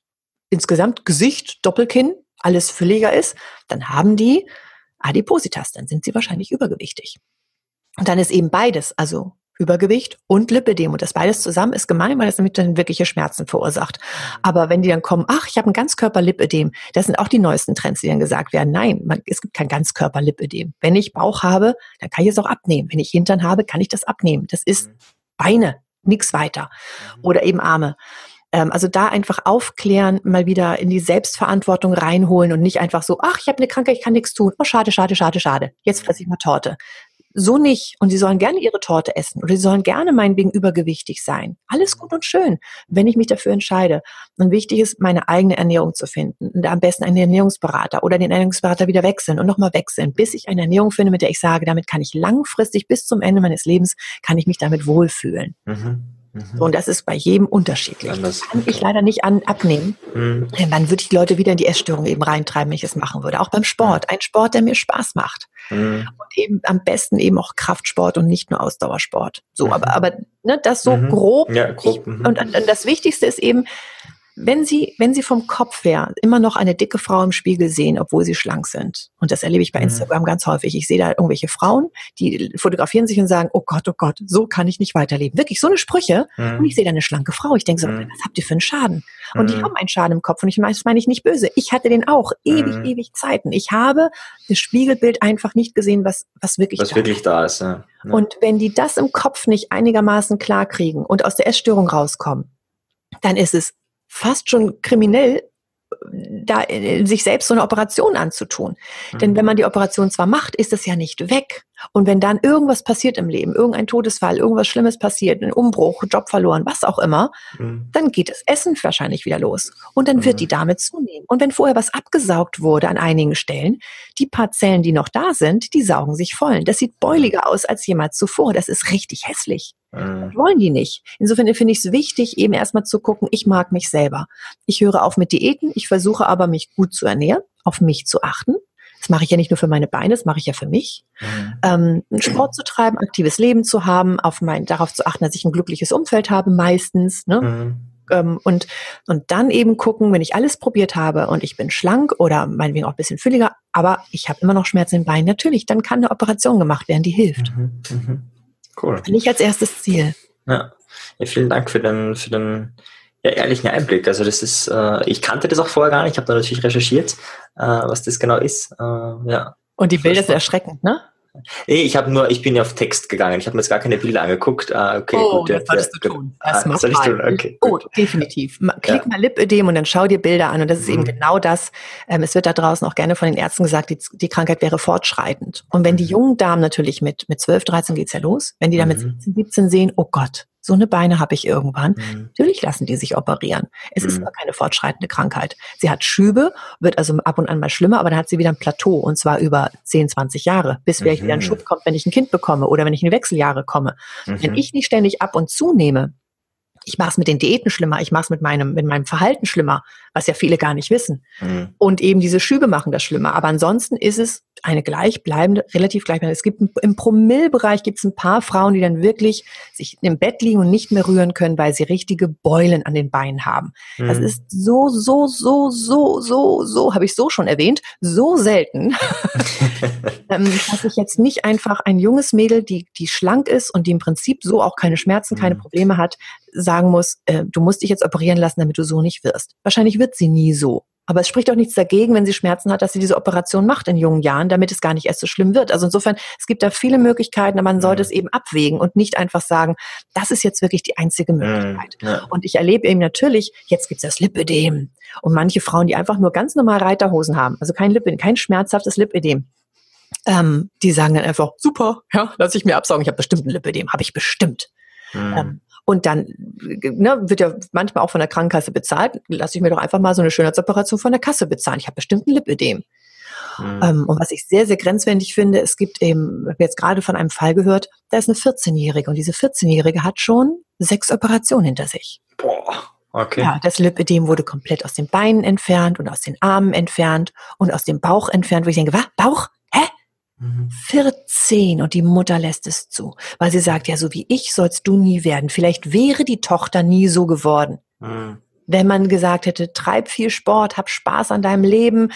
insgesamt Gesicht, Doppelkinn, alles fülliger ist, dann haben die Adipositas, dann sind sie wahrscheinlich übergewichtig. Und dann ist eben beides, also Übergewicht und Lipidem. Und das beides zusammen ist gemein, weil das damit dann wirkliche Schmerzen verursacht. Aber wenn die dann kommen, ach, ich habe ein Ganzkörper-Lipidem, das sind auch die neuesten Trends, die dann gesagt werden. Nein, man, es gibt kein Ganzkörper-Lipidem. Wenn ich Bauch habe, dann kann ich es auch abnehmen. Wenn ich Hintern habe, kann ich das abnehmen. Das ist mhm. Beine, nichts weiter. Mhm. Oder eben Arme. Ähm, also da einfach aufklären, mal wieder in die Selbstverantwortung reinholen und nicht einfach so, ach, ich habe eine Krankheit, ich kann nichts tun. Oh, schade, schade, schade, schade. Jetzt fresse ich mal Torte. So nicht. Und sie sollen gerne ihre Torte essen oder sie sollen gerne meinetwegen übergewichtig sein. Alles gut und schön, wenn ich mich dafür entscheide. Und wichtig ist, meine eigene Ernährung zu finden. Und am besten einen Ernährungsberater oder den Ernährungsberater wieder wechseln und nochmal wechseln, bis ich eine Ernährung finde, mit der ich sage, damit kann ich langfristig bis zum Ende meines Lebens, kann ich mich damit wohlfühlen. Mhm. Mhm. und das ist bei jedem unterschiedlich. Anders. Das kann ich leider nicht an, abnehmen. Mhm. Dann würde ich die Leute wieder in die Essstörung eben reintreiben, wenn ich es machen würde. Auch beim Sport. Ein Sport, der mir Spaß macht. Mhm. Und eben am besten eben auch Kraftsport und nicht nur Ausdauersport. So, mhm. aber, aber ne, das so mhm. grob. Ja, grob. Ich, mhm. und, und das Wichtigste ist eben, wenn Sie, wenn Sie vom Kopf her immer noch eine dicke Frau im Spiegel sehen, obwohl sie schlank sind, und das erlebe ich bei mhm. Instagram ganz häufig, ich sehe da irgendwelche Frauen, die fotografieren sich und sagen, oh Gott, oh Gott, so kann ich nicht weiterleben. Wirklich so eine Sprüche. Mhm. Und ich sehe da eine schlanke Frau. Ich denke so, mhm. was habt ihr für einen Schaden? Und die mhm. haben einen Schaden im Kopf. Und ich meine, das meine ich nicht böse. Ich hatte den auch ewig, mhm. ewig Zeiten. Ich habe das Spiegelbild einfach nicht gesehen, was, was wirklich was da wirklich ist. da ist. Ja. Ja. Und wenn die das im Kopf nicht einigermaßen klar kriegen und aus der Essstörung rauskommen, dann ist es fast schon kriminell, da äh, sich selbst so eine Operation anzutun. Mhm. Denn wenn man die Operation zwar macht, ist es ja nicht weg. Und wenn dann irgendwas passiert im Leben, irgendein Todesfall, irgendwas Schlimmes passiert, ein Umbruch, Job verloren, was auch immer, mhm. dann geht das Essen wahrscheinlich wieder los. Und dann mhm. wird die Dame zunehmen. Und wenn vorher was abgesaugt wurde an einigen Stellen, die paar Zellen, die noch da sind, die saugen sich voll. Das sieht beuliger aus als jemals zuvor. Das ist richtig hässlich. Mhm. Das wollen die nicht. Insofern finde ich es wichtig, eben erstmal zu gucken, ich mag mich selber. Ich höre auf mit Diäten, ich versuche aber, mich gut zu ernähren, auf mich zu achten. Das mache ich ja nicht nur für meine Beine, das mache ich ja für mich. Mhm. Ähm, Sport zu treiben, aktives Leben zu haben, auf mein, darauf zu achten, dass ich ein glückliches Umfeld habe, meistens. Ne? Mhm. Ähm, und, und dann eben gucken, wenn ich alles probiert habe und ich bin schlank oder meinetwegen auch ein bisschen fülliger, aber ich habe immer noch Schmerzen im Bein, natürlich, dann kann eine Operation gemacht werden, die hilft. Mhm. Mhm. Cool. Nicht als erstes Ziel. Ja. ja, vielen Dank für den, für den ja, ehrlichen Einblick. Also das ist, äh, ich kannte das auch vorher gar nicht, ich habe da natürlich recherchiert, äh, was das genau ist. Äh, ja. Und die Bilder sind erschreckend, ne? Nee, ich habe nur, ich bin ja auf Text gegangen. Ich habe mir jetzt gar keine Bilder angeguckt. Ah, okay, oh, gut. Das solltest du tun. Das ah, soll ich tun? Okay, oh, definitiv. Klick ja. mal Lipödem und dann schau dir Bilder an. Und das ist mhm. eben genau das. Ähm, es wird da draußen auch gerne von den Ärzten gesagt, die, die Krankheit wäre fortschreitend. Und wenn die mhm. jungen Damen natürlich mit, mit 12, 13 geht's ja los, wenn die dann mit 17, 17 sehen, oh Gott, so eine Beine habe ich irgendwann. Mhm. Natürlich lassen die sich operieren. Es mhm. ist aber keine fortschreitende Krankheit. Sie hat Schübe, wird also ab und an mal schlimmer, aber dann hat sie wieder ein Plateau und zwar über 10, 20 Jahre, bis vielleicht mhm. wieder ein mhm. Schub kommt, wenn ich ein Kind bekomme oder wenn ich in Wechseljahre komme. Wenn mhm. ich nicht ständig ab und zunehme, ich mache es mit den Diäten schlimmer, ich mache es mit meinem, mit meinem Verhalten schlimmer, was ja viele gar nicht wissen. Mhm. Und eben diese Schübe machen das schlimmer. Aber ansonsten ist es eine gleichbleibende, relativ gleichbleibende. Es gibt im Promillbereich gibt es ein paar Frauen, die dann wirklich sich im Bett liegen und nicht mehr rühren können, weil sie richtige Beulen an den Beinen haben. Mhm. Das ist so, so, so, so, so, so, habe ich so schon erwähnt, so selten, ähm, dass ich jetzt nicht einfach ein junges Mädel, die, die schlank ist und die im Prinzip so auch keine Schmerzen, keine mhm. Probleme hat, sagen muss, äh, du musst dich jetzt operieren lassen, damit du so nicht wirst. Wahrscheinlich wird sie nie so. Aber es spricht auch nichts dagegen, wenn sie Schmerzen hat, dass sie diese Operation macht in jungen Jahren, damit es gar nicht erst so schlimm wird. Also insofern, es gibt da viele Möglichkeiten, aber man sollte mhm. es eben abwägen und nicht einfach sagen, das ist jetzt wirklich die einzige mhm. Möglichkeit. Ja. Und ich erlebe eben natürlich, jetzt gibt's das Lipödem. Und manche Frauen, die einfach nur ganz normal Reiterhosen haben, also kein Lipödem, kein schmerzhaftes Lipödem, ähm, die sagen dann einfach, super, ja, lass ich mir absaugen, ich habe bestimmt ein Lipödem, habe ich bestimmt. Mhm. Ähm, und dann ne, wird ja manchmal auch von der Krankenkasse bezahlt. Lass ich mir doch einfach mal so eine Schönheitsoperation von der Kasse bezahlen. Ich habe bestimmt ein Lipödem. Mhm. Und was ich sehr, sehr grenzwertig finde, es gibt eben, ich habe jetzt gerade von einem Fall gehört, da ist eine 14-Jährige und diese 14-Jährige hat schon sechs Operationen hinter sich. Boah. Okay. Ja, das Lipödem wurde komplett aus den Beinen entfernt und aus den Armen entfernt und aus dem Bauch entfernt, wo ich denke, was? Bauch? 14 und die Mutter lässt es zu, weil sie sagt, ja, so wie ich sollst du nie werden. Vielleicht wäre die Tochter nie so geworden. Mhm. Wenn man gesagt hätte, treib viel Sport, hab Spaß an deinem Leben,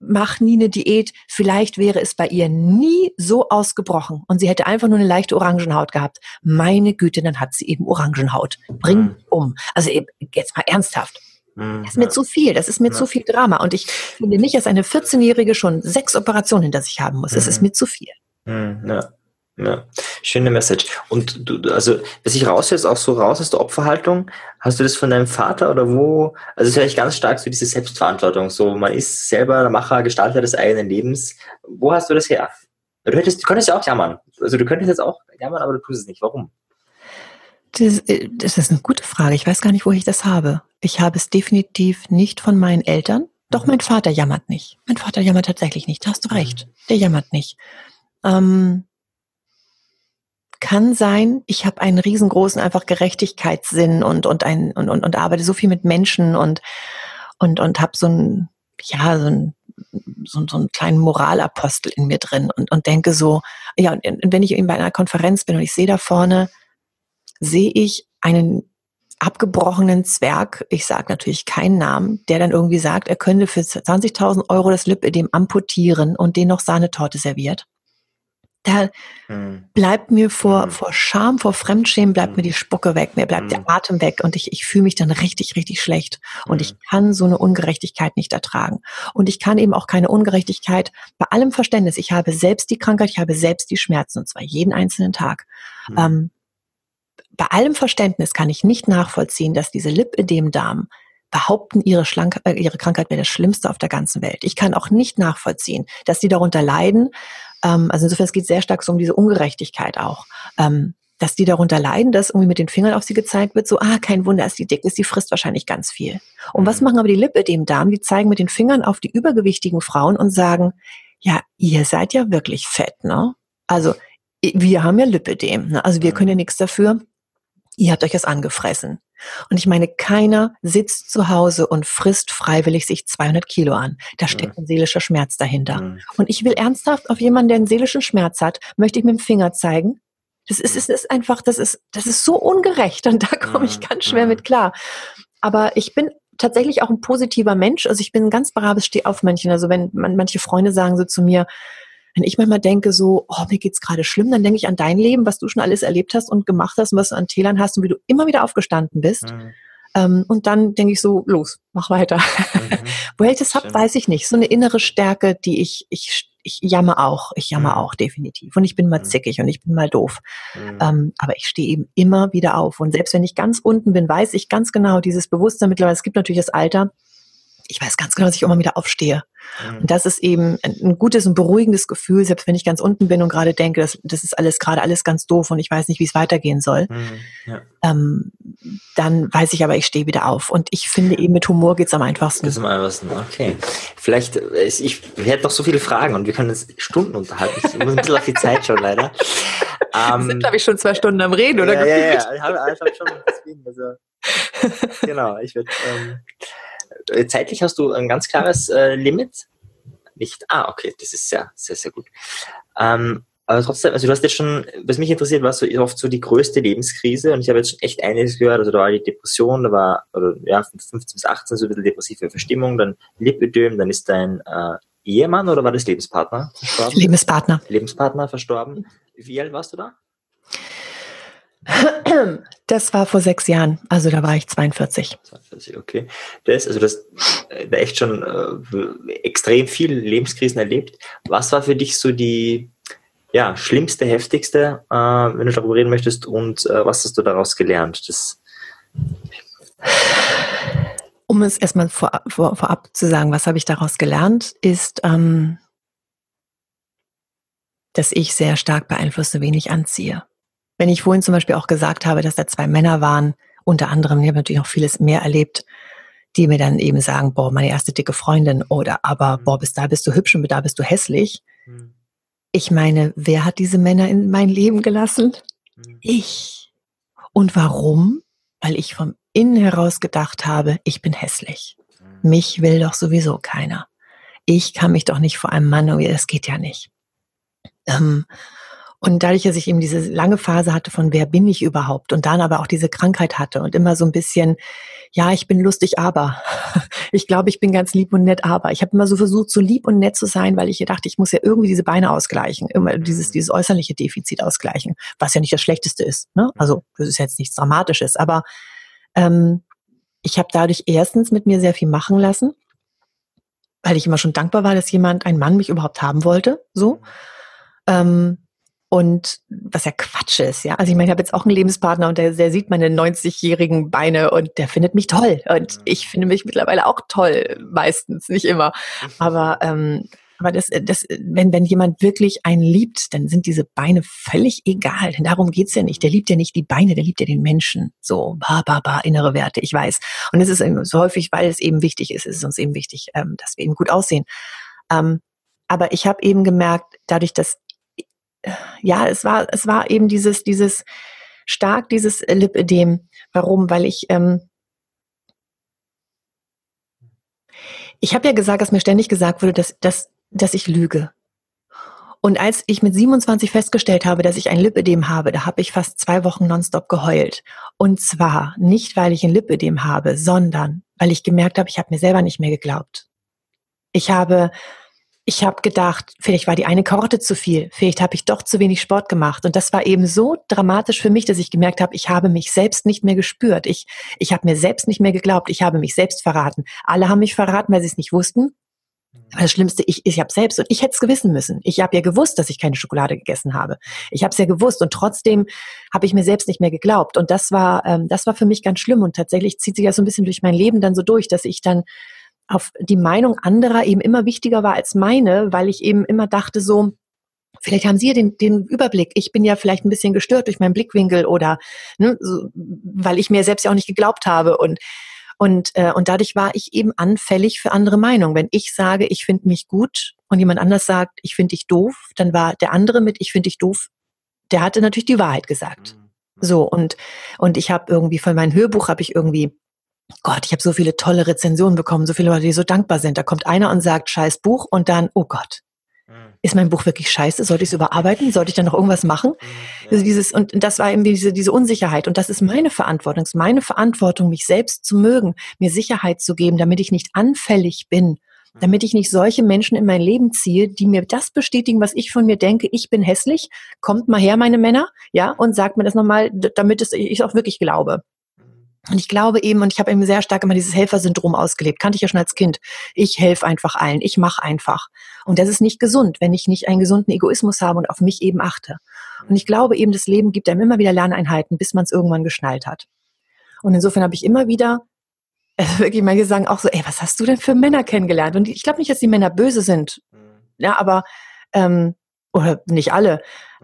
mach nie eine Diät, vielleicht wäre es bei ihr nie so ausgebrochen und sie hätte einfach nur eine leichte Orangenhaut gehabt. Meine Güte, dann hat sie eben Orangenhaut. Bring mhm. um. Also jetzt mal ernsthaft. Mhm. Das ist mir zu viel, das ist mir ja. zu viel Drama. Und ich finde nicht, dass eine 14-Jährige schon sechs Operationen hinter sich haben muss. Das ist mhm. mir zu viel. Mhm. Ja. Ja, schöne Message. Und du, also, was ich raushöre, ist auch so raus aus der Opferhaltung. Hast du das von deinem Vater oder wo? Also, es ist eigentlich ganz stark so diese Selbstverantwortung. So, man ist selber der Macher, Gestalter des eigenen Lebens. Wo hast du das her? Du hättest, du könntest ja auch jammern. Also, du könntest jetzt auch jammern, aber du tust es nicht. Warum? Das, äh, das ist eine gute Frage. Ich weiß gar nicht, wo ich das habe. Ich habe es definitiv nicht von meinen Eltern. Doch mein Vater jammert nicht. Mein Vater jammert tatsächlich nicht. Da hast du mhm. recht. Der jammert nicht. Ähm, kann sein, ich habe einen riesengroßen einfach Gerechtigkeitssinn und und ein und, und, und arbeite so viel mit Menschen und und und habe so ein ja so ein so, so einen kleinen Moralapostel in mir drin und, und denke so, ja, und wenn ich eben bei einer Konferenz bin und ich sehe da vorne sehe ich einen abgebrochenen Zwerg, ich sage natürlich keinen Namen, der dann irgendwie sagt, er könnte für 20.000 Euro das Lipödem amputieren und den noch Sahnetorte serviert. Da hm. bleibt mir vor, hm. vor Scham, vor Fremdschämen, bleibt hm. mir die Spucke weg, mir bleibt der hm. Atem weg und ich, ich fühle mich dann richtig, richtig schlecht. Und ich hm. kann so eine Ungerechtigkeit nicht ertragen. Und ich kann eben auch keine Ungerechtigkeit bei allem Verständnis. Ich habe selbst die Krankheit, ich habe selbst die Schmerzen und zwar jeden einzelnen Tag. Hm. Ähm, bei allem Verständnis kann ich nicht nachvollziehen, dass diese Lipödem-Damen behaupten, ihre, Schlank äh, ihre Krankheit wäre das Schlimmste auf der ganzen Welt. Ich kann auch nicht nachvollziehen, dass die darunter leiden. Ähm, also insofern, es geht sehr stark so um diese Ungerechtigkeit auch. Ähm, dass die darunter leiden, dass irgendwie mit den Fingern auf sie gezeigt wird, so, ah, kein Wunder, ist die dick ist, die frisst wahrscheinlich ganz viel. Und was mhm. machen aber die Lipödem-Damen? Die zeigen mit den Fingern auf die übergewichtigen Frauen und sagen, ja, ihr seid ja wirklich fett, ne? Also wir haben ja Lipödem. Ne? Also wir können ja mhm. nichts dafür. Ihr habt euch das angefressen. Und ich meine, keiner sitzt zu Hause und frisst freiwillig sich 200 Kilo an. Da steckt ein seelischer Schmerz dahinter. Mhm. Und ich will ernsthaft auf jemanden, der einen seelischen Schmerz hat, möchte ich mit dem Finger zeigen. Das ist, es ist einfach, das ist, das ist so ungerecht und da komme ich ganz schwer mit klar. Aber ich bin tatsächlich auch ein positiver Mensch. Also ich bin ein ganz braves Stehaufmännchen. Also wenn man, manche Freunde sagen so zu mir, wenn ich manchmal denke so, oh, mir geht's gerade schlimm, dann denke ich an dein Leben, was du schon alles erlebt hast und gemacht hast und was du an Tälern hast und wie du immer wieder aufgestanden bist. Mhm. Ähm, und dann denke ich so, los, mach weiter. Mhm. Woher ich das hab, weiß ich nicht. So eine innere Stärke, die ich, ich, ich jammer auch. Ich jammer mhm. auch definitiv. Und ich bin mal mhm. zickig und ich bin mal doof. Mhm. Ähm, aber ich stehe eben immer wieder auf. Und selbst wenn ich ganz unten bin, weiß ich ganz genau dieses Bewusstsein mittlerweile. Es gibt natürlich das Alter, ich weiß ganz genau, dass ich immer wieder aufstehe. Mhm. Und das ist eben ein gutes und beruhigendes Gefühl, selbst wenn ich ganz unten bin und gerade denke, das, das ist alles gerade alles ganz doof und ich weiß nicht, wie es weitergehen soll. Mhm. Ja. Ähm, dann weiß ich aber, ich stehe wieder auf. Und ich finde eben mit Humor geht's am einfachsten. Geht's am einfachsten, okay. Vielleicht, äh, ich, ich hätte noch so viele Fragen und wir können uns Stunden unterhalten. Ich muss ein bisschen auf die Zeit schon leider. wir sind, ähm, glaube ich, schon zwei Stunden am Reden, oder? Ja, ja, ja. Ich habe, habe schon deswegen, also, genau, ich würde ähm, äh, zeitlich hast du ein ganz klares äh, Limit? Nicht? Ah, okay, das ist sehr, sehr, sehr gut. Ähm, aber trotzdem, also du hast jetzt schon, was mich interessiert, war so oft so die größte Lebenskrise und ich habe jetzt schon echt einiges gehört. Also da war die Depression, da war, oder ja, von 15 bis 18 so ein bisschen depressive Verstimmung, dann Lipödem, dann ist dein äh, Ehemann oder war das Lebenspartner verstorben? Lebenspartner. Lebenspartner verstorben. Wie alt warst du da? Das war vor sechs Jahren, also da war ich 42. 42, okay. Das, also das da echt schon äh, extrem viele Lebenskrisen erlebt. Was war für dich so die ja, schlimmste, heftigste, äh, wenn du darüber reden möchtest, und äh, was hast du daraus gelernt? Das um es erstmal vor, vor, vorab zu sagen, was habe ich daraus gelernt, ist, ähm, dass ich sehr stark beeinflusse, wen ich anziehe. Wenn ich vorhin zum Beispiel auch gesagt habe, dass da zwei Männer waren, unter anderem, ich habe natürlich noch vieles mehr erlebt, die mir dann eben sagen, boah, meine erste dicke Freundin oder aber, mhm. boah, bis da bist du hübsch und bis da bist du hässlich. Mhm. Ich meine, wer hat diese Männer in mein Leben gelassen? Mhm. Ich. Und warum? Weil ich vom Innen heraus gedacht habe, ich bin hässlich. Mich will doch sowieso keiner. Ich kann mich doch nicht vor einem Mann, das geht ja nicht. Ähm, und dadurch, dass ich eben diese lange Phase hatte von wer bin ich überhaupt und dann aber auch diese Krankheit hatte und immer so ein bisschen, ja, ich bin lustig, aber ich glaube, ich bin ganz lieb und nett, aber ich habe immer so versucht, so lieb und nett zu sein, weil ich dachte, ich muss ja irgendwie diese Beine ausgleichen, immer dieses, mhm. dieses äußerliche Defizit ausgleichen, was ja nicht das Schlechteste ist. Ne? Also das ist jetzt nichts Dramatisches, aber ähm, ich habe dadurch erstens mit mir sehr viel machen lassen, weil ich immer schon dankbar war, dass jemand, ein Mann mich überhaupt haben wollte, so. Mhm. Ähm, und was ja Quatsch ist, ja. Also ich meine, ich habe jetzt auch einen Lebenspartner und der, der sieht meine 90-jährigen Beine und der findet mich toll. Und ich finde mich mittlerweile auch toll, meistens, nicht immer. Aber, ähm, aber das, das, wenn, wenn jemand wirklich einen liebt, dann sind diese Beine völlig egal. Denn darum geht's ja nicht. Der liebt ja nicht die Beine, der liebt ja den Menschen. So, ba, ba, ba, innere Werte, ich weiß. Und es ist so häufig, weil es eben wichtig ist, ist es uns eben wichtig, ähm, dass wir eben gut aussehen. Ähm, aber ich habe eben gemerkt, dadurch, dass ja, es war, es war eben dieses, dieses stark, dieses Lipödem. Warum? Weil ich, ähm, ich habe ja gesagt, dass mir ständig gesagt wurde, dass, dass, dass ich lüge. Und als ich mit 27 festgestellt habe, dass ich ein Lipödem habe, da habe ich fast zwei Wochen nonstop geheult. Und zwar nicht, weil ich ein Lipödem habe, sondern weil ich gemerkt habe, ich habe mir selber nicht mehr geglaubt. Ich habe ich habe gedacht, vielleicht war die eine Karotte zu viel, vielleicht habe ich doch zu wenig Sport gemacht. Und das war eben so dramatisch für mich, dass ich gemerkt habe, ich habe mich selbst nicht mehr gespürt. Ich, ich habe mir selbst nicht mehr geglaubt. Ich habe mich selbst verraten. Alle haben mich verraten, weil sie es nicht wussten. Das Schlimmste, ich, ich habe selbst und ich hätte es gewissen müssen. Ich habe ja gewusst, dass ich keine Schokolade gegessen habe. Ich habe es ja gewusst und trotzdem habe ich mir selbst nicht mehr geglaubt. Und das war, ähm, das war für mich ganz schlimm. Und tatsächlich zieht sich ja so ein bisschen durch mein Leben dann so durch, dass ich dann auf die Meinung anderer eben immer wichtiger war als meine, weil ich eben immer dachte so, vielleicht haben Sie ja den, den Überblick. Ich bin ja vielleicht ein bisschen gestört durch meinen Blickwinkel oder ne, so, weil ich mir selbst ja auch nicht geglaubt habe und und, äh, und dadurch war ich eben anfällig für andere Meinungen. Wenn ich sage, ich finde mich gut und jemand anders sagt, ich finde dich doof, dann war der andere mit, ich finde dich doof, der hatte natürlich die Wahrheit gesagt. So, und, und ich habe irgendwie von meinem Hörbuch habe ich irgendwie Gott, ich habe so viele tolle Rezensionen bekommen, so viele Leute, die so dankbar sind. Da kommt einer und sagt, scheiß Buch und dann, oh Gott, hm. ist mein Buch wirklich scheiße? Sollte ich es überarbeiten? Sollte ich dann noch irgendwas machen? Hm, also dieses, und das war eben diese, diese Unsicherheit. Und das ist meine Verantwortung. Es ist meine Verantwortung, mich selbst zu mögen, mir Sicherheit zu geben, damit ich nicht anfällig bin, hm. damit ich nicht solche Menschen in mein Leben ziehe, die mir das bestätigen, was ich von mir denke, ich bin hässlich, kommt mal her, meine Männer, ja, und sagt mir das nochmal, damit es, ich auch wirklich glaube. Und ich glaube eben, und ich habe eben sehr stark immer dieses Helfersyndrom ausgelebt, kannte ich ja schon als Kind. Ich helfe einfach allen, ich mache einfach. Und das ist nicht gesund, wenn ich nicht einen gesunden Egoismus habe und auf mich eben achte. Und ich glaube eben, das Leben gibt einem immer wieder Lerneinheiten, bis man es irgendwann geschnallt hat. Und insofern habe ich immer wieder, äh, wirklich manche sagen auch so, ey, was hast du denn für Männer kennengelernt? Und ich glaube nicht, dass die Männer böse sind. Mhm. Ja, aber ähm, oder nicht alle.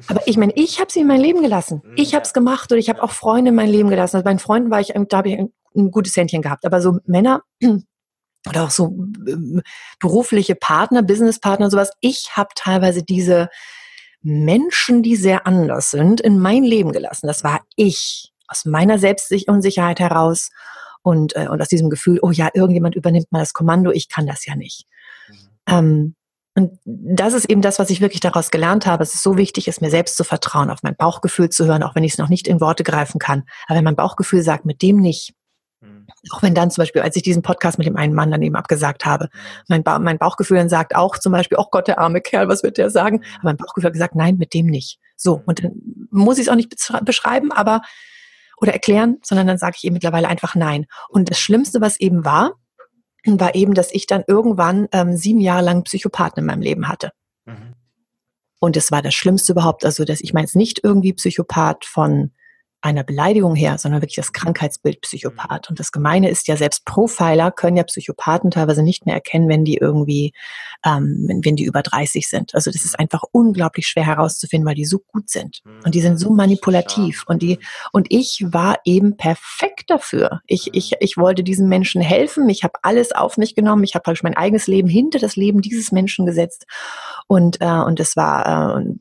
Aber ich meine, ich habe sie in mein Leben gelassen. Mhm, ich habe es gemacht und ich habe auch Freunde in mein Leben gelassen. Also bei Freunden war ich, da habe ich ein, ein, gutes Händchen gehabt. Aber so Männer oder auch so äh, berufliche Partner, Businesspartner und sowas, ich habe teilweise diese Menschen, die sehr anders sind, in mein Leben gelassen. Das war ich aus meiner Selbstunsicherheit heraus und, äh, und aus diesem Gefühl, oh ja, irgendjemand übernimmt mal das Kommando, ich kann das ja nicht. Mhm. Ähm, und das ist eben das, was ich wirklich daraus gelernt habe. Es ist so wichtig, es mir selbst zu vertrauen, auf mein Bauchgefühl zu hören, auch wenn ich es noch nicht in Worte greifen kann. Aber wenn mein Bauchgefühl sagt, mit dem nicht, mhm. auch wenn dann zum Beispiel, als ich diesen Podcast mit dem einen Mann daneben abgesagt habe, mhm. mein, ba mein Bauchgefühl dann sagt auch zum Beispiel, oh Gott, der arme Kerl, was wird der sagen? Mhm. Aber mein Bauchgefühl hat gesagt, nein, mit dem nicht. So, und dann muss ich es auch nicht beschreiben, aber oder erklären, sondern dann sage ich eben mittlerweile einfach nein. Und das Schlimmste, was eben war, war eben, dass ich dann irgendwann ähm, sieben Jahre lang Psychopathen in meinem Leben hatte. Mhm. Und es war das Schlimmste überhaupt. Also, dass ich meine jetzt nicht irgendwie Psychopath von einer Beleidigung her, sondern wirklich das Krankheitsbild Psychopath. Und das Gemeine ist ja, selbst Profiler können ja Psychopathen teilweise nicht mehr erkennen, wenn die irgendwie, ähm, wenn, wenn die über 30 sind. Also das ist einfach unglaublich schwer herauszufinden, weil die so gut sind. Und die sind so manipulativ. Und die, und ich war eben perfekt dafür. Ich, ich, ich wollte diesen Menschen helfen. Ich habe alles auf mich genommen. Ich habe praktisch mein eigenes Leben hinter das Leben dieses Menschen gesetzt. Und, äh, und es war, äh,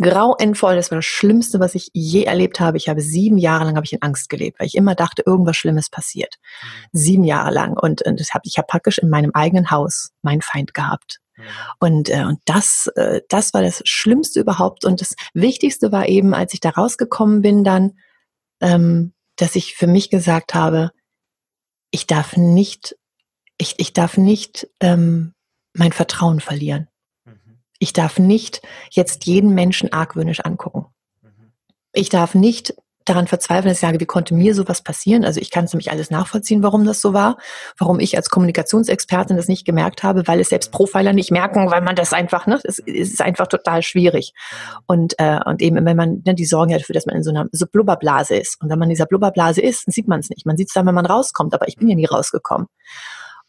grauenvoll. Das war das Schlimmste, was ich je erlebt habe. Ich habe sieben Jahre lang habe ich in Angst gelebt, weil ich immer dachte, irgendwas Schlimmes passiert. Mhm. Sieben Jahre lang und, und das hab, ich habe praktisch in meinem eigenen Haus meinen Feind gehabt. Mhm. Und, äh, und das, äh, das war das Schlimmste überhaupt. Und das Wichtigste war eben, als ich da rausgekommen bin, dann, ähm, dass ich für mich gesagt habe, ich darf nicht, ich, ich darf nicht ähm, mein Vertrauen verlieren ich darf nicht jetzt jeden Menschen argwöhnisch angucken. Mhm. Ich darf nicht daran verzweifeln, dass ich sage, wie konnte mir sowas passieren? Also ich kann es nämlich alles nachvollziehen, warum das so war, warum ich als Kommunikationsexpertin das nicht gemerkt habe, weil es selbst Profiler nicht merken, weil man das einfach, ne, es, ist einfach total schwierig. Und, äh, und eben, wenn man, ne, die sorgen ja dafür, dass man in so einer so Blubberblase ist. Und wenn man in dieser Blubberblase ist, sieht man es nicht. Man sieht es dann, wenn man rauskommt, aber ich bin ja nie rausgekommen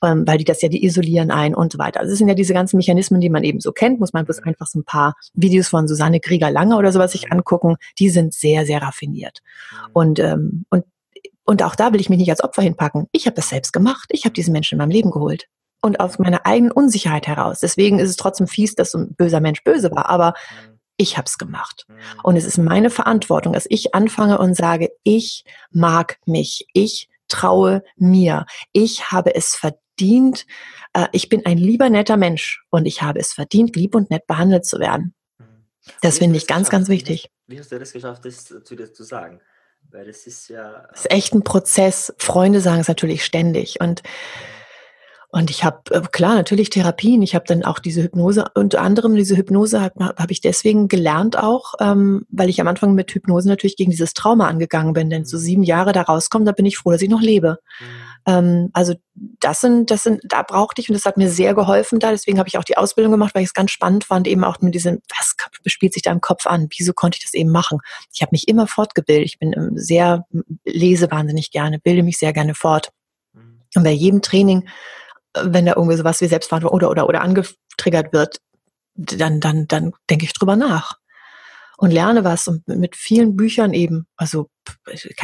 ähm, weil die das ja, die isolieren ein und so weiter. Also es sind ja diese ganzen Mechanismen, die man eben so kennt, muss man bloß einfach so ein paar Videos von Susanne Krieger-Lange oder sowas sich angucken, die sind sehr, sehr raffiniert. Mhm. Und, ähm, und, und auch da will ich mich nicht als Opfer hinpacken. Ich habe das selbst gemacht. Ich habe diesen Menschen in meinem Leben geholt. Und aus meiner eigenen Unsicherheit heraus. Deswegen ist es trotzdem fies, dass so ein böser Mensch böse war. Aber mhm. ich habe es gemacht. Mhm. Und es ist meine Verantwortung, dass ich anfange und sage, ich mag mich. Ich traue mir. Ich habe es verdient verdient, äh, ich bin ein lieber, netter Mensch und ich habe es verdient, lieb und nett behandelt zu werden. Mhm. Das finde ich ganz, ganz wichtig. Wie hast du das geschafft, das zu dir zu sagen? Weil das ist ja. Das ist echt ein Prozess. Freunde sagen es natürlich ständig. Und und ich habe, äh, klar, natürlich Therapien. Ich habe dann auch diese Hypnose, unter anderem diese Hypnose habe hab ich deswegen gelernt auch, ähm, weil ich am Anfang mit Hypnose natürlich gegen dieses Trauma angegangen bin. Denn so mhm. sieben Jahre da rauskommen, da bin ich froh, dass ich noch lebe. Mhm. Ähm, also das sind, das sind, da brauchte ich und das hat mir sehr geholfen da. Deswegen habe ich auch die Ausbildung gemacht, weil ich es ganz spannend fand, eben auch mit diesem, was spielt sich da im Kopf an? Wieso konnte ich das eben machen? Ich habe mich immer fortgebildet. Ich bin ähm, sehr, lese wahnsinnig gerne, bilde mich sehr gerne fort. Mhm. Und bei jedem Training wenn da irgendwie sowas wie Selbstverantwortung oder, oder, oder angetriggert wird, dann, dann, dann denke ich drüber nach und lerne was und mit vielen Büchern eben, also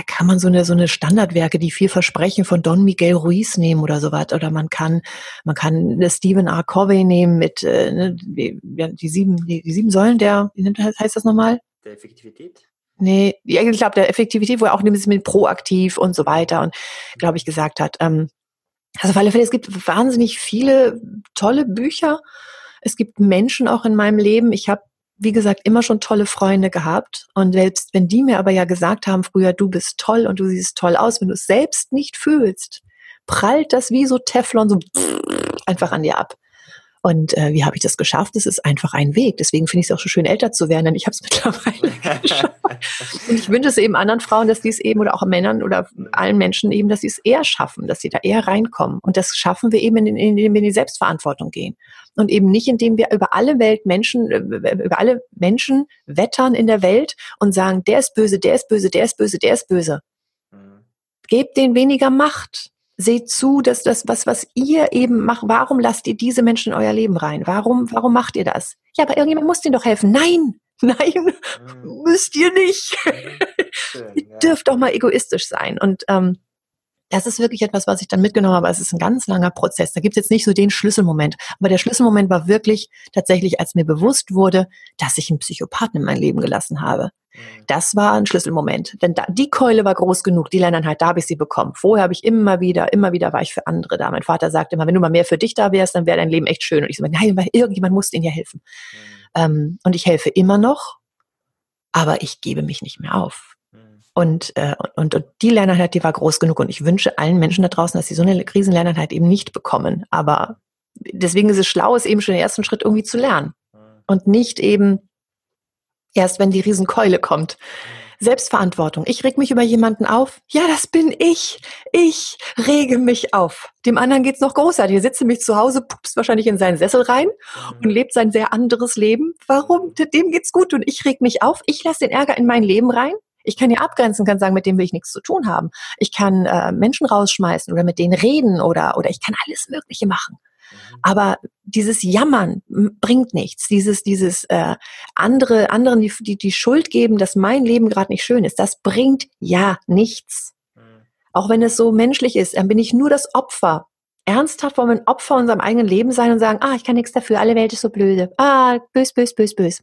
kann man so eine so eine Standardwerke, die viel versprechen von Don Miguel Ruiz nehmen oder sowas oder man kann man kann Stephen R. Covey nehmen mit äh, ne, die, die sieben die, die sieben Säulen der wie heißt das nochmal? Der Effektivität. nee, ich glaube, der Effektivität, wo er auch ein bisschen mit proaktiv und so weiter und, glaube ich, gesagt hat, ähm, also auf alle Fälle, es gibt wahnsinnig viele tolle Bücher. Es gibt Menschen auch in meinem Leben. Ich habe, wie gesagt, immer schon tolle Freunde gehabt. Und selbst wenn die mir aber ja gesagt haben, früher, du bist toll und du siehst toll aus, wenn du es selbst nicht fühlst, prallt das wie so Teflon so einfach an dir ab. Und äh, wie habe ich das geschafft? Es ist einfach ein Weg. Deswegen finde ich es auch so schön, älter zu werden, denn ich habe es mittlerweile geschafft. Und ich wünsche es eben anderen Frauen, dass die es eben oder auch Männern oder allen Menschen eben, dass sie es eher schaffen, dass sie da eher reinkommen. Und das schaffen wir eben, indem wir in die Selbstverantwortung gehen. Und eben nicht, indem wir über alle Welt Menschen, äh, über alle Menschen wettern in der Welt und sagen, der ist böse, der ist böse, der ist böse, der ist böse. Mhm. Gebt denen weniger Macht seht zu, dass das, was, was ihr eben macht, warum lasst ihr diese Menschen in euer Leben rein? Warum, warum macht ihr das? Ja, aber irgendjemand muss denen doch helfen. Nein, nein, mhm. müsst ihr nicht. Mhm. Schön, ihr dürft doch mal egoistisch sein. Und ähm, das ist wirklich etwas, was ich dann mitgenommen habe. Es ist ein ganz langer Prozess. Da gibt es jetzt nicht so den Schlüsselmoment. Aber der Schlüsselmoment war wirklich tatsächlich, als mir bewusst wurde, dass ich einen Psychopathen in mein Leben gelassen habe. Mhm. Das war ein Schlüsselmoment. Denn da, die Keule war groß genug, die Lerneinheit, da habe ich sie bekommen. Vorher habe ich immer wieder, immer wieder war ich für andere da. Mein Vater sagte immer, wenn du mal mehr für dich da wärst, dann wäre dein Leben echt schön. Und ich so, nein, weil irgendjemand muss ihnen ja helfen. Mhm. Ähm, und ich helfe immer noch, aber ich gebe mich nicht mehr auf. Und, äh, und, und die Lerneinheit, die war groß genug. Und ich wünsche allen Menschen da draußen, dass sie so eine Krisenlerneinheit eben nicht bekommen. Aber deswegen ist es schlau, es eben schon den ersten Schritt irgendwie zu lernen. Und nicht eben erst, wenn die Riesenkeule kommt. Selbstverantwortung. Ich reg mich über jemanden auf. Ja, das bin ich. Ich rege mich auf. Dem anderen geht's noch großartig. Er sitzt nämlich zu Hause, pupst wahrscheinlich in seinen Sessel rein und lebt sein sehr anderes Leben. Warum? Dem geht's gut und ich reg mich auf. Ich lasse den Ärger in mein Leben rein. Ich kann ja abgrenzen, kann sagen, mit dem will ich nichts zu tun haben. Ich kann äh, Menschen rausschmeißen oder mit denen reden oder, oder ich kann alles Mögliche machen. Mhm. Aber dieses Jammern bringt nichts. Dieses, dieses äh, andere, anderen die, die, die Schuld geben, dass mein Leben gerade nicht schön ist, das bringt ja nichts. Mhm. Auch wenn es so menschlich ist, dann bin ich nur das Opfer. Ernsthaft wollen wir ein Opfer unserem eigenen Leben sein und sagen, ah, ich kann nichts dafür, alle Welt ist so blöde. Ah, bös, bös, bös, bös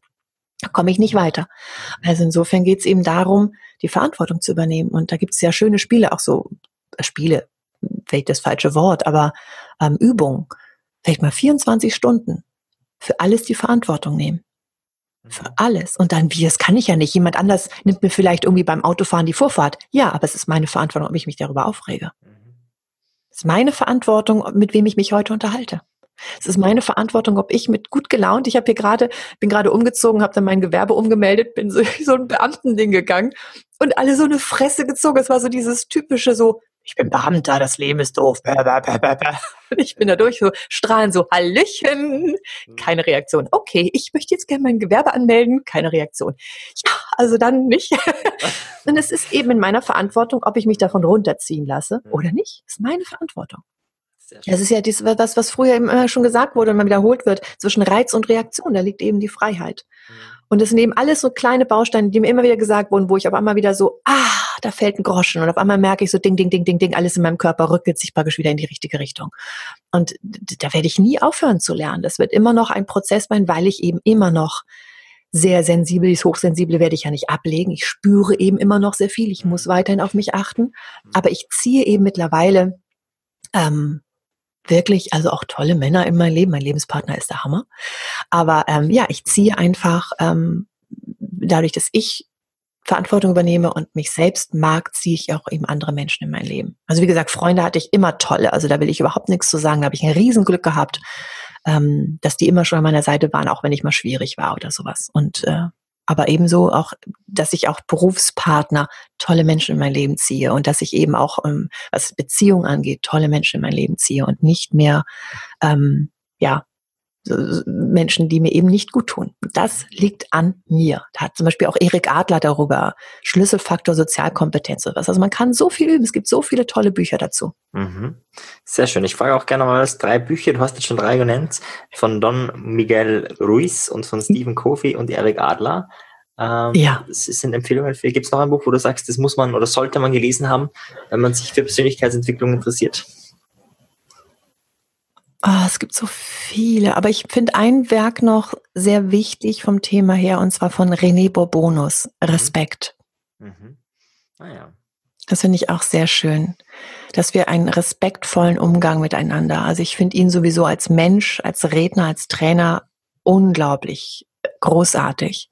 komme ich nicht weiter. Also insofern geht es eben darum, die Verantwortung zu übernehmen. Und da gibt es ja schöne Spiele, auch so äh, Spiele, vielleicht das falsche Wort, aber ähm, Übungen. Vielleicht mal 24 Stunden für alles die Verantwortung nehmen. Für mhm. alles. Und dann, wie, das kann ich ja nicht. Jemand anders nimmt mir vielleicht irgendwie beim Autofahren die Vorfahrt. Ja, aber es ist meine Verantwortung, ob ich mich darüber aufrege. Mhm. Es ist meine Verantwortung, mit wem ich mich heute unterhalte. Es ist meine Verantwortung, ob ich mit gut gelaunt, ich habe hier gerade, bin gerade umgezogen, habe dann mein Gewerbe umgemeldet, bin so, so ein Beamtending gegangen und alle so eine Fresse gezogen. Es war so dieses typische so, ich bin Beamter, das Leben ist doof. Ich bin da durch, so strahlen so, Hallöchen. Keine Reaktion. Okay, ich möchte jetzt gerne mein Gewerbe anmelden. Keine Reaktion. Ja, also dann nicht. Und es ist eben in meiner Verantwortung, ob ich mich davon runterziehen lasse oder nicht. Das ist meine Verantwortung. Das ist ja das, was, was früher immer schon gesagt wurde und mal wiederholt wird, zwischen Reiz und Reaktion, da liegt eben die Freiheit. Mhm. Und das sind eben alles so kleine Bausteine, die mir immer wieder gesagt wurden, wo ich auf einmal wieder so, ah, da fällt ein Groschen und auf einmal merke ich so, ding, ding, ding, ding, ding, alles in meinem Körper rückelt sich praktisch wieder in die richtige Richtung. Und da werde ich nie aufhören zu lernen. Das wird immer noch ein Prozess sein, weil ich eben immer noch sehr sensibel, das Hochsensible werde ich ja nicht ablegen. Ich spüre eben immer noch sehr viel. Ich muss mhm. weiterhin auf mich achten. Mhm. Aber ich ziehe eben mittlerweile ähm, wirklich, also auch tolle Männer in meinem Leben. Mein Lebenspartner ist der Hammer. Aber ähm, ja, ich ziehe einfach ähm, dadurch, dass ich Verantwortung übernehme und mich selbst mag, ziehe ich auch eben andere Menschen in mein Leben. Also wie gesagt, Freunde hatte ich immer tolle. Also da will ich überhaupt nichts zu sagen. Da habe ich ein Riesenglück gehabt, ähm, dass die immer schon an meiner Seite waren, auch wenn ich mal schwierig war oder sowas. Und äh, aber ebenso auch, dass ich auch Berufspartner, tolle Menschen in mein Leben ziehe und dass ich eben auch, ähm, was Beziehung angeht, tolle Menschen in mein Leben ziehe und nicht mehr, ähm, ja, Menschen, die mir eben nicht gut tun. Das liegt an mir. Da hat zum Beispiel auch Erik Adler darüber, Schlüsselfaktor Sozialkompetenz oder was. Also man kann so viel üben. Es gibt so viele tolle Bücher dazu. Mhm. Sehr schön. Ich frage auch gerne mal was. Drei Bücher, du hast jetzt schon drei genannt, von Don Miguel Ruiz und von Stephen Covey und Erik Adler. Ähm, ja. Das sind Empfehlungen für. Gibt es noch ein Buch, wo du sagst, das muss man oder sollte man gelesen haben, wenn man sich für Persönlichkeitsentwicklung interessiert? Oh, es gibt so viele, aber ich finde ein Werk noch sehr wichtig vom Thema her und zwar von René Bourbonus, mhm. Respekt. Mhm. Ah ja. Das finde ich auch sehr schön, dass wir einen respektvollen Umgang miteinander. Also ich finde ihn sowieso als Mensch, als Redner, als Trainer unglaublich großartig.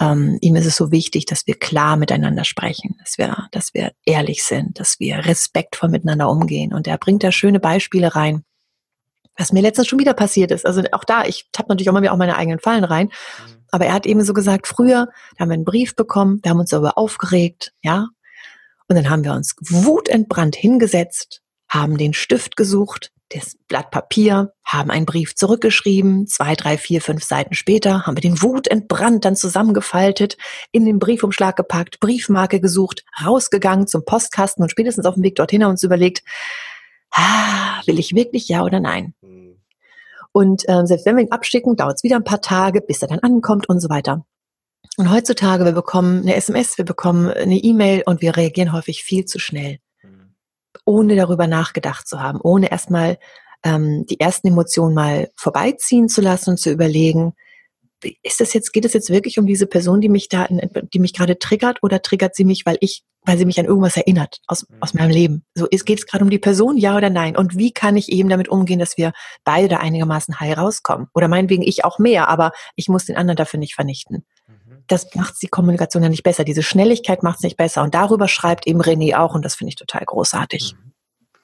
Ähm, ihm ist es so wichtig, dass wir klar miteinander sprechen, dass wir, dass wir ehrlich sind, dass wir respektvoll miteinander umgehen. Und er bringt da schöne Beispiele rein, was mir letztens schon wieder passiert ist. Also auch da, ich tappe natürlich auch mal wieder auch meine eigenen Fallen rein. Mhm. Aber er hat eben so gesagt, früher, da haben wir einen Brief bekommen, wir haben uns darüber aufgeregt, ja, und dann haben wir uns wutentbrannt hingesetzt, haben den Stift gesucht, das Blatt Papier, haben einen Brief zurückgeschrieben, zwei, drei, vier, fünf Seiten später haben wir den wutentbrannt dann zusammengefaltet, in den Briefumschlag gepackt, Briefmarke gesucht, rausgegangen zum Postkasten und spätestens auf dem Weg dorthin haben uns überlegt, ah, will ich wirklich ja oder nein? Hm. Und äh, selbst wenn wir ihn abschicken, dauert es wieder ein paar Tage, bis er dann ankommt und so weiter. Und heutzutage, wir bekommen eine SMS, wir bekommen eine E-Mail und wir reagieren häufig viel zu schnell, mhm. ohne darüber nachgedacht zu haben, ohne erstmal ähm, die ersten Emotionen mal vorbeiziehen zu lassen und zu überlegen, ist das jetzt, geht es jetzt wirklich um diese Person, die mich da, die mich gerade triggert oder triggert sie mich, weil ich, weil sie mich an irgendwas erinnert aus, mhm. aus meinem Leben? So, es geht es gerade um die Person, ja oder nein? Und wie kann ich eben damit umgehen, dass wir beide da einigermaßen heil rauskommen? Oder meinetwegen ich auch mehr, aber ich muss den anderen dafür nicht vernichten das macht die Kommunikation ja nicht besser. Diese Schnelligkeit macht es nicht besser. Und darüber schreibt eben René auch und das finde ich total großartig. Mhm.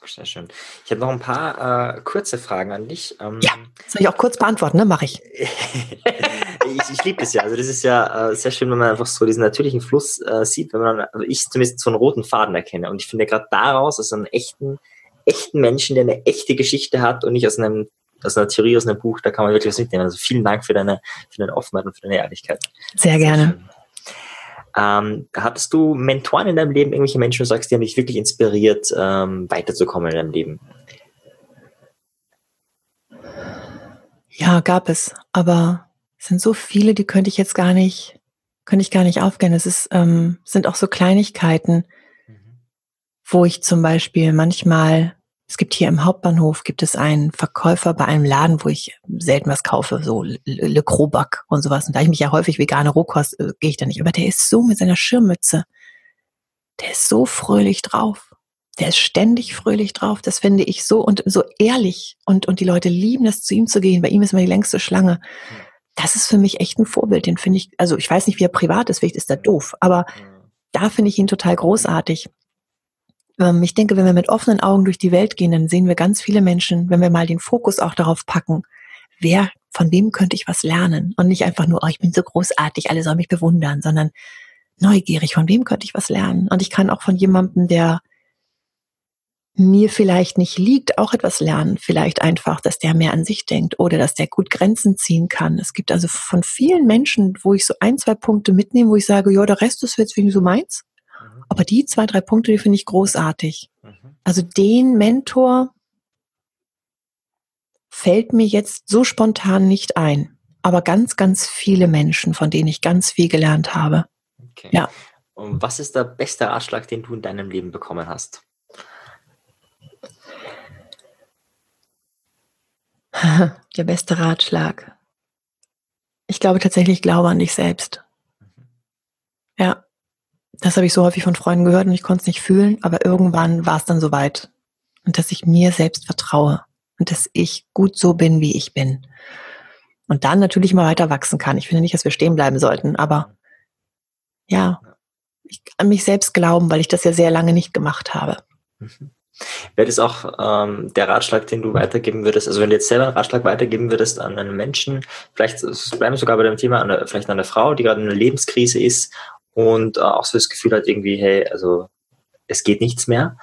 Sehr schön. Ich habe noch ein paar äh, kurze Fragen an dich. Ähm, ja, soll ich auch kurz beantworten, ne? Mache ich. ich. Ich liebe das ja. Also das ist ja äh, sehr schön, wenn man einfach so diesen natürlichen Fluss äh, sieht, wenn man, also ich zumindest so einen roten Faden erkenne. Und ich finde gerade daraus, aus einem echten, echten Menschen, der eine echte Geschichte hat und nicht aus einem aus einer Theorie, aus einem Buch, da kann man wirklich was mitnehmen. Also vielen Dank für deine, für deine Offenheit und für deine Ehrlichkeit. Sehr gerne. Ähm, hattest du Mentoren in deinem Leben, irgendwelche Menschen, du sagst, die haben dich wirklich inspiriert, ähm, weiterzukommen in deinem Leben? Ja, gab es, aber es sind so viele, die könnte ich jetzt gar nicht, könnte ich gar nicht aufgehen. Es ist, ähm, sind auch so Kleinigkeiten, mhm. wo ich zum Beispiel manchmal es gibt hier im Hauptbahnhof gibt es einen Verkäufer bei einem Laden, wo ich selten was kaufe, so Le, Kroback und sowas. Und da ich mich ja häufig vegane Rohkost, äh, gehe ich da nicht. Aber der ist so mit seiner Schirmmütze, der ist so fröhlich drauf. Der ist ständig fröhlich drauf. Das finde ich so und so ehrlich. Und, und die Leute lieben es, zu ihm zu gehen. Bei ihm ist immer die längste Schlange. Das ist für mich echt ein Vorbild. Den finde ich, also ich weiß nicht, wie er privat ist, vielleicht ist er doof, aber da finde ich ihn total großartig. Ähm, ich denke, wenn wir mit offenen Augen durch die Welt gehen, dann sehen wir ganz viele Menschen, wenn wir mal den Fokus auch darauf packen, wer, von wem könnte ich was lernen? Und nicht einfach nur, oh, ich bin so großartig, alle sollen mich bewundern, sondern neugierig, von wem könnte ich was lernen? Und ich kann auch von jemandem, der mir vielleicht nicht liegt, auch etwas lernen. Vielleicht einfach, dass der mehr an sich denkt oder dass der gut Grenzen ziehen kann. Es gibt also von vielen Menschen, wo ich so ein, zwei Punkte mitnehme, wo ich sage, ja, der Rest ist jetzt wegen so meins. Aber die zwei, drei Punkte, die finde ich großartig. Mhm. Also den Mentor fällt mir jetzt so spontan nicht ein. Aber ganz, ganz viele Menschen, von denen ich ganz viel gelernt habe. Okay. Ja. Und was ist der beste Ratschlag, den du in deinem Leben bekommen hast? Der beste Ratschlag. Ich glaube tatsächlich, glaube an dich selbst. Mhm. Ja. Das habe ich so häufig von Freunden gehört und ich konnte es nicht fühlen, aber irgendwann war es dann soweit. Und dass ich mir selbst vertraue und dass ich gut so bin, wie ich bin. Und dann natürlich mal weiter wachsen kann. Ich finde nicht, dass wir stehen bleiben sollten, aber ja, ich an mich selbst glauben, weil ich das ja sehr lange nicht gemacht habe. Mhm. Wäre das auch ähm, der Ratschlag, den du weitergeben würdest? Also wenn du jetzt selber einen Ratschlag weitergeben würdest an einen Menschen, vielleicht bleiben wir sogar bei dem Thema, an vielleicht an eine Frau, die gerade in einer Lebenskrise ist und äh, auch so das Gefühl hat irgendwie, hey, also es geht nichts mehr.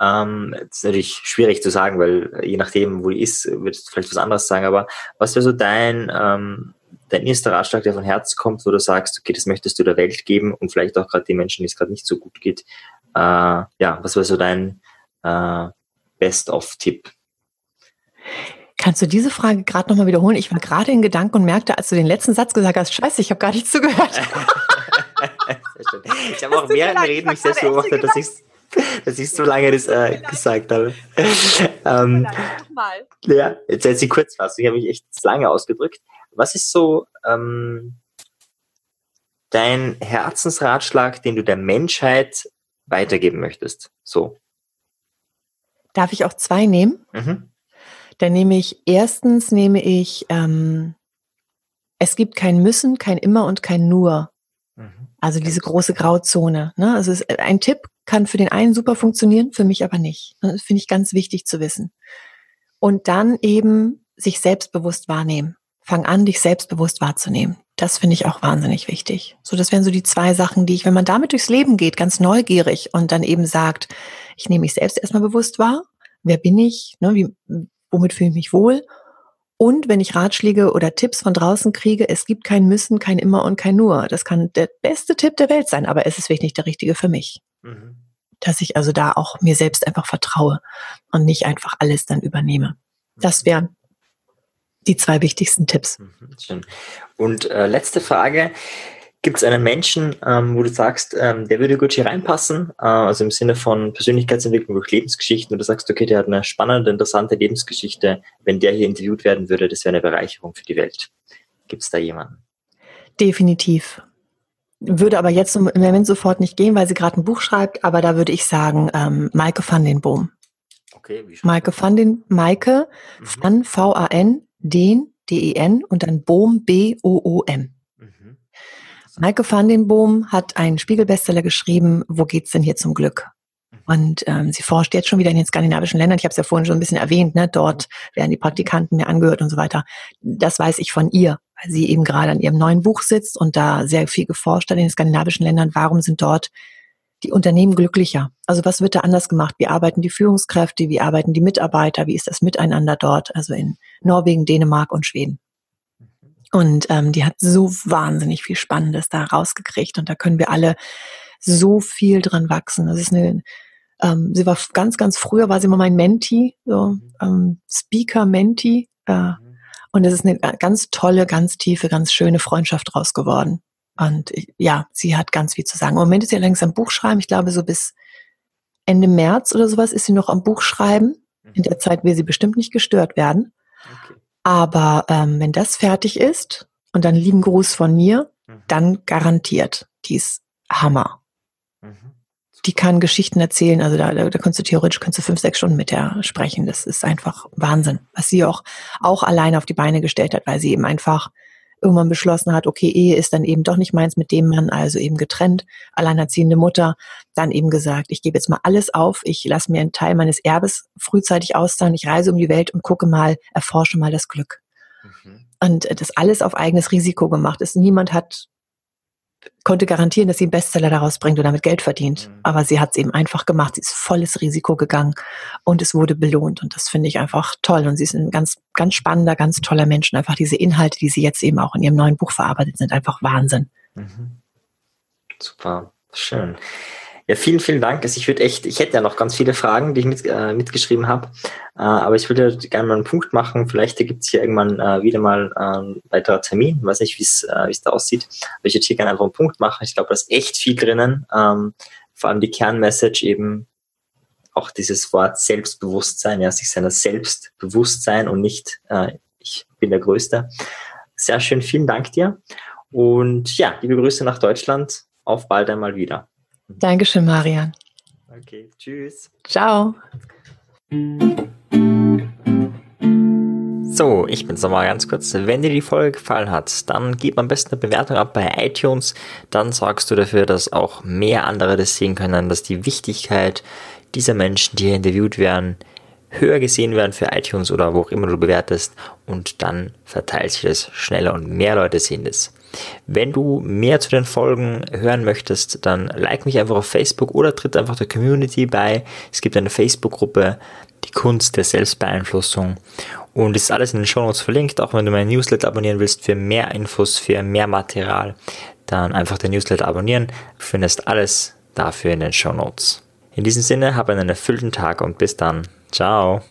Ähm, das ist natürlich schwierig zu sagen, weil je nachdem, wo die ist, wird es vielleicht was anderes sagen, aber was wäre so dein, ähm, dein erster Ratschlag, der von Herzen kommt, wo du sagst, okay, das möchtest du der Welt geben und vielleicht auch gerade die Menschen, die es gerade nicht so gut geht. Äh, ja, was wäre so dein äh, Best-of-Tipp? Kannst du diese Frage gerade nochmal wiederholen? Ich war gerade in Gedanken und merkte, als du den letzten Satz gesagt hast, scheiße, ich habe gar nicht zugehört. ich habe auch dem Reden mich selbst beobachtet, dass ich, dass ich so lange das äh, gesagt habe. ähm, ja, jetzt jetzt die Kurzfassung, ich habe mich echt lange ausgedrückt. Was ist so, ähm, dein Herzensratschlag, den du der Menschheit weitergeben möchtest? So. Darf ich auch zwei nehmen? Mhm. Dann nehme ich, erstens nehme ich, ähm, es gibt kein Müssen, kein Immer und kein Nur. Mhm. Also diese große Grauzone. Ne? Also es, ein Tipp kann für den einen super funktionieren, für mich aber nicht. Das finde ich ganz wichtig zu wissen. Und dann eben sich selbstbewusst wahrnehmen. Fang an, dich selbstbewusst wahrzunehmen. Das finde ich auch wahnsinnig wichtig. So, das wären so die zwei Sachen, die ich, wenn man damit durchs Leben geht, ganz neugierig und dann eben sagt, ich nehme mich selbst erstmal bewusst wahr. Wer bin ich? Ne, wie, womit fühle ich mich wohl? Und wenn ich Ratschläge oder Tipps von draußen kriege, es gibt kein Müssen, kein Immer und kein Nur. Das kann der beste Tipp der Welt sein, aber es ist wirklich nicht der richtige für mich. Mhm. Dass ich also da auch mir selbst einfach vertraue und nicht einfach alles dann übernehme. Das mhm. wären die zwei wichtigsten Tipps. Mhm, schön. Und äh, letzte Frage. Gibt es einen Menschen, ähm, wo du sagst, ähm, der würde gut hier reinpassen, äh, also im Sinne von Persönlichkeitsentwicklung durch Lebensgeschichten, wo du sagst, okay, der hat eine spannende, interessante Lebensgeschichte, wenn der hier interviewt werden würde, das wäre eine Bereicherung für die Welt. Gibt es da jemanden? Definitiv. Würde aber jetzt im Moment sofort nicht gehen, weil sie gerade ein Buch schreibt, aber da würde ich sagen, ähm, Maike van den Boom. Okay, wie Maike van den, Maike mhm. van V-A-N, den, D-E-N und dann Boom, B-O-O-M. Maike van den Boom hat einen Spiegelbestseller geschrieben, Wo geht's denn hier zum Glück? Und ähm, sie forscht jetzt schon wieder in den skandinavischen Ländern. Ich habe es ja vorhin schon ein bisschen erwähnt. Ne? Dort werden die Praktikanten mir angehört und so weiter. Das weiß ich von ihr, weil sie eben gerade an ihrem neuen Buch sitzt und da sehr viel geforscht hat in den skandinavischen Ländern. Warum sind dort die Unternehmen glücklicher? Also was wird da anders gemacht? Wie arbeiten die Führungskräfte? Wie arbeiten die Mitarbeiter? Wie ist das Miteinander dort? Also in Norwegen, Dänemark und Schweden. Und ähm, die hat so wahnsinnig viel Spannendes da rausgekriegt und da können wir alle so viel dran wachsen. Das ist eine, ähm, sie war ganz, ganz früher war sie immer mein Menti, so ähm, Speaker Menti. Äh, und es ist eine ganz tolle, ganz tiefe, ganz schöne Freundschaft draus geworden. Und ja, sie hat ganz viel zu sagen. Im Moment ist sie allerdings am Buch schreiben. Ich glaube, so bis Ende März oder sowas ist sie noch am Buch schreiben. In der Zeit will sie bestimmt nicht gestört werden. Okay. Aber ähm, wenn das fertig ist und dann lieben Gruß von mir, mhm. dann garantiert. Die ist Hammer. Mhm. Die kann Geschichten erzählen, also da, da, da kannst du theoretisch kannst du fünf, sechs Stunden mit der sprechen. Das ist einfach Wahnsinn, was sie auch, auch alleine auf die Beine gestellt hat, weil sie eben einfach irgendwann beschlossen hat, okay, Ehe ist dann eben doch nicht meins mit dem Mann, also eben getrennt, alleinerziehende Mutter, dann eben gesagt, ich gebe jetzt mal alles auf, ich lasse mir einen Teil meines Erbes frühzeitig auszahlen, ich reise um die Welt und gucke mal, erforsche mal das Glück. Mhm. Und das alles auf eigenes Risiko gemacht ist. Niemand hat konnte garantieren, dass sie einen Bestseller daraus bringt und damit Geld verdient. Mhm. Aber sie hat es eben einfach gemacht. Sie ist volles Risiko gegangen und es wurde belohnt. Und das finde ich einfach toll. Und sie ist ein ganz, ganz spannender, ganz toller Mensch. Und einfach diese Inhalte, die sie jetzt eben auch in ihrem neuen Buch verarbeitet, sind einfach Wahnsinn. Mhm. Super, schön. Ja, vielen, vielen Dank. Also ich würde echt, ich hätte ja noch ganz viele Fragen, die ich mit, äh, mitgeschrieben habe, äh, aber ich würde gerne mal einen Punkt machen. Vielleicht gibt es hier irgendwann äh, wieder mal äh, ein weiterer Termin. Ich weiß nicht, wie äh, es da aussieht. Aber ich würde hier gerne einfach einen Punkt machen. Ich glaube, da ist echt viel drinnen. Ähm, vor allem die Kernmessage eben auch dieses Wort Selbstbewusstsein, ja, sich seiner selbst bewusst sein und nicht äh, ich bin der Größte. Sehr schön, vielen Dank dir. Und ja, liebe Grüße nach Deutschland. Auf bald einmal wieder. Dankeschön, Marian. Okay, tschüss. Ciao. So, ich bin's nochmal ganz kurz. Wenn dir die Folge gefallen hat, dann gib am besten eine Bewertung ab bei iTunes. Dann sorgst du dafür, dass auch mehr andere das sehen können, dass die Wichtigkeit dieser Menschen, die hier interviewt werden, höher gesehen werden für iTunes oder wo auch immer du bewertest und dann verteilt sich das schneller und mehr Leute sehen das. Wenn du mehr zu den Folgen hören möchtest, dann like mich einfach auf Facebook oder tritt einfach der Community bei. Es gibt eine Facebook-Gruppe, die Kunst der Selbstbeeinflussung. Und es ist alles in den Show Notes verlinkt. Auch wenn du mein Newsletter abonnieren willst für mehr Infos, für mehr Material, dann einfach den Newsletter abonnieren. Du findest alles dafür in den Show Notes. In diesem Sinne, hab einen erfüllten Tag und bis dann. Ciao.